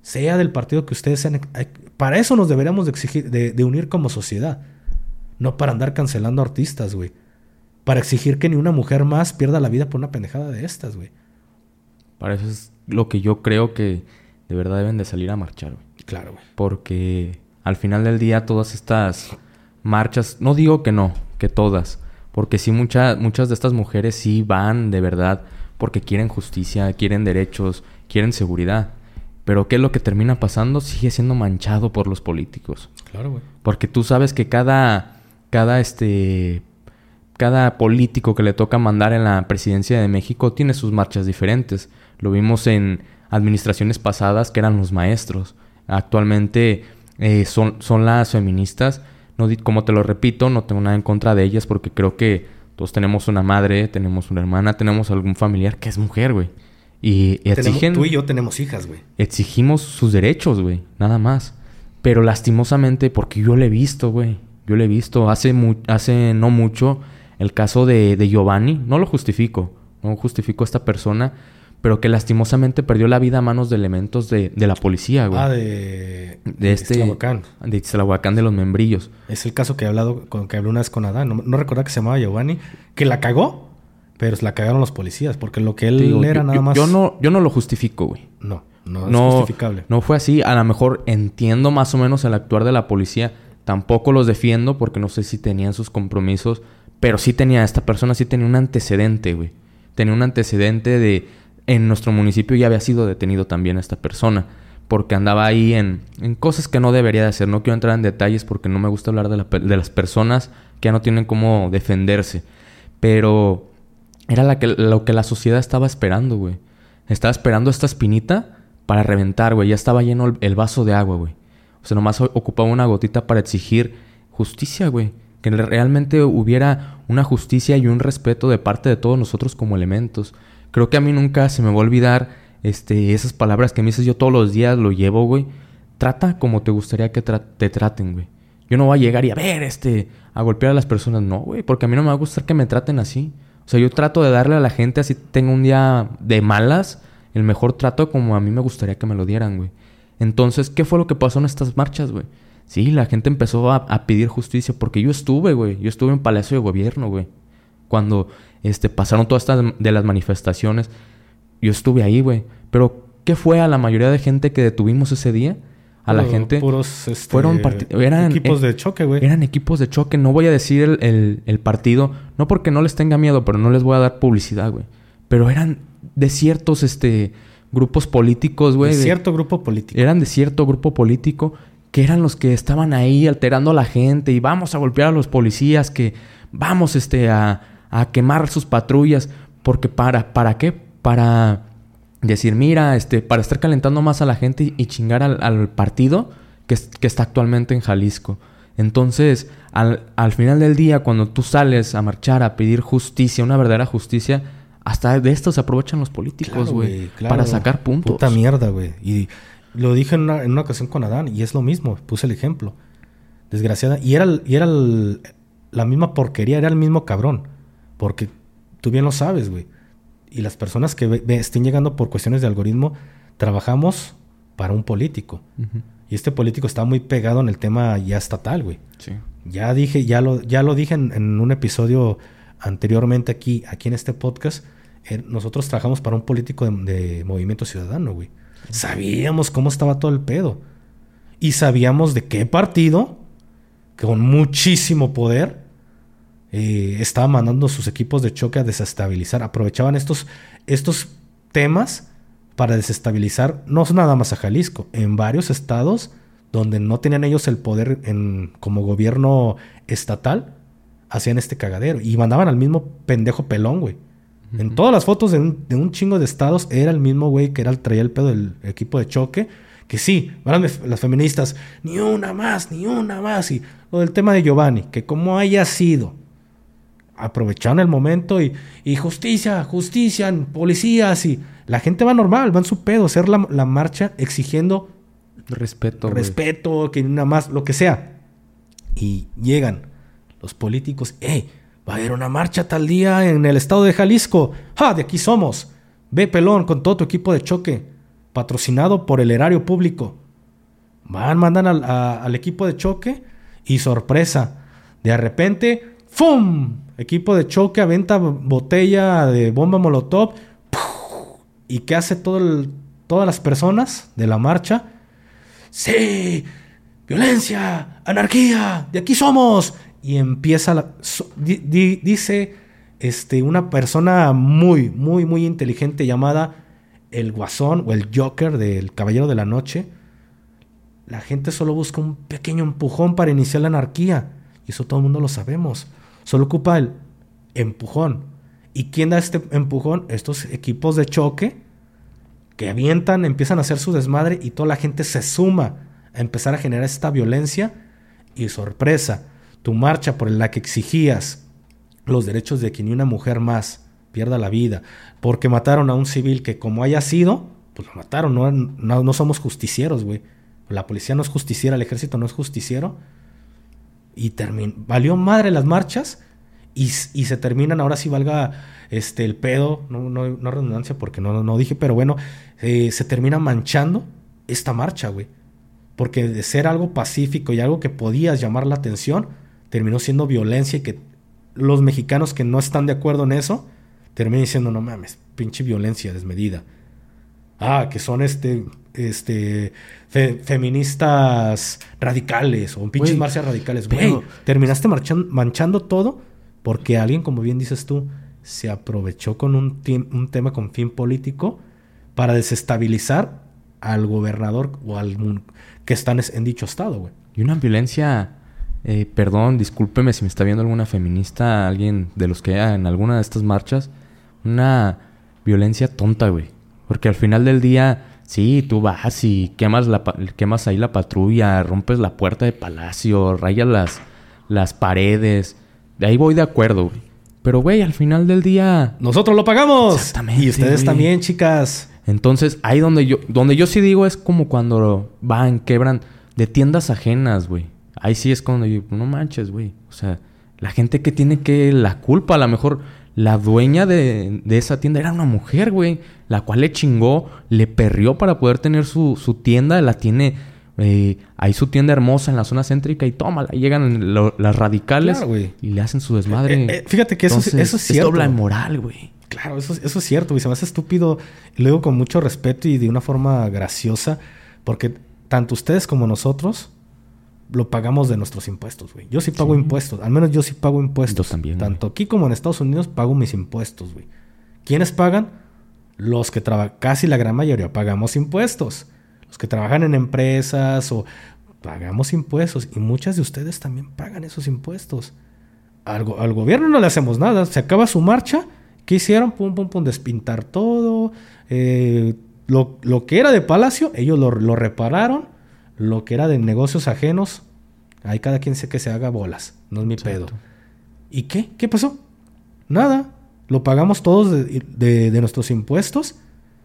Sea del partido que ustedes sean. Eh, para eso nos deberíamos de exigir, de, unir como sociedad. No para andar cancelando artistas, güey. Para exigir que ni una mujer más pierda la vida por una pendejada de estas, güey. Para eso es lo que yo creo que de verdad deben de salir a marchar, güey. Claro, güey. Porque al final del día todas estas marchas, no digo que no, que todas, porque sí, muchas muchas de estas mujeres sí van de verdad porque quieren justicia, quieren derechos, quieren seguridad. Pero ¿qué es lo que termina pasando? Sigue siendo manchado por los políticos. Claro, güey. Porque tú sabes que cada, cada, este, cada político que le toca mandar en la presidencia de México tiene sus marchas diferentes. Lo vimos en administraciones pasadas que eran los maestros. Actualmente eh, son, son las feministas no, como te lo repito, no tengo nada en contra de ellas porque creo que todos tenemos una madre, tenemos una hermana, tenemos algún familiar que es mujer, güey. Y, exigen... tú y yo tenemos hijas, güey. Exigimos sus derechos, güey. Nada más. Pero lastimosamente, porque yo lo he visto, güey. Yo lo he visto. Hace, hace no mucho el caso de, de Giovanni. No lo justifico. No justifico a esta persona pero que lastimosamente perdió la vida a manos de elementos de, la policía, güey. Ah, de... De este... De Itzlahuacán de los membrillos. Es el caso que he hablado, con, que hablé una vez con Adán. No, no recuerda que se llamaba Giovanni. Que la cagó, pero se la cagaron los policías. Porque lo que él era nada más... Yo no, yo no lo justifico, güey. No, no es justificable. No fue así. A lo mejor entiendo más o menos el actuar de la policía. Tampoco los defiendo porque no sé si tenían sus compromisos. Pero sí tenía... Esta persona sí tenía un antecedente, güey. Tenía un antecedente de en nuestro municipio ya había sido detenido también esta persona porque andaba ahí en, en, cosas que no debería de hacer. No quiero entrar en detalles porque no me gusta hablar de, de las personas que ya no tienen cómo defenderse. Pero era lo que la sociedad estaba esperando, güey. Estaba esperando esta espinita para reventar, güey. Ya estaba lleno el, el vaso de agua, güey. O sea, nomás ocupaba una gotita para exigir justicia, güey. Que realmente hubiera una justicia y un respeto de parte de todos nosotros como elementos. Creo que a mí nunca se me va a olvidar este, esas palabras que me dices yo todos los días, lo llevo, güey. Trata como te gustaría que te traten, güey. Yo no voy a llegar y a ver, este, a golpear a las personas. No, güey, porque a mí no me va a gustar que me traten así. O sea, yo trato de darle a la gente, así tengo un día de malas, el mejor trato como a mí me gustaría que me lo dieran, güey. Entonces, ¿qué fue lo que pasó en estas marchas, güey? Sí, la gente empezó a, a pedir justicia porque yo estuve, güey. Yo estuve en Palacio de Gobierno, güey. Cuando este, pasaron todas estas de las manifestaciones. Yo estuve ahí, güey. Pero, ¿qué fue a la mayoría de gente que detuvimos ese día? A la gente. Puros, este, fueron eran equipos de choque, güey. Eran equipos de choque. No voy a decir el, el, partido, no porque no les tenga miedo, pero no les voy a dar publicidad, güey. Pero eran de ciertos este, grupos políticos, güey. De cierto grupo político. Eran de cierto grupo político que eran los que estaban ahí alterando a la gente y vamos a golpear a los policías, que vamos este, a, a quemar sus patrullas. Porque para, ¿para qué? Para decir, mira, este, para estar calentando más a la gente y, chingar al, partido que, que, está actualmente en Jalisco. Entonces, al, al, final del día, cuando tú sales a marchar, a pedir justicia, una verdadera justicia, hasta de esto se aprovechan los políticos, güey. Para sacar puntos. Puta mierda, güey. Y lo dije en una, en una, ocasión con Adán, y es lo mismo, puse el ejemplo. Desgraciada. Y era, y era la misma porquería, era el mismo cabrón. Porque tú bien lo sabes, güey. Y las personas que estén llegando por cuestiones de algoritmo, trabajamos para un político. Y este político está muy pegado en el tema ya estatal, güey. Sí. Ya dije, ya lo, ya lo dije en, un episodio anteriormente aquí, aquí en este podcast. Eh, nosotros trabajamos para un político de, movimiento ciudadano, güey. Sabíamos cómo estaba todo el pedo. Y sabíamos de qué partido, con muchísimo poder, eh, estaban mandando sus equipos de choque a desestabilizar. Aprovechaban estos, estos temas para desestabilizar, no nada más a Jalisco, en varios estados donde no tenían ellos el poder en, como gobierno estatal, hacían este cagadero. Y mandaban al mismo pendejo pelón, güey. En todas las fotos de un, chingo de estados era el mismo güey que era el, traía el pedo del equipo de choque Que sí, van las, feministas, ni una más, ni una más. Y lo del tema de Giovanni, que como haya sido, aprovecharon el momento y, y justicia, justicia, policías y la gente va normal, va en su pedo, hacer la, la marcha exigiendo Respeto. respeto, que nada más, lo que sea. Y llegan los políticos, ¡eh! Va a haber una marcha tal día en el estado de Jalisco. ¡Ja! De aquí somos. Ve, pelón, con todo tu equipo de choque. Patrocinado por el erario público. Van, mandan al, al equipo de choque y sorpresa. De repente, ¡fum! Equipo de choque aventa botella de bomba molotov. ¿Y qué hace todo el- todas las personas de la marcha? ¡Sí! ¡Violencia! ¡Anarquía! ¡De aquí somos! Y empieza la. dice este, una persona muy, muy, muy inteligente llamada el Guasón o el Joker del Caballero de la Noche. La gente solo busca un pequeño empujón para iniciar la anarquía. Y eso todo el mundo lo sabemos. Solo ocupa el empujón. ¿Y quién da este empujón? Estos equipos de choque que avientan, empiezan a hacer su desmadre y toda la gente se suma a empezar a generar esta violencia. Y sorpresa, tu marcha por la que exigías los derechos de que ni una mujer más pierda la vida, porque mataron a un civil que como haya sido, pues lo mataron, no, no, no somos justicieros, güey. La policía no es justiciera, el ejército no es justiciero. Y terminó, valió madre las marchas y, y se terminan, ahora sí valga este, el pedo, no, no, no redundancia porque no, no dije, pero bueno, eh, se termina manchando esta marcha, güey. Porque de ser algo pacífico y algo que podías llamar la atención, terminó siendo violencia y que los mexicanos que no están de acuerdo en eso, terminan diciendo, no mames, pinche violencia desmedida. Ah, que son este, este, fe- feministas radicales o pinches marchas radicales. Güey, terminaste marchan- manchando todo porque alguien, como bien dices tú, se aprovechó con un, un tema con fin político para desestabilizar al gobernador o al que están es- en dicho estado, güey. Y una violencia, eh, perdón, discúlpeme si me está viendo alguna feminista, alguien de los que en alguna de estas marchas, una violencia tonta, güey. Porque al final del día, sí, tú vas y quemas, la, quemas ahí la patrulla, rompes la puerta de palacio, rayas las, las paredes. De ahí voy de acuerdo, güey. Pero, güey, al final del día... Nosotros lo pagamos. Exactamente, Y ustedes güey. también, chicas. Entonces, ahí donde yo, donde yo sí digo es como cuando van, quebran de tiendas ajenas, güey. Ahí sí es cuando yo, no manches, güey. O sea, la gente que tiene que la culpa, a lo mejor la dueña de, de esa tienda era una mujer, güey, la cual le chingó, le perrió para poder tener su, su tienda, la tiene eh, ahí su tienda hermosa en la zona céntrica y tómala, llegan lo- las radicales Claro, y le hacen su desmadre. Eh, eh, fíjate que eso, es- Entonces, eso es cierto. doble moral, güey. Claro, eso, es- eso es cierto, güey. Se me hace estúpido. Y luego con mucho respeto y de una forma graciosa. Porque tanto ustedes como nosotros lo pagamos de nuestros impuestos, güey. Yo sí pago Sí. impuestos. Al menos yo sí pago impuestos. Yo también, Tanto aquí como en Estados Unidos pago mis impuestos, güey. ¿Quiénes pagan? Los que trabajan, casi la gran mayoría pagamos impuestos. Los que trabajan en empresas o pagamos impuestos. Y muchas de ustedes también pagan esos impuestos. Al, go- al gobierno no le hacemos nada. Se acaba su marcha. ¿Qué hicieron? Pum, pum, pum, despintar todo. Eh, lo, lo que era de Palacio, ellos lo, lo repararon. Lo que era de negocios ajenos, ahí cada quien sé que se haga bolas. No es mi pedo. ¿Y qué? ¿Qué pasó? Nada. Lo pagamos todos de, de- de nuestros impuestos.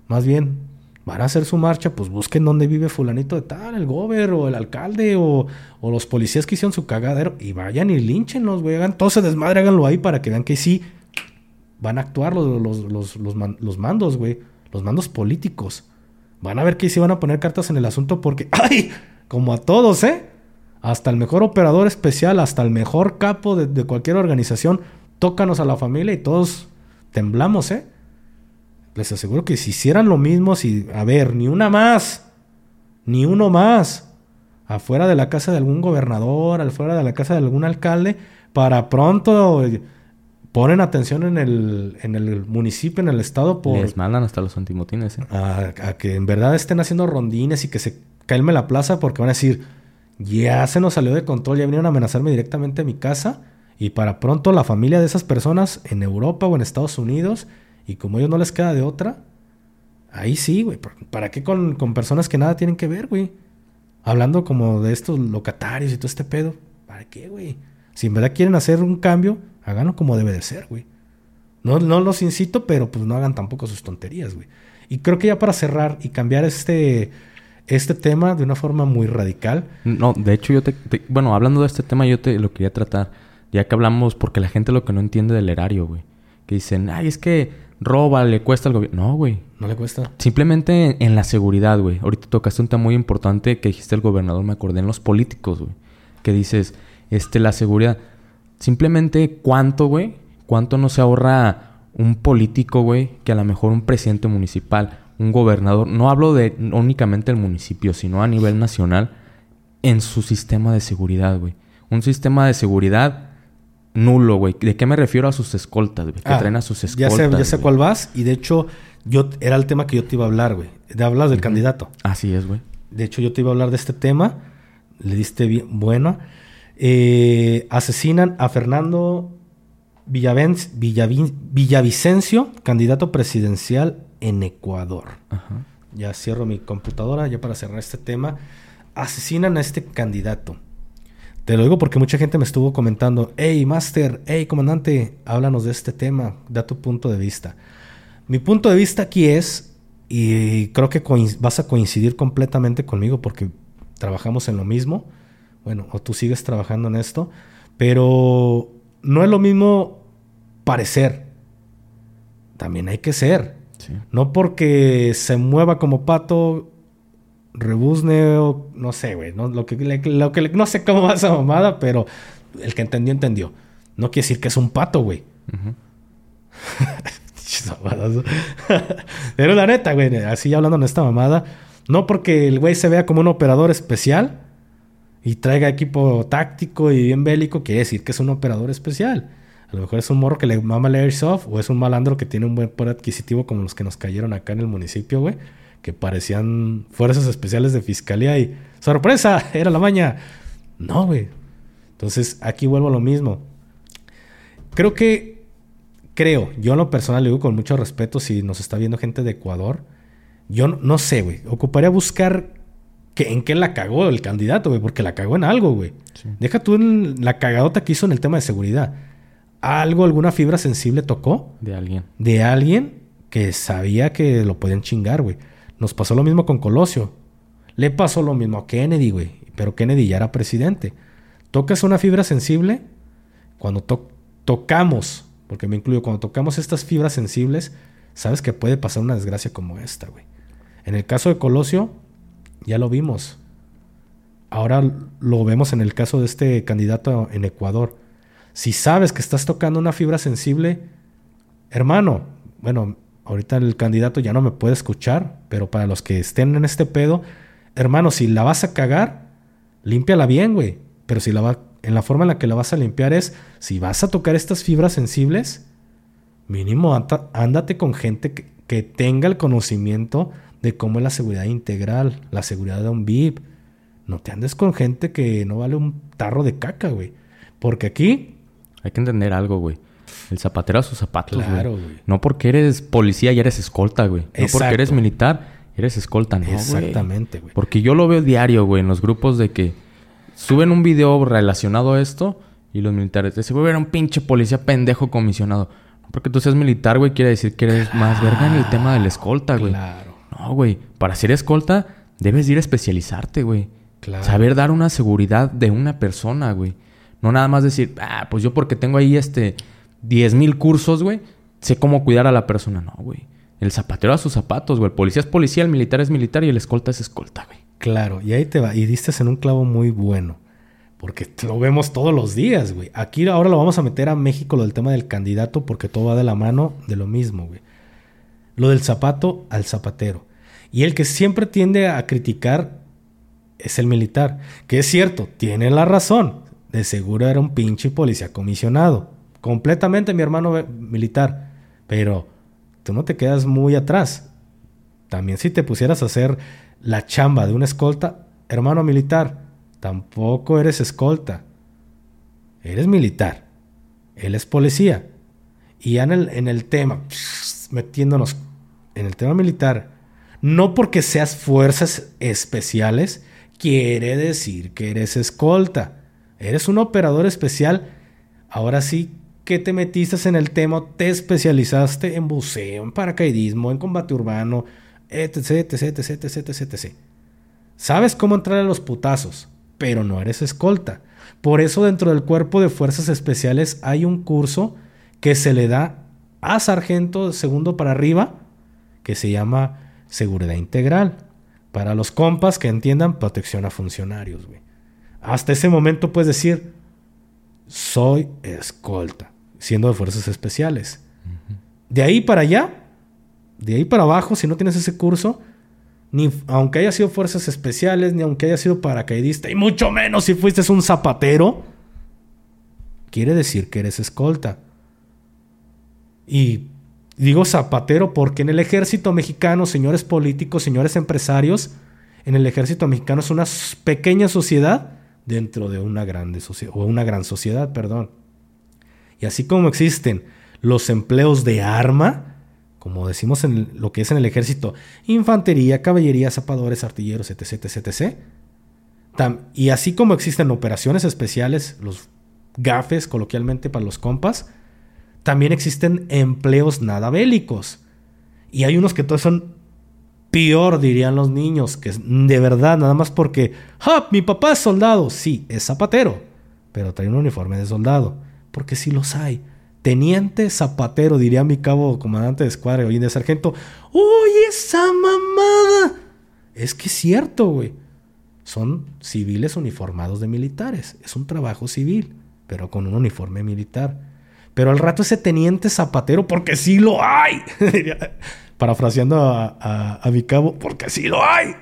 Más bien, van a hacer su marcha, pues busquen dónde vive fulanito de tal, el gober o el alcalde o, o los policías que hicieron su cagadero y vayan y línchenlos, güey. Hagan todo ese desmadre, háganlo ahí para que vean que sí van a actuar los, los, los, los man- los mandos, güey. Los mandos políticos. Van a ver que sí van a poner cartas en el asunto porque, ¡ay! Como a todos, ¿eh? Hasta el mejor operador especial, hasta el mejor capo de, de cualquier organización, tócanos a la familia y todos temblamos, ¿eh? Les aseguro que si hicieran lo mismo, si, a ver, ni una más, ni uno más, afuera de la casa de algún gobernador, afuera de la casa de algún alcalde, para pronto ponen atención en el, en el municipio, en el estado, por Les mandan hasta los antimotines, ¿eh? a, a que en verdad estén haciendo rondines y que se calme la plaza porque van a decir, ya se nos salió de control, ya vinieron a amenazarme directamente a mi casa y para pronto la familia de esas personas en Europa o en Estados Unidos y como a ellos no les queda de otra, Ahí sí, güey. ¿Para qué con, con personas que nada tienen que ver, güey? Hablando como de estos locatarios y todo este pedo. ¿Para qué, güey? Si en verdad quieren hacer un cambio, háganlo como debe de ser, güey. No, no los incito, pero pues no hagan tampoco sus tonterías, güey. Y creo que ya para cerrar y cambiar este, este tema de una forma muy radical. No, de hecho yo te, Bueno, hablando de este tema yo te lo quería tratar. Ya que hablamos, porque la gente lo que no entiende del erario, güey. Que dicen, ay, es que roba, le cuesta al gobierno. No, güey. No le cuesta. Simplemente en, la seguridad, güey. Ahorita tocaste un tema muy importante que dijiste el gobernador, me acordé, en los políticos, güey. Que dices, este, la seguridad. Simplemente cuánto, güey, cuánto no se ahorra un político, güey, que a lo mejor un presidente municipal, un gobernador, no hablo de únicamente el municipio, sino a nivel nacional, en su sistema de seguridad, güey. Un sistema de seguridad nulo, güey. ¿De qué me refiero a sus escoltas, güey? Que ah, traen a sus escoltas. Ya sé, ya sé cuál vas. Y de hecho, yo era el tema que yo te iba a hablar, güey. De hablar del candidato. Así es, güey. De hecho, yo te iba a hablar de este tema. Le diste bien, bueno. Eh, asesinan a Fernando Villavicencio, candidato presidencial en Ecuador. Ya cierro mi computadora ya para cerrar este tema. Asesinan a este candidato. Te lo digo porque mucha gente me estuvo comentando, hey, Master, hey, comandante, háblanos de este tema, da tu punto de vista. Mi punto de vista aquí es, y creo que vas a coincidir completamente conmigo porque trabajamos en lo mismo, bueno, o tú sigues trabajando en esto, pero no es lo mismo parecer, también hay que ser. No porque se mueva como pato, rebuzne o no sé, güey. ¿no? Lo, que, lo que no sé cómo va esa mamada, pero el que entendió, entendió. No quiere decir que es un pato, güey. pero la neta, güey, así hablando en esta mamada, no porque el güey se vea como un operador especial y traiga equipo táctico y bien bélico, quiere decir que es un operador especial. A lo mejor es un morro que le mama el airsoft o es un malandro que tiene un buen poder adquisitivo como los que nos cayeron acá en el municipio, güey. Que parecían fuerzas especiales de fiscalía y ¡sorpresa! Era la maña. No, güey. Entonces aquí vuelvo a lo mismo. Creo que, creo, yo lo personal le digo con mucho respeto si nos está viendo gente de Ecuador. Yo no, sé, güey. Ocuparía buscar que, en qué la cagó el candidato, güey, porque la cagó en algo, güey. Deja tú en la cagadota que hizo en el tema de seguridad algo, alguna fibra sensible tocó. De alguien. De alguien que sabía que lo podían chingar, güey. Nos pasó lo mismo con Colosio. Le pasó lo mismo a Kennedy, güey. Pero Kennedy ya era presidente. Tocas una fibra sensible, cuando tocamos, porque me incluyo, cuando tocamos estas fibras sensibles, sabes que puede pasar una desgracia como esta, güey. En el caso de Colosio, ya lo vimos. Ahora lo vemos en el caso de este candidato en Ecuador si sabes que estás tocando una fibra sensible, hermano, bueno, ahorita el candidato ya no me puede escuchar, pero para los que estén en este pedo, hermano, si la vas a cagar, límpiala bien, güey. Pero si la va, en la forma en la que la vas a limpiar es, si vas a tocar estas fibras sensibles, mínimo ándate con gente que, que tenga el conocimiento de cómo es la seguridad integral, la seguridad de un VIP. No te andes con gente que no vale un tarro de caca, güey. Porque aquí hay que entender algo, güey. El zapatero a sus zapatos, claro, güey. No porque eres policía y eres escolta, güey. No porque eres militar, eres escolta, no, Exactamente, güey. Porque yo lo veo diario, güey, en los grupos de que suben un video relacionado a esto y los militares dicen, güey, era un pinche policía pendejo comisionado. No porque tú seas militar, güey, quiere decir que eres más verga en el tema de la escolta, güey. Claro. No, güey. Para ser escolta, debes ir a especializarte, güey. Claro. Saber dar una seguridad de una persona, güey. No nada más decir, ah, pues yo porque tengo ahí este 10 mil cursos, güey, sé cómo cuidar a la persona. No, güey. El zapatero a sus zapatos, güey. El policía es policía, el militar es militar y el escolta es escolta, güey. Claro, y ahí te va. Y diste en un clavo muy bueno. Porque lo vemos todos los días, güey. Aquí ahora lo vamos a meter a México lo del tema del candidato porque todo va de la mano de lo mismo, güey. Lo del zapato al zapatero. Y el que siempre tiende a criticar es el militar. Que es cierto, tiene la razón de seguro era un pinche policía comisionado. Completamente mi hermano militar. Pero tú no te quedas muy atrás. También si te pusieras a hacer la chamba de un escolta, hermano militar, tampoco eres escolta. Eres militar. Él es policía. Y ya en el, en el tema, metiéndonos en el tema militar, No porque seas fuerzas especiales, quiere decir que eres escolta. Eres un operador especial. Ahora sí que te metiste en el tema, te especializaste en buceo, en paracaidismo, en combate urbano, etc, etc, etc, etc, etc. Sabes cómo entrar a los putazos, pero no eres escolta. Por eso dentro del cuerpo de fuerzas especiales hay un curso que se le da a sargento segundo para arriba, que se llama seguridad integral. Para los compas que entiendan protección a funcionarios, Hasta ese momento puedes decir, soy escolta, siendo de fuerzas especiales. De ahí para allá, de ahí para abajo, si no tienes ese curso, ni aunque haya sido fuerzas especiales, ni aunque haya sido paracaidista, y mucho menos si fuiste un zapatero, quiere decir que eres escolta. Y digo zapatero porque en el ejército mexicano, señores políticos, señores empresarios, en el ejército mexicano es una pequeña sociedad dentro de una grande sociedad, o una gran sociedad, perdón. Y así como existen los empleos de arma, como decimos en lo que es en el ejército, infantería, caballería, zapadores, artilleros, etc., etc., etc. y así como existen operaciones especiales, los gafes, coloquialmente para los compas, también existen empleos nada bélicos. Y hay unos que todos son peor, dirían los niños, que de verdad, nada más porque, ¡ah! Mi papá es soldado. Sí, es zapatero, pero trae un uniforme de soldado. Porque sí los hay. Teniente zapatero, diría mi cabo comandante de escuadra hoy de sargento. ¡Uy, esa mamada! Es que es cierto, güey. Son civiles uniformados de militares. Es un trabajo civil, pero con un uniforme militar. Pero al rato ese teniente zapatero, porque sí lo hay. Parafraseando a, mi cabo, porque sí lo hay.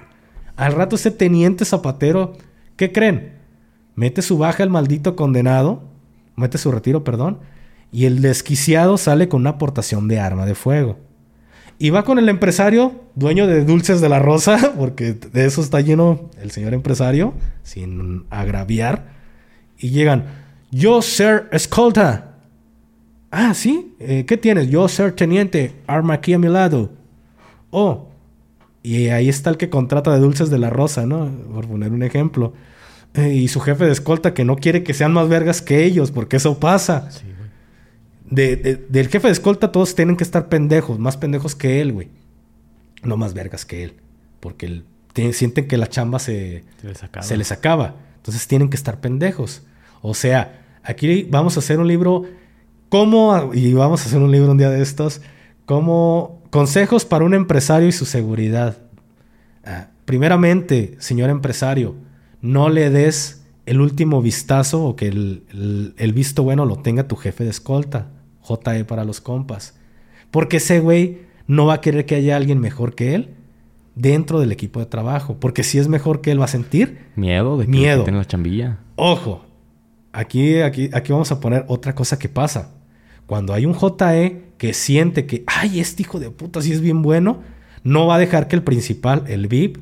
Al rato ese teniente zapatero, ¿qué creen? Mete su baja el maldito condenado, mete su retiro, perdón, y el desquiciado sale con una aportación de arma de fuego. Y va con el empresario, dueño de Dulces de la Rosa, porque de eso está lleno el señor empresario, sin agraviar. Y llegan, yo, ser escolta, Ah, sí, eh, ¿qué tienes? Yo, ser teniente, arma aquí a mi lado. Oh, y ahí está el que contrata de Dulces de la Rosa, ¿no? Por poner un ejemplo. Eh, y su jefe de escolta que no quiere que sean más vergas que ellos, porque eso pasa. Sí, de, del jefe de escolta todos tienen que estar pendejos, más pendejos que él, güey. No más vergas que él. Porque sienten que la chamba se, se les acaba. Entonces tienen que estar pendejos. O sea, aquí vamos a hacer un libro ¿Cómo, y vamos a hacer un libro un día de estos, como consejos para un empresario y su seguridad? Ah, primeramente, señor empresario, no le des el último vistazo o que el, visto bueno lo tenga tu jefe de escolta, JE para los compas. Porque ese güey no va a querer que haya alguien mejor que él dentro del equipo de trabajo. Porque si es mejor que él va a sentir miedo de que miedo. la chambilla. Ojo, aquí, aquí, aquí vamos a poner otra cosa que pasa. Cuando hay un JE que siente que, ay, este hijo de puta sí es bien bueno, no va a dejar que el principal, el VIP,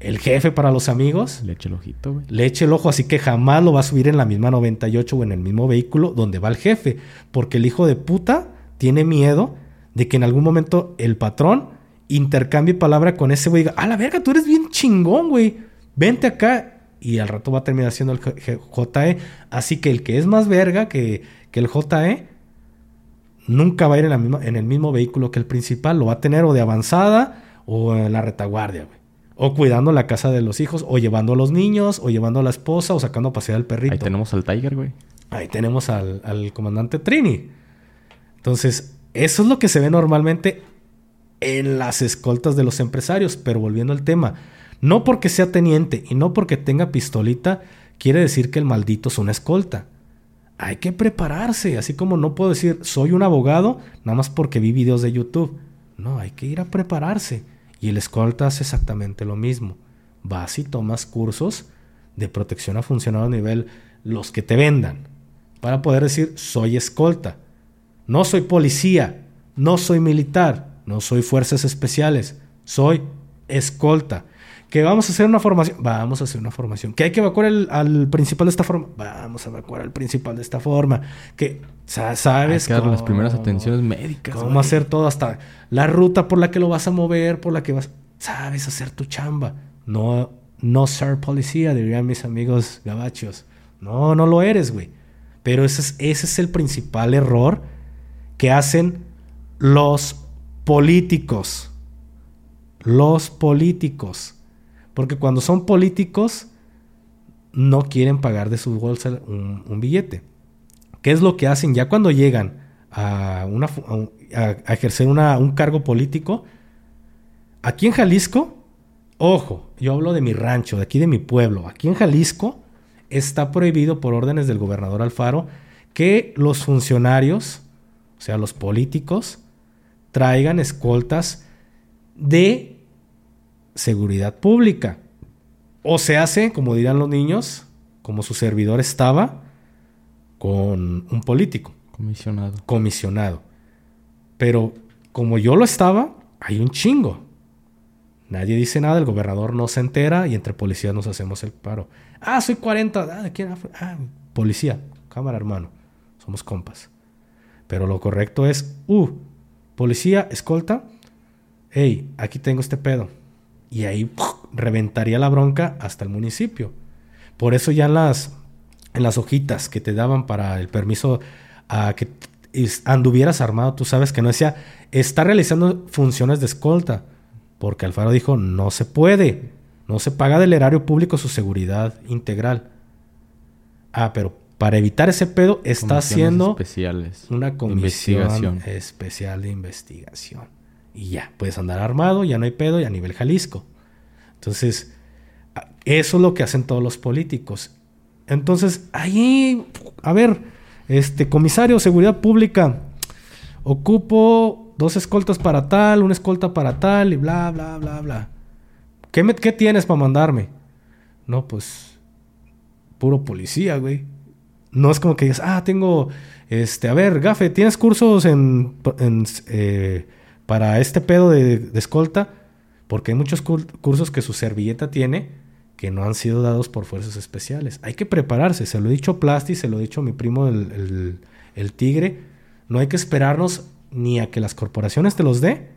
el jefe para los amigos, le eche el ojito, güey. Le eche el ojo, así que jamás lo va a subir en la misma 98 o en el mismo vehículo donde va el jefe, porque el hijo de puta tiene miedo de que en algún momento el patrón intercambie palabra con ese güey y diga, a la verga, tú eres bien chingón, güey. Vente acá. Y al rato va a terminar siendo el JE. Así que el que es más verga que, que el JE nunca va a ir en, la misma, en el mismo vehículo que el principal, lo va a tener o de avanzada o en la retaguardia, güey. O cuidando la casa de los hijos, o llevando a los niños, o llevando a la esposa, o sacando a pasear al perrito. Ahí tenemos al Tiger, güey. Ahí tenemos al, al comandante Trini. Entonces, eso es lo que se ve normalmente en las escoltas de los empresarios. Pero volviendo al tema, no porque sea teniente y no porque tenga pistolita, quiere decir que el maldito es una escolta hay que prepararse, así como no puedo decir soy un abogado nada más porque vi videos de YouTube. No, hay que ir a prepararse. Y el escolta hace exactamente lo mismo. Vas y tomas cursos de protección a funcionario a nivel los que te vendan para poder decir soy escolta. No soy policía, no soy militar, no soy fuerzas especiales, soy escolta. Que vamos a hacer una formación. Vamos a hacer una formación. Que hay que evacuar al principal de esta forma. Vamos a evacuar al principal de esta forma. Que sabes hay que dar las primeras atenciones médicas. Cómo hacer todo hasta la ruta por la que lo vas a mover, por la que vas. Sabes hacer tu chamba. No, no ser policía, dirían mis amigos gabachos. No, no lo eres, güey. Pero ese es, ese es el principal error que hacen los políticos. Los políticos. Porque cuando son políticos, no quieren pagar de su bolsa un, billete. ¿Qué es lo que hacen ya cuando llegan a, ejercer un cargo político? Aquí en Jalisco, ojo, yo hablo de mi rancho, de aquí de mi pueblo. Aquí en Jalisco está prohibido por órdenes del gobernador Alfaro que los funcionarios, o sea, los políticos, traigan escoltas de seguridad pública. O se hace, como dirán los niños, como su servidor estaba, con un político. Comisionado. Comisionado. Pero como yo lo estaba, hay un chingo. Nadie dice nada, el gobernador no se entera y entre policías nos hacemos el paro. Ah, soy 40. Ah, ¿quién? Ah, policía. Cámara, hermano. Somos compas. Pero lo correcto es, uh, policía, escolta. Hey, aquí tengo este pedo. Y ahí reventaría la bronca hasta el municipio. Por eso ya en las, en las hojitas que te daban para el permiso a que anduvieras armado, tú sabes que no decía, está realizando funciones de escolta porque Alfaro dijo, no se puede, no se paga del erario público su seguridad integral. Ah, pero para evitar ese pedo está haciendo especiales. una comisión especial de investigación. Y ya, puedes andar armado, ya no hay pedo, y a nivel Jalisco. Entonces, eso es lo que hacen todos los políticos. Entonces, ahí, a ver, este comisario, seguridad pública, ocupo dos escoltas para tal, una escolta para tal y bla, bla, bla, bla. ¿Qué, me, qué tienes para mandarme? No, pues puro policía, güey. No es como que digas, ah, tengo, este, a ver, gafe, ¿tienes cursos en, eh, para este pedo de, escolta? Porque hay muchos cursos que su servilleta tiene que no han sido dados por fuerzas especiales. Hay que prepararse, se lo he dicho Plasti, se lo he dicho a mi primo el, el tigre. No hay que esperarnos ni a que las corporaciones te los dé.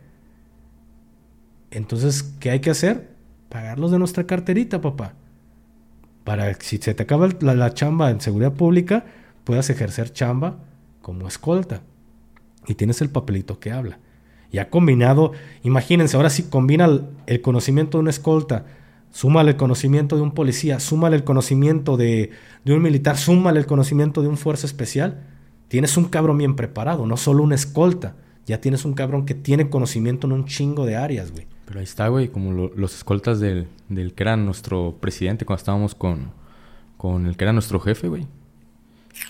Entonces, ¿qué hay que hacer? Pagarlos de nuestra carterita, papá. Para que si se te acaba la, chamba en seguridad pública, puedas ejercer chamba como escolta. Y tienes el papelito que habla. Y ha combinado, imagínense, ahora sí combina el, conocimiento de una escolta, súmale el conocimiento de un policía, súmale el conocimiento de, de un militar, súmale el conocimiento de un fuerza especial Tienes un cabrón bien preparado, no solo una escolta. Ya tienes un cabrón que tiene conocimiento en un chingo de áreas, güey. Pero ahí está, güey, como los escoltas del, del, que era nuestro presidente cuando estábamos con, con el que era nuestro jefe, güey.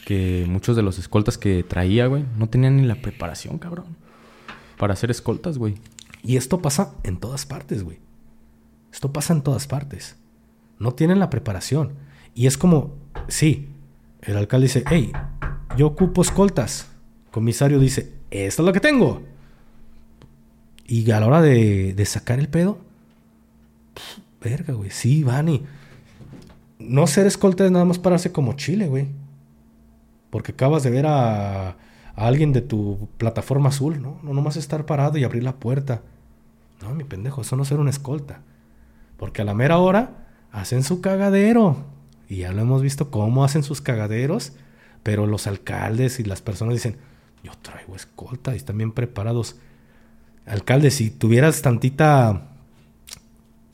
Que muchos de los escoltas que traía, güey, no tenían ni la preparación, cabrón. Para hacer escoltas, güey. Y esto pasa en todas partes, güey. Esto pasa en todas partes. No tienen la preparación. Y es como, sí, el alcalde dice, hey, yo ocupo escoltas. comisario dice, esto es lo que tengo. Y a la hora de, sacar el pedo, verga, güey, sí, van y... No ser escolta es nada más pararse como chile, güey. Porque acabas de ver a, alguien de tu plataforma azul, ¿no? No nomás estar parado y abrir la puerta. No, mi pendejo, eso no ser una escolta. Porque a la mera hora hacen su cagadero. Y ya lo hemos visto cómo hacen sus cagaderos pero los alcaldes y las personas dicen, yo traigo escolta y están bien preparados. Alcalde, si tuvieras tantita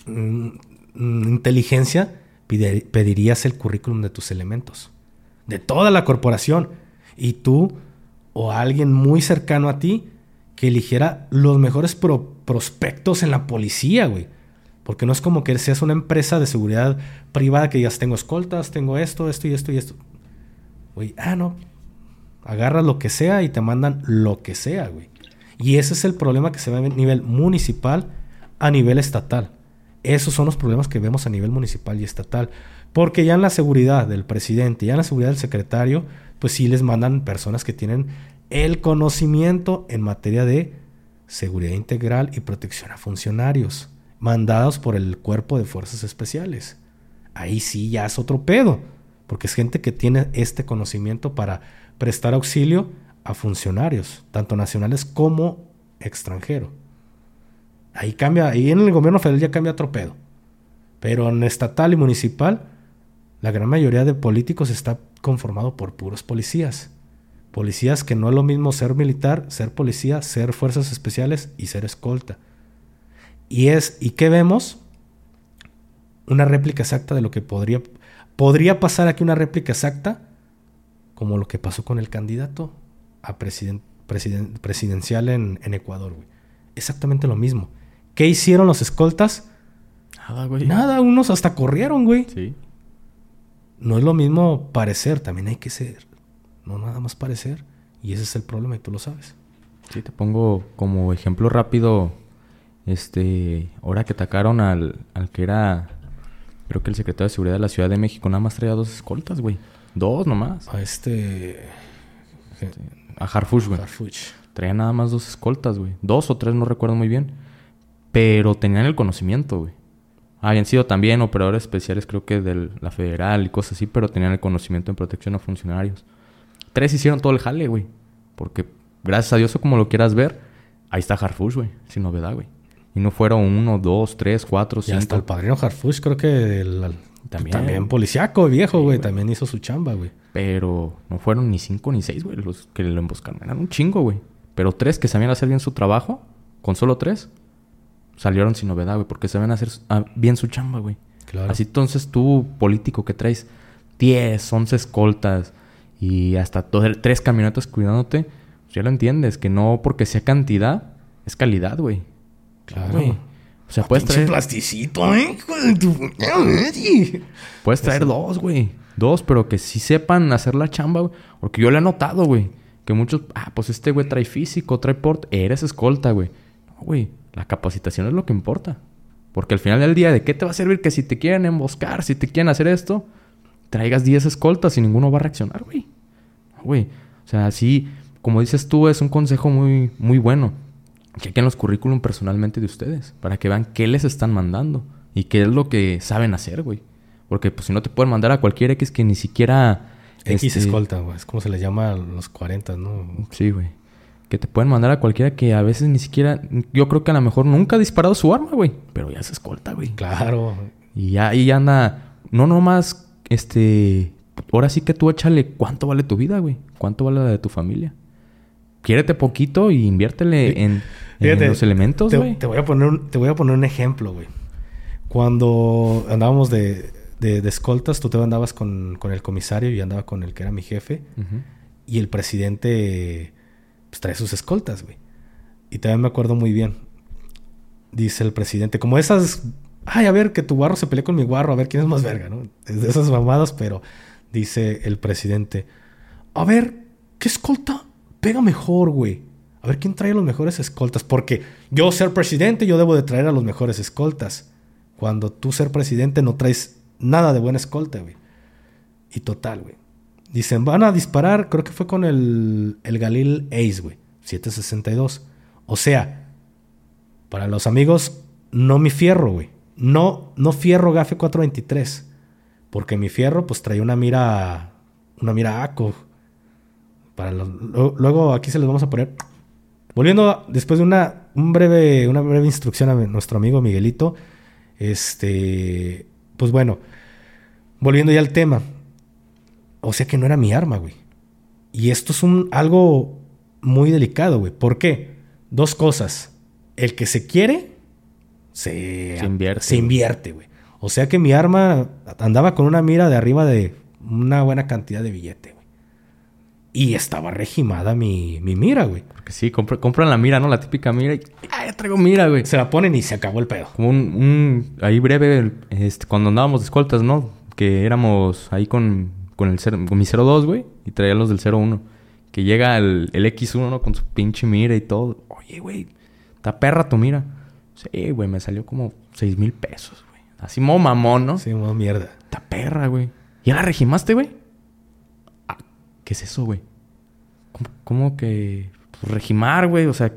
mm, mm, inteligencia, pedirías el currículum de tus elementos, de toda la corporación. Y tú o alguien muy cercano a ti que eligiera los mejores prospectos en la policía, güey. Porque no es como que seas una empresa de seguridad privada que digas, tengo escoltas, tengo esto, esto y esto y esto. Güey, ah, no. Agarras lo que sea y te mandan lo que sea, güey. Y ese es el problema que se ve a nivel municipal, a nivel estatal. Esos son los problemas que vemos a nivel municipal y estatal. Porque ya en la seguridad del presidente, ya en la seguridad del secretario, pues sí les mandan personas que tienen el conocimiento en materia de seguridad integral y protección a funcionarios. mandados por el cuerpo de fuerzas especiales. Ahí sí ya es otro pedo, porque es gente que tiene este conocimiento para prestar auxilio a funcionarios, tanto nacionales como extranjeros. Ahí cambia, ahí en el gobierno federal ya cambia otro pedo. Pero en estatal y municipal, la gran mayoría de políticos está conformado por puros policías. Policías que no es lo mismo ser militar, ser policía, ser fuerzas especiales y ser escolta. Y es, ¿y qué vemos? Una réplica exacta de lo que podría, podría pasar aquí una réplica exacta, como lo que pasó con el candidato a presidencial en, Ecuador, Exactamente lo mismo. ¿Qué hicieron los escoltas? Nada, güey. Nada, unos hasta corrieron, güey. Sí. No es lo mismo parecer, también hay que ser. No nada más parecer. Y ese es el problema y tú lo sabes. Sí, te pongo como ejemplo rápido. Este, ahora que atacaron al, al que era, creo que el secretario de Seguridad de la Ciudad de México, nada más traía dos escoltas, güey. Dos nomás. A este. A Harfush, güey. Harfuch. Traía nada más dos escoltas, güey. Dos o tres, no recuerdo muy bien. Pero tenían el conocimiento, güey. Habían sido también operadores especiales, creo que de la federal y cosas así, pero tenían el conocimiento en protección a funcionarios. Tres hicieron todo el jale, güey. Porque, gracias a Dios, o como lo quieras ver, ahí está Harfush, güey. Sin novedad, güey. Y no fueron uno, dos, tres, cuatro, cinco. Y hasta el padrino Harfush, creo que también. También policiaco, viejo, güey. también hizo su chamba, güey. Pero no fueron ni cinco ni seis, güey, los que lo emboscaron. Eran un chingo, güey. Pero tres que sabían hacer bien su trabajo, con solo tres, salieron sin novedad, güey, porque saben hacer ah, bien su chamba, güey. Claro. Así entonces tú, político, que traes 10, 11 escoltas y hasta tres camionetas cuidándote, pues ya lo entiendes, que no porque sea cantidad, es calidad, güey. Claro. Güey. O sea, puedes traer... plasticito, ¿eh? Puedes traer dos, güey. Dos, pero que sí sepan hacer la chamba, güey. Porque yo le he notado, güey. Que muchos... Ah, pues este güey trae físico, trae port. Eres escolta, güey. No, güey. La capacitación es lo que importa. Porque al final del día, ¿de qué te va a servir que si te quieren emboscar, si te quieren hacer esto, traigas 10 escoltas y ninguno va a reaccionar, güey? Güey. O sea, así, como dices tú, es un consejo muy, muy bueno. Chequen los currículum personalmente de ustedes para que vean qué les están mandando y qué es lo que saben hacer, güey. Porque pues si no te pueden mandar a cualquier X que ni siquiera... X este, escolta, güey. Es como se le llama a los 40, ¿no? Sí, güey que te pueden mandar a cualquiera que a veces ni siquiera, yo creo que a lo mejor nunca ha disparado su arma, güey, pero ya se escolta, güey. Claro. Y ya ahí anda, no nomás, este, ahora sí que tú échale cuánto vale tu vida, güey, cuánto vale la de tu familia. Quiérete poquito y inviértele en, los elementos, güey. Te, voy a poner un, te voy a poner un ejemplo, güey. Cuando andábamos de, de, escoltas, tú te andabas con, con, el comisario y andaba con el que era mi jefe. Y el presidente pues, trae sus escoltas, güey. Y también me acuerdo muy bien. Dice el presidente, como esas, ay, a ver, que tu guarro se pelee con mi guarro, a ver quién es más verga, ¿no? De esas mamadas, pero dice el presidente, a ver, ¿qué escolta pega mejor, güey? A ver quién trae los mejores escoltas, porque yo ser presidente, yo debo de traer a los mejores escoltas. Cuando tú ser presidente no traes nada de buena escolta, güey. Y total, güey. Dicen, van a disparar, creo que fue con el, el Galil Ace, güey. 762. O sea, para los amigos, no mi fierro, güey. No, no fierro Gafe 423. Porque mi fierro, pues traía una mira. Una mira ACO. Para luego aquí se les vamos a poner. Volviendo después de una, un breve, una breve instrucción a nuestro amigo Miguelito. Este. Pues bueno. Volviendo ya al tema. O sea que no era mi arma, güey. Y esto es un, algo muy delicado, güey. ¿Por qué? Dos cosas. El que se quiere, se, invierte. Se invierte, güey. O sea que mi arma andaba con una mira de arriba de una buena cantidad de billete, güey. Y estaba regimada mi, mi mira, güey. Porque sí, compran la mira, ¿no? La típica mira y... ¡Ah, ya traigo mira, güey! Se la ponen y se acabó el pedo. Como un... un ahí breve, este, cuando andábamos de escoltas, ¿no? Que éramos ahí con con, el con mi 02, güey, y traía los del 01. Que llega el, el X1, ¿no? Con su pinche mira y todo. Oye, güey, está perra tu mira. Sí, güey, me salió como 6 mil pesos, güey. Así mo mamón, ¿no? Sí, mo mierda. Está perra, güey. ¿Ya la regimaste, güey? Ah, ¿Qué es eso, güey? ¿Cómo, que...? Pues regimar, güey, o sea...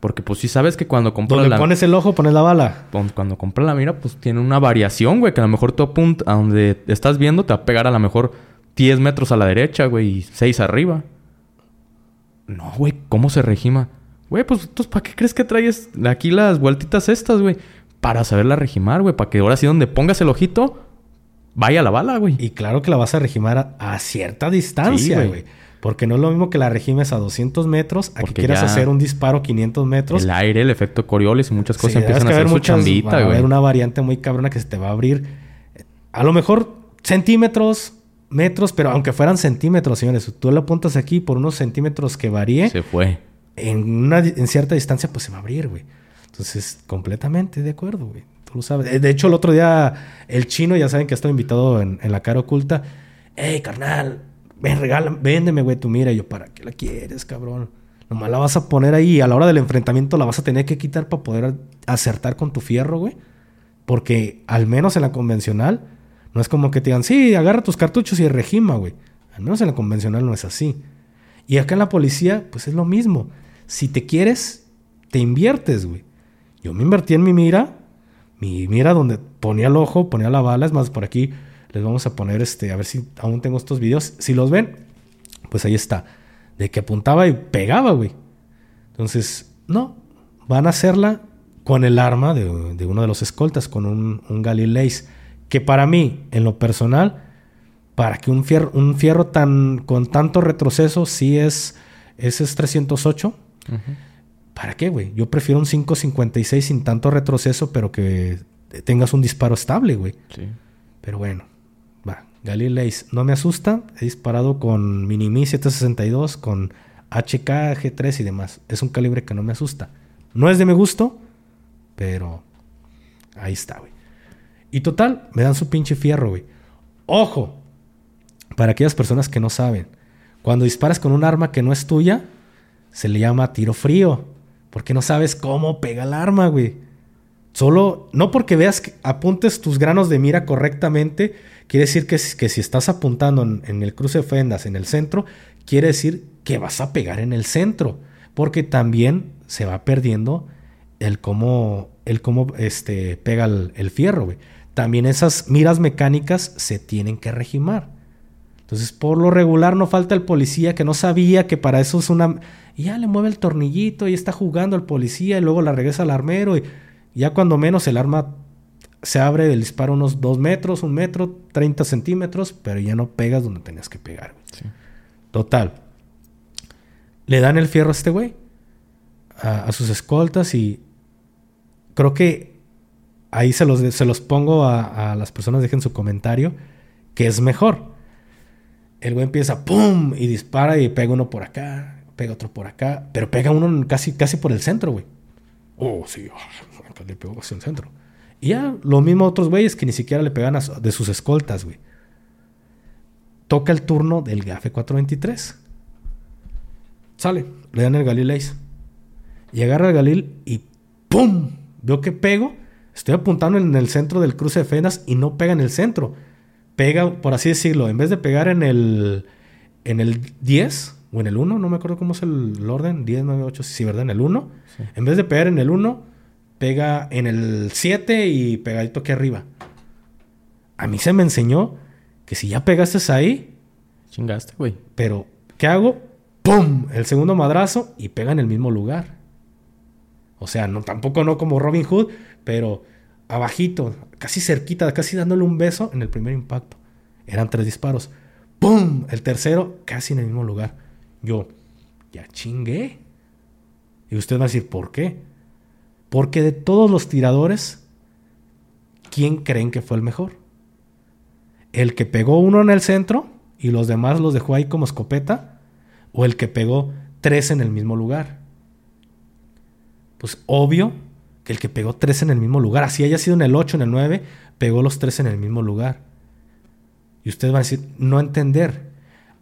Porque pues si sabes que cuando compras Donde la... pones el ojo, pones la bala. Cuando compras la mira, pues tiene una variación, güey. Que a lo mejor tú apunta... A donde estás viendo te va a pegar a lo mejor 10 metros a la derecha, güey. Y 6 arriba. No, güey. ¿Cómo se regima? Güey, pues entonces, ¿para qué crees que traes aquí las vueltitas estas, güey? Para saberla regimar, güey. Para que ahora sí donde pongas el ojito, vaya la bala, güey. Y claro que la vas a regimar a, a cierta distancia, Sí, güey. güey. Porque no es lo mismo que la regimes a 200 metros a que quieras hacer un disparo a 500 metros. El aire, el efecto Coriolis y muchas cosas Sí, empiezan a hacer su muchas- va chambita, a güey. haber una variante muy cabrona que se te va a abrir. A lo mejor centímetros, metros, pero aunque fueran centímetros, señores, tú lo apuntas aquí por unos centímetros que varíe, Se fue. en, una, en cierta distancia, pues se va a abrir, güey. Entonces, completamente de acuerdo, güey. Tú lo sabes. De hecho, el otro día, el chino, ya saben que estaba invitado en, en la cara oculta. Ey, carnal, ven, regala, véndeme, güey, tu mira. Y yo, ¿para qué la quieres, cabrón? Nomás la vas a poner ahí y a la hora del enfrentamiento la vas a tener que quitar para poder acertar con tu fierro, güey. Porque al menos en la convencional, no es como que te digan, sí, agarra tus cartuchos y regima, güey. Al menos en la convencional no es así. Y acá en la policía, pues es lo mismo. Si te quieres, te inviertes, güey. Yo me invertí en mi mira, mi mira donde ponía el ojo, ponía la bala. Es más, por aquí les vamos a poner este, a ver si aún tengo estos videos. Si los ven, pues ahí está. De que apuntaba y pegaba, güey. Entonces, no, van a hacerla con el arma de, de uno de los escoltas, con un, un Galileis. Que para mí, en lo personal, para que un fierro, un fierro tan, con tanto retroceso, sí es, ese es 308. ¿Para qué, güey? Yo prefiero un 556 sin tanto retroceso, pero que tengas un disparo estable, güey. Sí. Pero bueno. Galileis no me asusta. He disparado con Minimi 762, con HK, G3 y demás. Es un calibre que no me asusta. No es de mi gusto, pero ahí está, güey. Y total, me dan su pinche fierro, güey. Ojo, para aquellas personas que no saben, cuando disparas con un arma que no es tuya, se le llama tiro frío, porque no sabes cómo pega el arma, güey. Solo, no porque veas que apuntes tus granos de mira correctamente, quiere decir que, que si estás apuntando en, el cruce de fendas, en el centro, quiere decir que vas a pegar en el centro, porque también se va perdiendo el cómo, el cómo este, pega el, el fierro. También esas miras mecánicas se tienen que regimar. Entonces, por lo regular, no falta el policía que no sabía que para eso es una. Ya le mueve el tornillito y está jugando el policía y luego la regresa al armero. Y ya cuando menos el arma se abre del disparo unos 2 metros, un metro, 30 centímetros, pero ya no pegas donde tenías que pegar. Sí. Total. Le dan el fierro a este güey, a, a sus escoltas y creo que ahí se los, se los pongo a, a las personas, dejen su comentario, que es mejor. El güey empieza, ¡pum! Y dispara y pega uno por acá, pega otro por acá, pero pega uno casi, casi por el centro, güey. Oh, sí, le pegó hacia el centro. Y ya, lo mismo a otros güeyes que ni siquiera le pegan a su- de sus escoltas, güey. Toca el turno del GAFE 423. Sale, le dan el Galileis. Y agarra el Galil y ¡pum! Veo que pego. Estoy apuntando en el centro del cruce de fendas y no pega en el centro. Pega, por así decirlo, en vez de pegar en el, en el 10 o en el 1, no me acuerdo cómo es el, el orden, 10, 9, 8, sí, ¿verdad? En el 1. Sí. En vez de pegar en el 1, pega en el 7 y pegadito aquí arriba. A mí se me enseñó que si ya pegaste ahí, Chingaste, güey. pero ¿qué hago? ¡Pum! El segundo madrazo y pega en el mismo lugar. O sea, no, tampoco no como Robin Hood, pero abajito, casi cerquita, casi dándole un beso en el primer impacto. Eran tres disparos. ¡Pum! El tercero, casi en el mismo lugar. Yo, ya chingué. Y usted va a decir, ¿por qué? Porque de todos los tiradores, ¿quién creen que fue el mejor? ¿El que pegó uno en el centro y los demás los dejó ahí como escopeta? ¿O el que pegó tres en el mismo lugar? Pues obvio que el que pegó tres en el mismo lugar, así haya sido en el 8, en el 9, pegó los tres en el mismo lugar. Y usted va a decir, no entender.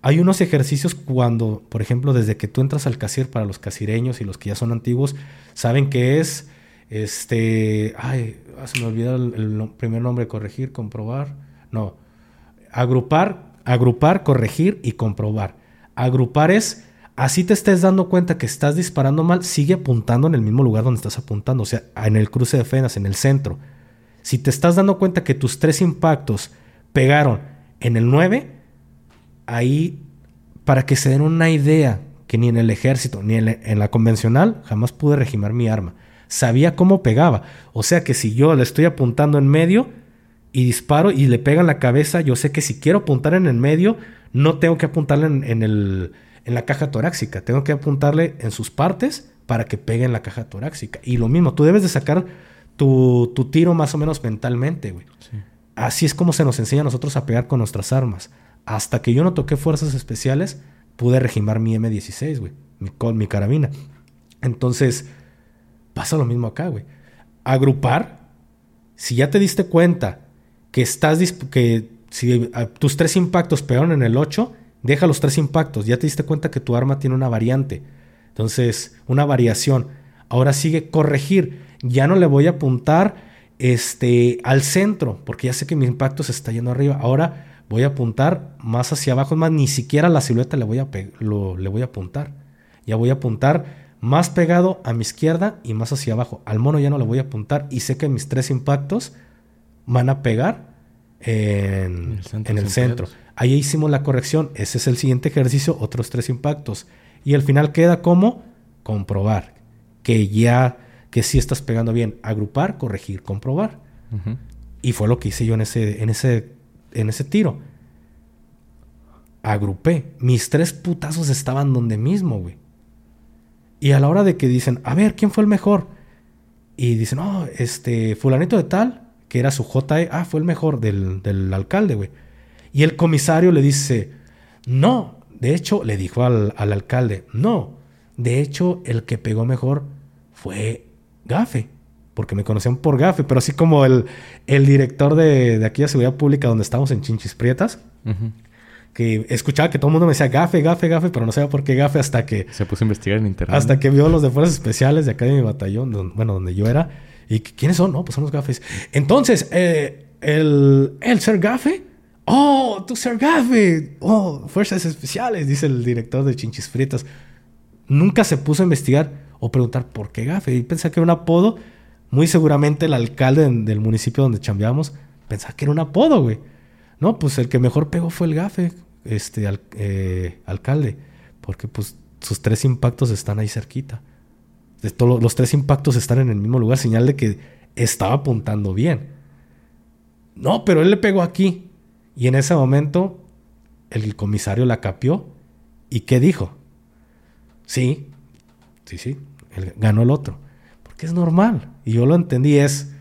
Hay unos ejercicios cuando, por ejemplo, desde que tú entras al casier para los casireños y los que ya son antiguos, saben que es, este, ay, ah, se me olvidó el, primer nombre, corregir, comprobar, no, agrupar, agrupar, corregir y comprobar. Agrupar es Así te estés dando cuenta que estás disparando mal, sigue apuntando en el mismo lugar donde estás apuntando, o sea, en el cruce de fenas, en el centro. Si te estás dando cuenta que tus tres impactos pegaron en el 9, ahí, para que se den una idea, que ni en el ejército, ni en la convencional, jamás pude regimar mi arma. Sabía cómo pegaba. O sea que si yo le estoy apuntando en medio y disparo y le pega en la cabeza, yo sé que si quiero apuntar en el medio, no tengo que apuntarle en, el, en la caja torácica, tengo que apuntarle en sus partes para que pegue en la caja torácica. Y lo mismo, tú debes de sacar tu, tiro más o menos mentalmente, güey. Así es como se nos enseña a nosotros a pegar con nuestras armas. Hasta que yo no toqué fuerzas especiales, pude regimar mi M16, güey, mi, con mi carabina. Entonces, pasa lo mismo acá, güey. Agrupar, si ya te diste cuenta que estás que si tus tres impactos pegaron en el 8, deja los tres impactos. Ya te diste cuenta que tu arma tiene una variante. Entonces, una variación. Ahora sigue corregir. Ya no le voy a apuntar este, al centro, porque ya sé que mi impacto se está yendo arriba. Ahora voy a apuntar más hacia abajo. Es más, ni siquiera la silueta le voy a, le voy a apuntar. Ya voy a apuntar más pegado a mi izquierda y más hacia abajo. Al mono ya no le voy a apuntar y sé que mis tres impactos van a pegar en, el centro. Ahí hicimos la corrección. Ese es el siguiente ejercicio, otros tres impactos. Y al final queda como comprobar que ya, que sí estás pegando bien. Agrupar, corregir, comprobar. Y fue lo que hice yo en ese, en ese, en ese tiro. Agrupé. Mis tres putazos estaban donde mismo, güey. Y a la hora de que dicen, a ver, ¿quién fue el mejor? Y dicen, no, este, fulanito de tal, que era su JE, ah, fue el mejor del, alcalde, güey. Y el comisario le dice, no, de hecho, le dijo al, alcalde, no, de hecho, el que pegó mejor fue Gafe, porque me conocían por Gafe, pero así como el, el director de, de aquella seguridad pública donde estábamos en Chinchis Prietas, que escuchaba que todo el mundo me decía gafe, gafe, gafe, pero no sabía por qué gafe hasta que... Se puso a investigar en internet. Hasta que vio los de fuerzas especiales de acá de mi batallón, bueno, donde yo era. ¿Y quiénes son? No, pues son los gafes. Entonces, eh, el, el ser gafe. Oh, tú ser gafe. Oh, fuerzas especiales, dice el director de Chinchis Fritas. Nunca se puso a investigar o preguntar por qué gafe. Y pensaba que era un apodo. Muy seguramente el alcalde del municipio donde chambeábamos pensaba que era un apodo, güey. No, pues el que mejor pegó fue el gafe, este eh, alcalde. Porque pues sus tres impactos están ahí cerquita los tres impactos están en el mismo lugar, señal de que estaba apuntando bien. No, pero él le pegó aquí. Y en ese momento el comisario la capió. ¿Y qué dijo? Sí, sí, sí, él ganó el otro. Porque es normal. Y yo lo entendí, es...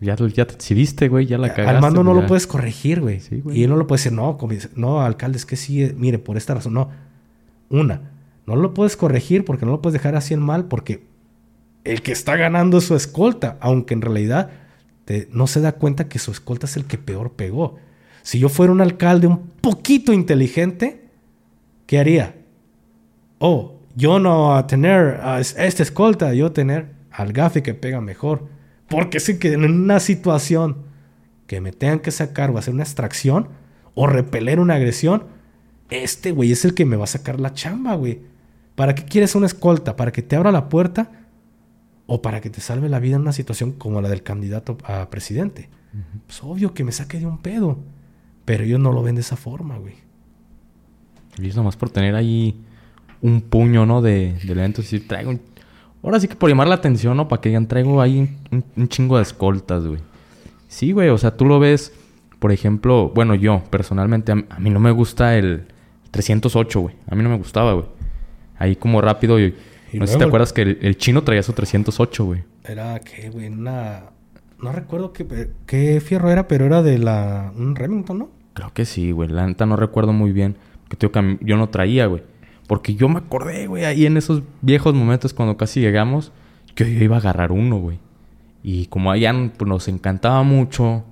Ya, ya te exhibiste, güey, ya la cagaste. Al mando no lo puedes corregir, güey. y él no lo puede decir, no, no, alcalde, es que sí, mire, por esta razón, no. Una, no lo puedes corregir porque no lo puedes dejar así en mal porque el que está ganando es su escolta, aunque en realidad no se da cuenta que su escolta es el que peor pegó. Si yo fuera un alcalde un poquito inteligente, ¿qué haría? Oh, yo no a tener a esta escolta, yo tener al gafe que pega mejor. Porque sé que en una situación que me tengan que sacar o hacer una extracción o repeler una agresión, este güey es el que me va a sacar la chamba, güey. ¿Para qué quieres una escolta? ¿Para que te abra la puerta? o para que te salve la vida en una situación como la del candidato a presidente. Pues obvio que me saque de un pedo. Pero ellos no lo ven de esa forma, güey. Y es nomás por tener ahí un puño, ¿no? De, de eventos. decir, traigo Ahora sí que por llamar la atención, ¿no? Para que digan, traigo ahí un, chingo de escoltas, güey. Sí, güey. O sea, tú lo ves, por ejemplo... Bueno, yo, personalmente, a, mí no me gusta el 308, güey. A mí no me gustaba, güey. Ahí como rápido... Y, no sé si te acuerdas que el, chino traía su 308, güey. Era que, güey, una. No recuerdo qué, qué fierro era, pero era de la. Un Remington, ¿no? Creo que sí, güey. La neta no recuerdo muy bien. Que yo no traía, güey. Porque yo me acordé, güey, ahí en esos viejos momentos cuando casi llegamos, que yo iba a agarrar uno, güey. Y como allá pues, nos encantaba mucho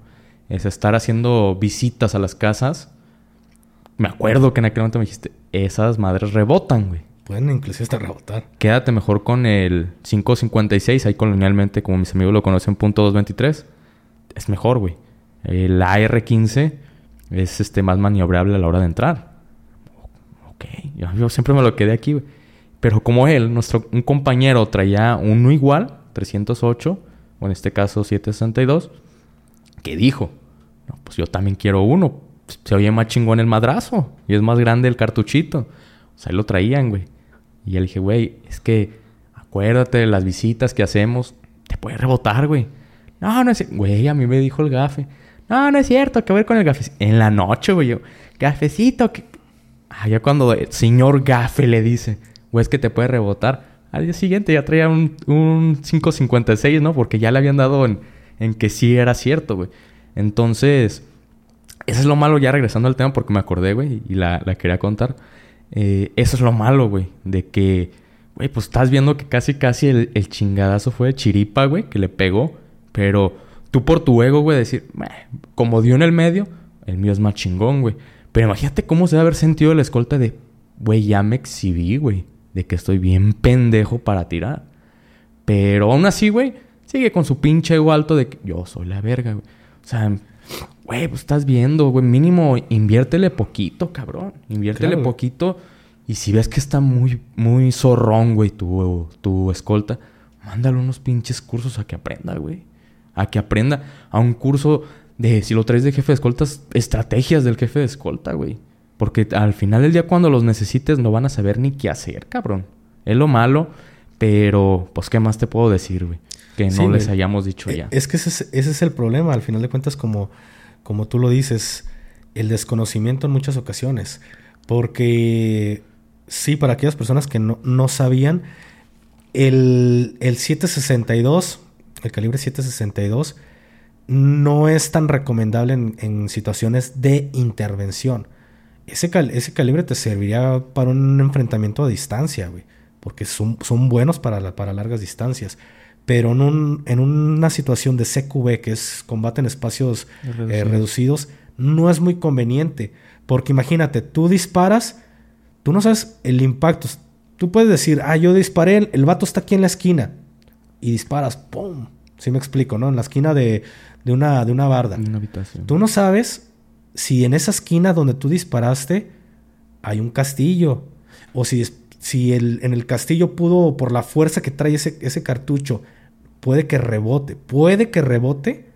es estar haciendo visitas a las casas, me acuerdo que en aquel momento me dijiste, esas madres rebotan, güey. Pueden inclusive hasta rebotar. Quédate mejor con el 556, ahí colonialmente, como mis amigos lo conocen, punto 223. Es mejor, güey. El AR-15 es este, más maniobrable a la hora de entrar. Ok, yo, siempre me lo quedé aquí, güey. Pero como él, nuestro, un compañero traía uno igual, 308, o en este caso 762, que dijo, no, pues yo también quiero uno. Se oye más chingón el madrazo y es más grande el cartuchito. O sea, ahí lo traían, güey. Y le dije, güey, es que acuérdate de las visitas que hacemos, te puede rebotar, güey. No, no es Güey, a mí me dijo el gafe. No, no es cierto, que ver con el gafe. En la noche, güey, yo, gafecito, que... Ya cuando el señor gafe le dice, güey, es que te puede rebotar. Al día siguiente ya traía un, un 5.56, ¿no? Porque ya le habían dado en, en que sí era cierto, güey. Entonces, eso es lo malo, ya regresando al tema, porque me acordé, güey, y la, la quería contar. Eh, eso es lo malo, güey, de que, güey, pues estás viendo que casi, casi el, el chingadazo fue de chiripa, güey, que le pegó, pero tú por tu ego, güey, decir, como dio en el medio, el mío es más chingón, güey. Pero imagínate cómo se debe haber sentido la escolta de, güey, ya me exhibí, güey de que estoy bien pendejo para tirar. Pero aún así, güey, sigue con su pinche ego alto de que yo soy la verga, güey. O sea, güey, pues estás viendo, güey, mínimo inviértele poquito, cabrón. Inviértele poquito. Y si ves que está muy, muy zorrón, güey, tu, tu escolta, mándale unos pinches cursos a que aprenda, güey. A que aprenda a un curso de, si lo traes de jefe de escoltas, estrategias del jefe de escolta, güey. Porque al final del día cuando los necesites no van a saber ni qué hacer, cabrón. Es lo malo, pero pues qué más te puedo decir, güey. Que no les hayamos dicho ya. Es que ese es, el problema, al final de cuentas, como, como tú lo dices, el desconocimiento en muchas ocasiones. Porque sí, para aquellas personas que no, no sabían, el, el 762, el calibre 762, no es tan recomendable en, en situaciones de intervención ese, ese calibre te serviría para un enfrentamiento a distancia, güey. Porque son, son buenos para, para largas distancias. Pero en, un, en una situación de CQB, que es combate en espacios eh, reducidos, no es muy conveniente. Porque imagínate, tú disparas, tú no sabes el impacto. Tú puedes decir, ah, yo disparé, el vato está aquí en la esquina. Y disparas, ¡pum! Si me explico, ¿no? En la esquina de, de, una, de una barda. una habitación. Tú no sabes si en esa esquina donde tú disparaste hay un castillo, o si, si el, en el castillo pudo, por la fuerza que trae ese, ese cartucho, puede que rebote, puede que rebote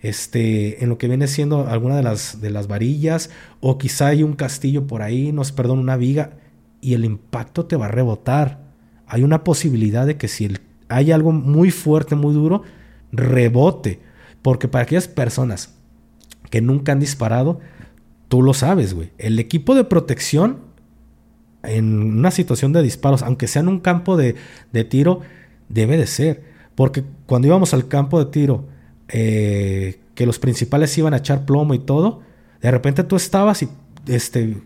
este, en lo que viene siendo alguna de las, de las varillas, o quizá hay un castillo por ahí, nos perdón, una viga, y el impacto te va a rebotar. Hay una posibilidad de que si hay algo muy fuerte, muy duro, rebote. Porque para aquellas personas que nunca han disparado, tú lo sabes, güey. El equipo de protección en una situación de disparos, aunque sea en un campo de, tiro, debe de ser. Porque cuando íbamos al campo de tiro, eh, que los principales iban a echar plomo y todo, de repente tú estabas y, este,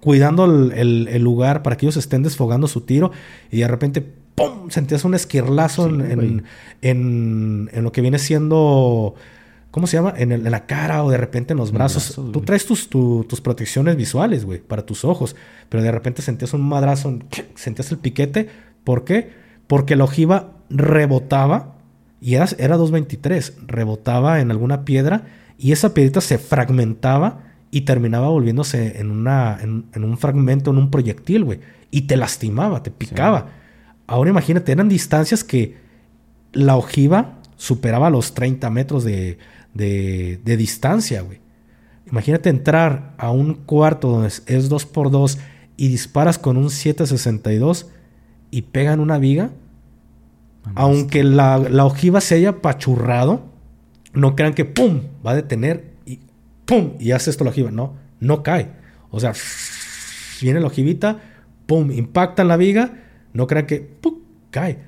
cuidando el, lugar para que ellos estén desfogando su tiro y de repente, ¡pum! sentías un esquirlazo en, en, lo que viene siendo ¿cómo se llama? En, la cara o de repente en los brazos. Tú traes tus, tus protecciones visuales, güey, para tus ojos. Pero de repente sentías un madrazo, sentías el piquete. ¿Por qué? Porque la ojiva rebotaba y era, era 223. Rebotaba en alguna piedra y esa piedrita se fragmentaba y terminaba volviéndose en, una, en, un fragmento, en un proyectil, güey. Y te lastimaba, te picaba. Ahora imagínate, eran distancias que la ojiva superaba los 30 metros de, de, distancia, güey. Imagínate entrar a un cuarto donde es 2x2 y disparas con un 762 y pegan una viga. Aunque la, la, ojiva se haya pachurrado, no crean que ¡pum! va a detener y ¡pum! y hace esto la ojiva. No, no cae. O sea, viene la ojivita, ¡pum! impacta en la viga, no crean que ¡pum! cae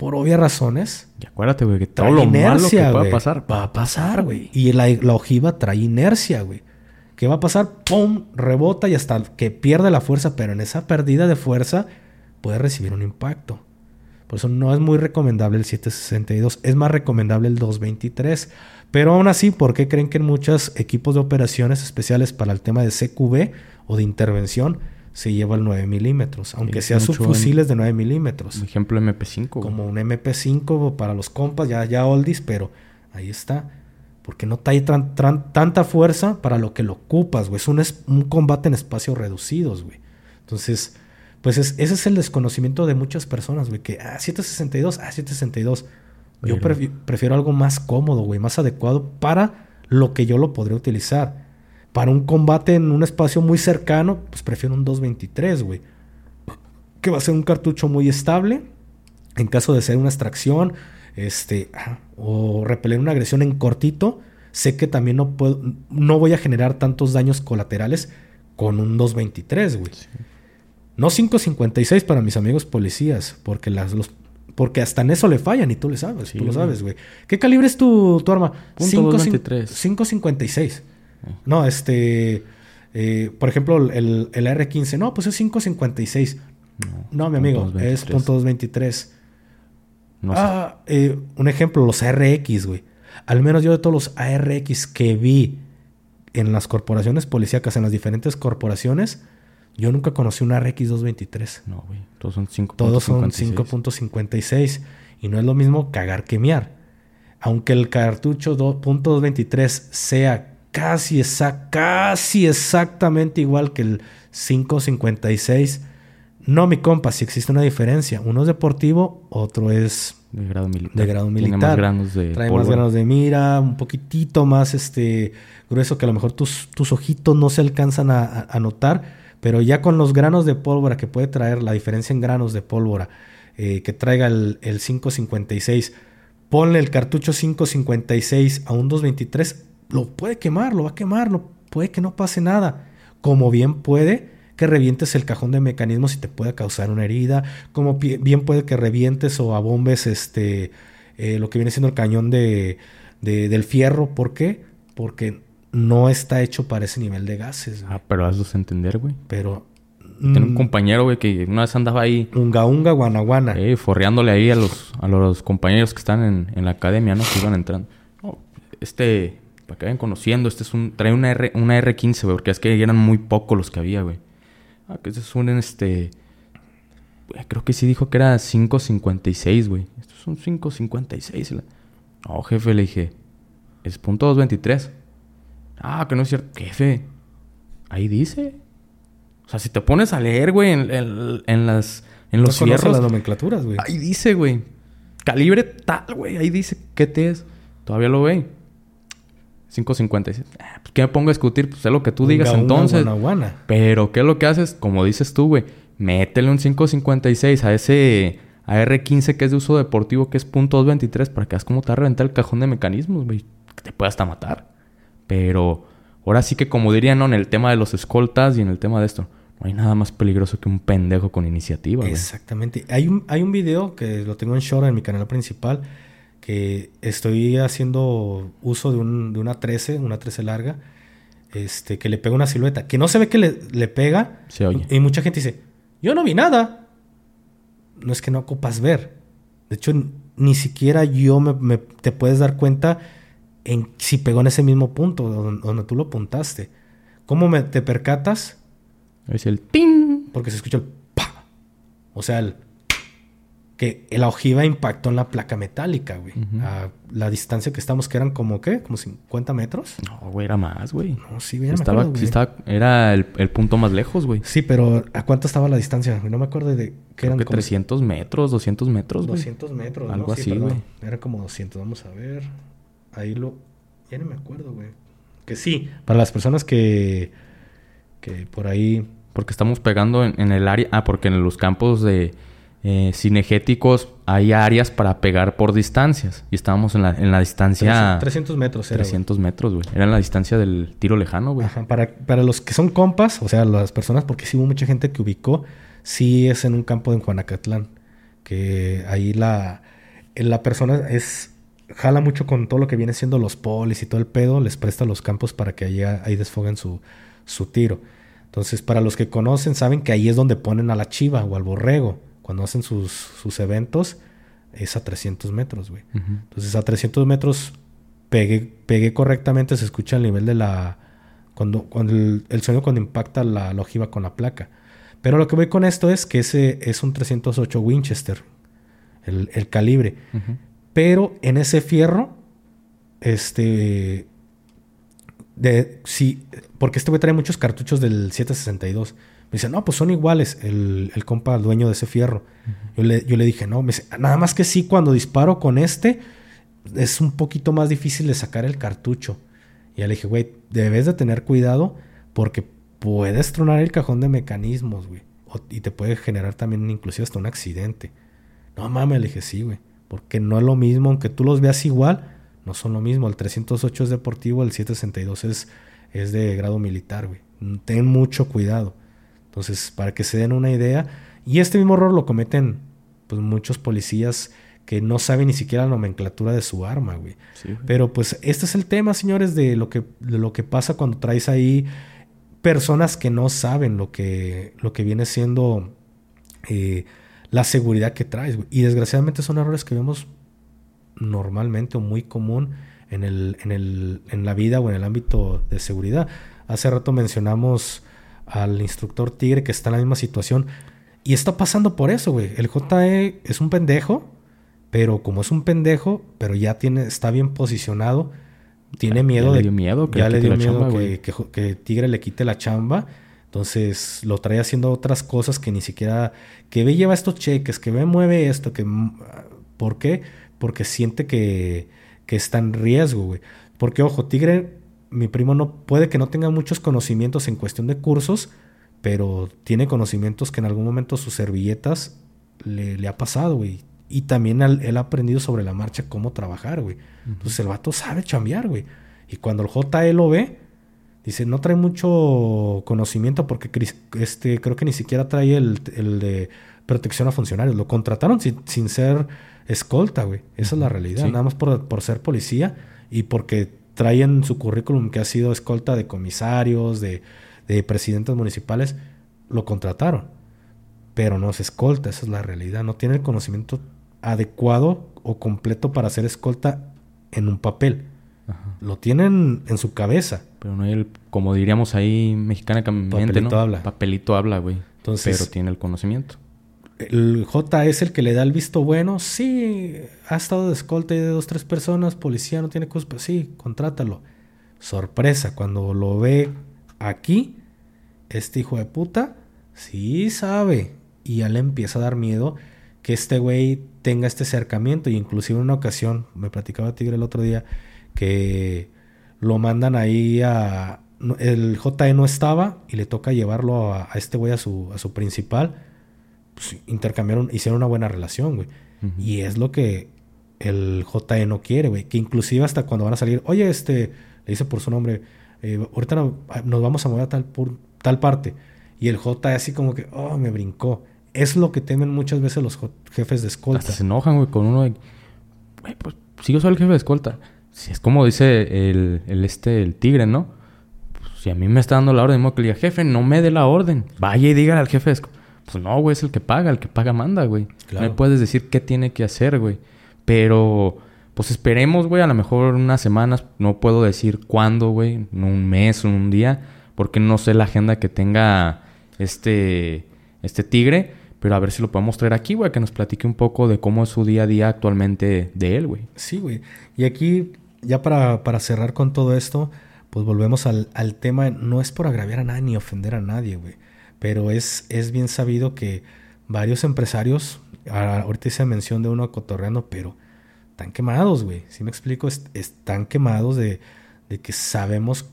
por obvias razones. Y acuérdate, güey, que todo lo inercia, malo que va a pasar. Va a pasar, güey. Y la, ojiva trae inercia, güey. ¿Qué va a pasar? ¡Pum! Rebota y hasta que pierde la fuerza, pero en esa pérdida de fuerza puede recibir un impacto. Por eso no es muy recomendable el 762, es más recomendable el 223. Pero aún así, ¿por qué creen que en muchos equipos de operaciones especiales para el tema de CQB o de intervención se lleva el 9 milímetros, aunque sea subfusiles de 9 milímetros. ejemplo MP5. Como un MP5 para los compas, ya, ya oldies, pero ahí está. Porque no trae tanta fuerza para lo que lo ocupas, güey. Es un, un combate en espacios reducidos, güey. Entonces, Pues es, ese es el desconocimiento de muchas personas, güey, que, ah, 762, ah, 762. Yo prefi- prefiero algo más cómodo, güey, más adecuado para lo que yo lo podría utilizar. Para un combate en un espacio muy cercano, pues prefiero un 223, güey. Que va a ser un cartucho muy estable. En caso de ser una extracción, este, ah, o repeler una agresión en cortito, sé que también no puedo, no voy a generar tantos daños colaterales con un 223, güey. No 5.56 para mis amigos policías, porque las, los, porque hasta en eso le fallan y tú le sabes, Sí, tú lo sabes, güey. ¿Qué calibre es tu, tu arma? Punto Cinco cin- 223. 5.56. No, este, eh, por ejemplo, el, el R15, no, pues es 5.56. No, mi amigo, punto es 223. punto .223. No sé. Ah, eh, un ejemplo, los ARX, güey. Al menos yo de todos los ARX que vi en las corporaciones policíacas, en las diferentes corporaciones, yo nunca conocí un ARX 223. No, güey. Todos son 5.56. Todos son 5.56. Y no es lo mismo cagar que mear. Aunque el cartucho do- .223 sea casi, casi exactamente igual que el 5.56, no, mi compa, si existe una diferencia. Uno es deportivo, otro es De grado militar. de grado militar. Tiene más granos de Trae más granos de mira, un poquitito más este grueso que a lo mejor tus, tus ojitos no se alcanzan a, a- a notar, pero ya con los granos de pólvora que puede traer, la diferencia en granos de pólvora eh, que traiga el, el 556, ponle el cartucho 556 a un 223, lo puede quemar, lo va a quemar, no, puede que no pase nada, como bien puede que revientes el cajón de mecanismos y te pueda causar una herida, como bien puede que revientes o abombes este, eh, lo que viene siendo el cañón de, de- del fierro. ¿Por qué? Porque no está hecho para ese nivel de gases. güey. Ah, pero hazlos entender, güey. Pero... Tengo un mm, compañero, güey, que una vez andaba ahí Unga unga guanaguana. eh, forreándole ahí a los, a los compañeros que están en, en la academia, ¿no? Que iban entrando. No, este, para que vayan conociendo, este es un, trae una, R, una R15, güey, porque es que eran muy pocos los que había, güey. Ah, que este es un, este, güey, creo que sí dijo que era 5.56, güey. Esto es un 5.56. y la- No, jefe, le dije, es punto 223. Ah, que no es cierto. Jefe, ahí dice. O sea, si te pones a leer, güey, en, en- en las, en los fierros, las nomenclaturas, güey. Ahí dice, güey. Calibre tal, güey. Ahí dice qué te es. Todavía lo ve. 5.56. Ah, pues, ¿Qué me pongo a discutir? Pues es lo que tú digas entonces. Pero, ¿qué es lo que haces? Como dices tú, güey. Métele un 5.56 a ese AR-15 que es de uso deportivo, que es .223, para que veas cómo te va a reventar el cajón de mecanismos, güey. Que te puede hasta matar. Pero, ahora sí que como dirían, ¿no? En el tema de los escoltas y en el tema de esto. No hay nada más peligroso que un pendejo con iniciativa, güey. Exactamente. Hay un, hay un video que lo tengo en short en mi canal principal que estoy haciendo uso de, un, de una 13, una 13 larga, este, que le pega una silueta, que no se ve que le, le pega. Se oye. Y mucha gente dice, yo no vi nada. No es que no ocupas ver. De hecho, ni siquiera yo me, me- te puedes dar cuenta en si pegó en ese mismo punto donde, donde tú lo apuntaste. ¿Cómo me, te percatas? Es el ting. Porque se escucha el pa. O sea, el que la ojiva impactó en la placa metálica, güey. A la distancia que estamos, que eran como, ¿qué? Como 50 metros. No, güey, era más, güey. No, sí, güey, Estaba, acuerdo, sí estaba, era el, el punto más lejos, güey. Sí, pero ¿a cuánto estaba la distancia? No me acuerdo de Creo eran que como 300 metros, 200 metros, güey. 200 metros. ¿no? Algo Sí, así, perdón. güey. Era como 200, vamos a ver. Ahí lo... Ya no me acuerdo, güey. Que sí, para las personas que... Que por ahí... Porque estamos pegando en, en el área... Ah, porque en los campos de eh, cinegéticos hay áreas para pegar por distancias. Y estábamos en la, en la distancia... 300 metros era, güey. 300 metros, güey. Era en la distancia del tiro lejano, güey. Ajá, para, para los que son compas, o sea, las personas, porque sí hubo mucha gente que ubicó, sí es en un campo en Juanacatlán, que ahí la, la persona es jala mucho con todo lo que viene siendo los polis y todo el pedo, les presta los campos para que ahí, ahí desfoguen su, su tiro. Entonces, para los que conocen, saben que ahí es donde ponen a la chiva o al borrego. Cuando hacen sus, sus eventos, es a 300 metros, güey. Entonces a 300 metros pegué, pegué correctamente, se escucha el nivel de la... Cuando, cuando el, el sonido cuando impacta la, la ojiva con la placa. Pero lo que voy con esto es que ese es un 308 Winchester, el, el calibre. Pero en ese fierro, este... De, sí, porque este güey trae muchos cartuchos del 762. Me dice, no, pues son iguales, el, el compa dueño de ese fierro. yo, le, yo le dije, no, me dice, nada más que sí, cuando disparo con este, es un poquito más difícil de sacar el cartucho. Y ya le dije, güey, debes de tener cuidado porque puedes tronar el cajón de mecanismos, güey. y te puede generar también inclusive hasta un accidente. No mames, le dije, sí, güey. Porque no es lo mismo, aunque tú los veas igual, no son lo mismo. El 308 es deportivo, el 762 es, es de grado militar, güey. Ten mucho cuidado. Entonces, para que se den una idea, y este mismo error lo cometen pues muchos policías que no saben ni siquiera la nomenclatura de su arma, güey. Pero pues este es el tema, señores, de lo que, de lo que pasa cuando traes ahí personas que no saben lo que, lo que viene siendo eh, la seguridad que traes. Güey. Y desgraciadamente son errores que vemos normalmente o muy común en, el, en, el, en la vida o en el ámbito de seguridad. Hace rato mencionamos al instructor Tigre que está en la misma situación. Y está pasando por eso, güey. El JE es un pendejo, pero como es un pendejo, pero ya tiene, está bien posicionado, tiene miedo ya de. Le dio miedo que ya le dio miedo que, Tigre le quite la chamba. Entonces lo trae haciendo otras cosas que ni siquiera. Que ve lleva estos cheques, que ve mueve esto, que. ¿Por qué? Porque siente que, que está en riesgo, güey. Porque, ojo, Tigre mi primo no puede que no tenga muchos conocimientos en cuestión de cursos, pero tiene conocimientos que en algún momento sus servilletas le, ha pasado, güey. Y también él, ha aprendido sobre la marcha cómo trabajar, güey. Entonces el vato sabe chambear, güey. Y cuando el JE lo ve, dice, no trae mucho conocimiento porque este, creo que ni siquiera trae el, de protección a funcionarios. Lo contrataron sin, ser escolta, güey. Esa es la realidad. Nada más por, por ser policía y porque trae en su currículum que ha sido escolta de comisarios, de, de presidentes municipales, lo contrataron. Pero no es escolta, esa es la realidad. No tiene el conocimiento adecuado o completo para ser escolta en un papel. Lo tienen en su cabeza. Pero no hay el, como diríamos ahí mexicana Papelito habla. Papelito habla, güey. Entonces, pero tiene el conocimiento el J es el que le da el visto bueno. Sí, ha estado de escolta de dos, tres personas, policía no tiene pero sí, contrátalo. Sorpresa, cuando lo ve aquí, este hijo de puta, sí sabe. Y ya le empieza a dar miedo que este güey tenga este acercamiento. Y inclusive en una ocasión, me platicaba Tigre el otro día, que lo mandan ahí a... El JE no estaba y le toca llevarlo a, a este güey a su, a su principal pues, intercambiaron, hicieron una buena relación, güey. Y es lo que el JE no quiere, güey. Que inclusive hasta cuando van a salir, oye, este, le dice por su nombre, eh, ahorita nos vamos a mover a tal, por, tal parte. Y el JE así como que, oh, me brincó. Es lo que temen muchas veces los jefes de escolta. Hasta se enojan, güey, con uno de, güey, pues si yo soy el jefe de escolta. Si es como dice el, el este, el tigre, ¿no? Pues, si a mí me está dando la orden, mismo que le diga, jefe, no me dé la orden. Vaya y dígale al jefe de escolta. Pues no, güey, es el que paga, el que paga manda, güey. No me puedes decir qué tiene que hacer, güey. Pero, pues esperemos, güey, a lo mejor unas semanas, no puedo decir cuándo, güey, un mes o un día, porque no sé la agenda que tenga este, este tigre. Pero a ver si lo podemos traer aquí, güey, que nos platique un poco de cómo es su día a día actualmente de él, güey. Sí, güey. Y aquí, ya para, para cerrar con todo esto, pues volvemos al, al tema, no es por agraviar a nadie ni ofender a nadie, güey pero es, es bien sabido que varios empresarios, ahorita hice mención de uno cotorreando, pero están quemados, güey. Si me explico, están quemados de, de que sabemos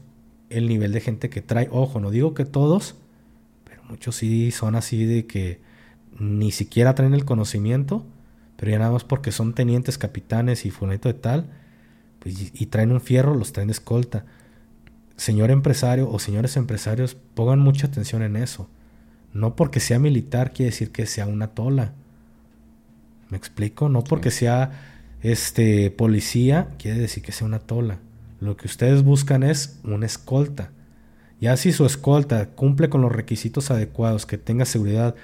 el nivel de gente que trae. Ojo, no digo que todos, pero muchos sí son así de que ni siquiera traen el conocimiento, pero ya nada más porque son tenientes, capitanes y funeto de tal, pues, y, y, traen un fierro, los traen de escolta. Señor empresario o señores empresarios, pongan mucha atención en eso. No porque sea militar quiere decir que sea una tola. ¿Me explico? No porque sea este policía quiere decir que sea una tola. Lo que ustedes buscan es una escolta. Ya si su escolta cumple con los requisitos adecuados, que tenga seguridad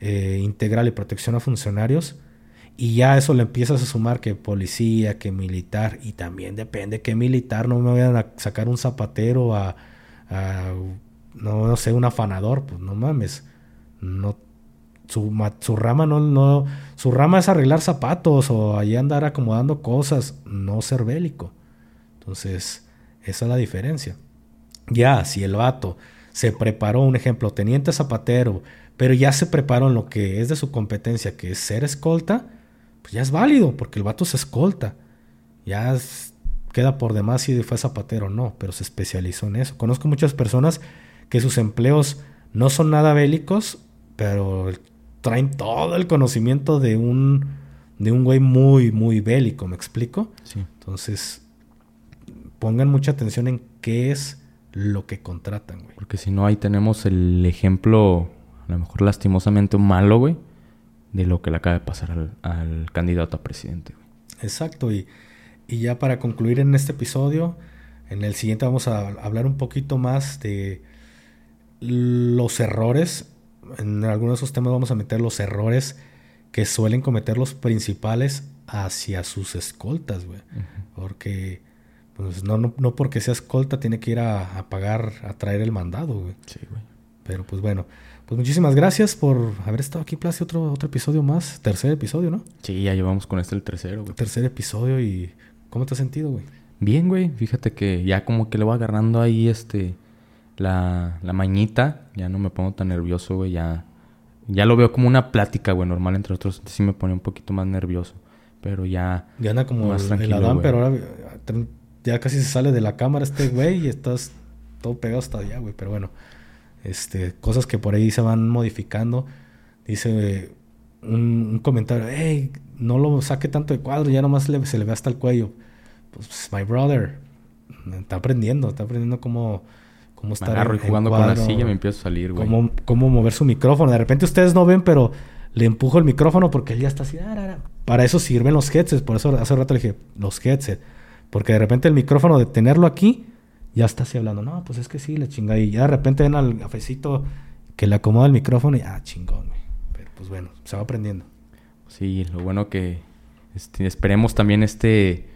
eh, integral y protección a funcionarios, y ya eso le empiezas a sumar que policía, que militar, y también depende que militar, no me vayan a sacar un zapatero a, no, no sé, un afanador, pues no mames no su, su, rama no, no, su rama es arreglar zapatos o allí andar acomodando cosas, no ser bélico. Entonces, esa es la diferencia. Ya, si el vato se preparó, un ejemplo, teniente zapatero, pero ya se preparó en lo que es de su competencia, que es ser escolta, pues ya es válido, porque el vato se escolta. Ya queda por demás si fue zapatero o no, pero se especializó en eso. Conozco muchas personas que sus empleos no son nada bélicos, pero traen todo el conocimiento de un, de un güey muy, muy bélico, ¿me explico? Sí. Entonces, pongan mucha atención en qué es lo que contratan, güey. Porque si no, ahí tenemos el ejemplo, a lo mejor lastimosamente malo, güey, de lo que le acaba de pasar al, candidato a presidente, güey. Exacto, y, y ya para concluir en este episodio, en el siguiente vamos a hablar un poquito más de los errores. En algunos de esos temas vamos a meter los errores que suelen cometer los principales hacia sus escoltas, güey. Porque, pues no, no, porque sea escolta tiene que ir a, pagar, a traer el mandado, güey. Sí, güey. Pero pues bueno, pues muchísimas gracias por haber estado aquí, Place, otro, otro episodio más. Tercer episodio, ¿no? Sí, ya llevamos con este el tercero, güey. Tercer episodio y ¿cómo te has sentido, güey? Bien, güey. Fíjate que ya como que le voy agarrando ahí este la, la mañita, ya no me pongo tan nervioso, güey, ya, ya lo veo como una plática, güey, normal entre otros, sí me pone un poquito más nervioso, pero ya... Ya anda como más el, Adán, pero ahora ya casi se sale de la cámara este güey y estás todo pegado hasta allá, güey, pero bueno, este, cosas que por ahí se van modificando, dice un, comentario, hey, no lo saque tanto de cuadro, ya nomás se le ve hasta el cuello. Pues, my brother, está aprendiendo, está aprendiendo cómo cómo estar me agarro y jugando con la silla me empiezo a salir, güey. Cómo, cómo mover su micrófono. De repente ustedes no ven, pero le empujo el micrófono porque él ya está así. Para eso sirven los headsets. Por eso hace rato le dije, los headsets. Porque de repente el micrófono de tenerlo aquí, ya está así hablando. No, pues es que sí, le chinga. Y ya de repente ven al cafecito que le acomoda el micrófono y ah, chingón, güey. Pero pues bueno, se va aprendiendo. Sí, lo bueno que este, esperemos también este,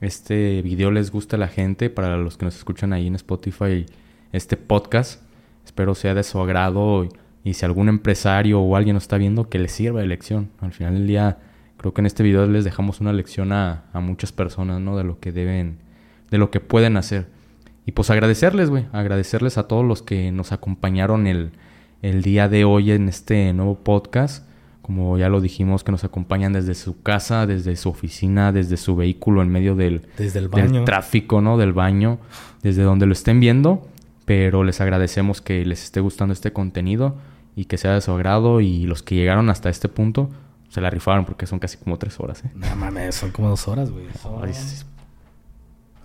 este video les guste a la gente. Para los que nos escuchan ahí en Spotify este podcast. Espero sea de su agrado y, si algún empresario o alguien nos está viendo, que les sirva de lección. Al final del día, creo que en este video les dejamos una lección a, muchas personas, ¿no? De lo que deben, de lo que pueden hacer. Y pues agradecerles, güey, agradecerles a todos los que nos acompañaron el, el día de hoy en este nuevo podcast. Como ya lo dijimos, que nos acompañan desde su casa, desde su oficina, desde su vehículo, en medio del, desde el baño. del tráfico, ¿no? Del baño, desde donde lo estén viendo pero les agradecemos que les esté gustando este contenido y que sea de su agrado y los que llegaron hasta este punto se la rifaron porque son casi como tres horas, ¿eh? No mames, son como dos horas, güey.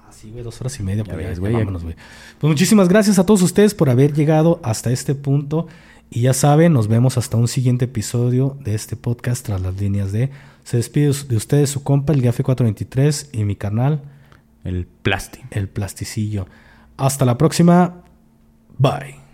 Así, güey, dos horas y media. Pues, güey. Pues muchísimas gracias a todos ustedes por haber llegado hasta este punto. Y ya saben, nos vemos hasta un siguiente episodio de este podcast tras las líneas de... Se despide de ustedes su compa, el Gafe 423 y mi canal. El Plasti. El Plasticillo. Hasta la próxima. Bye.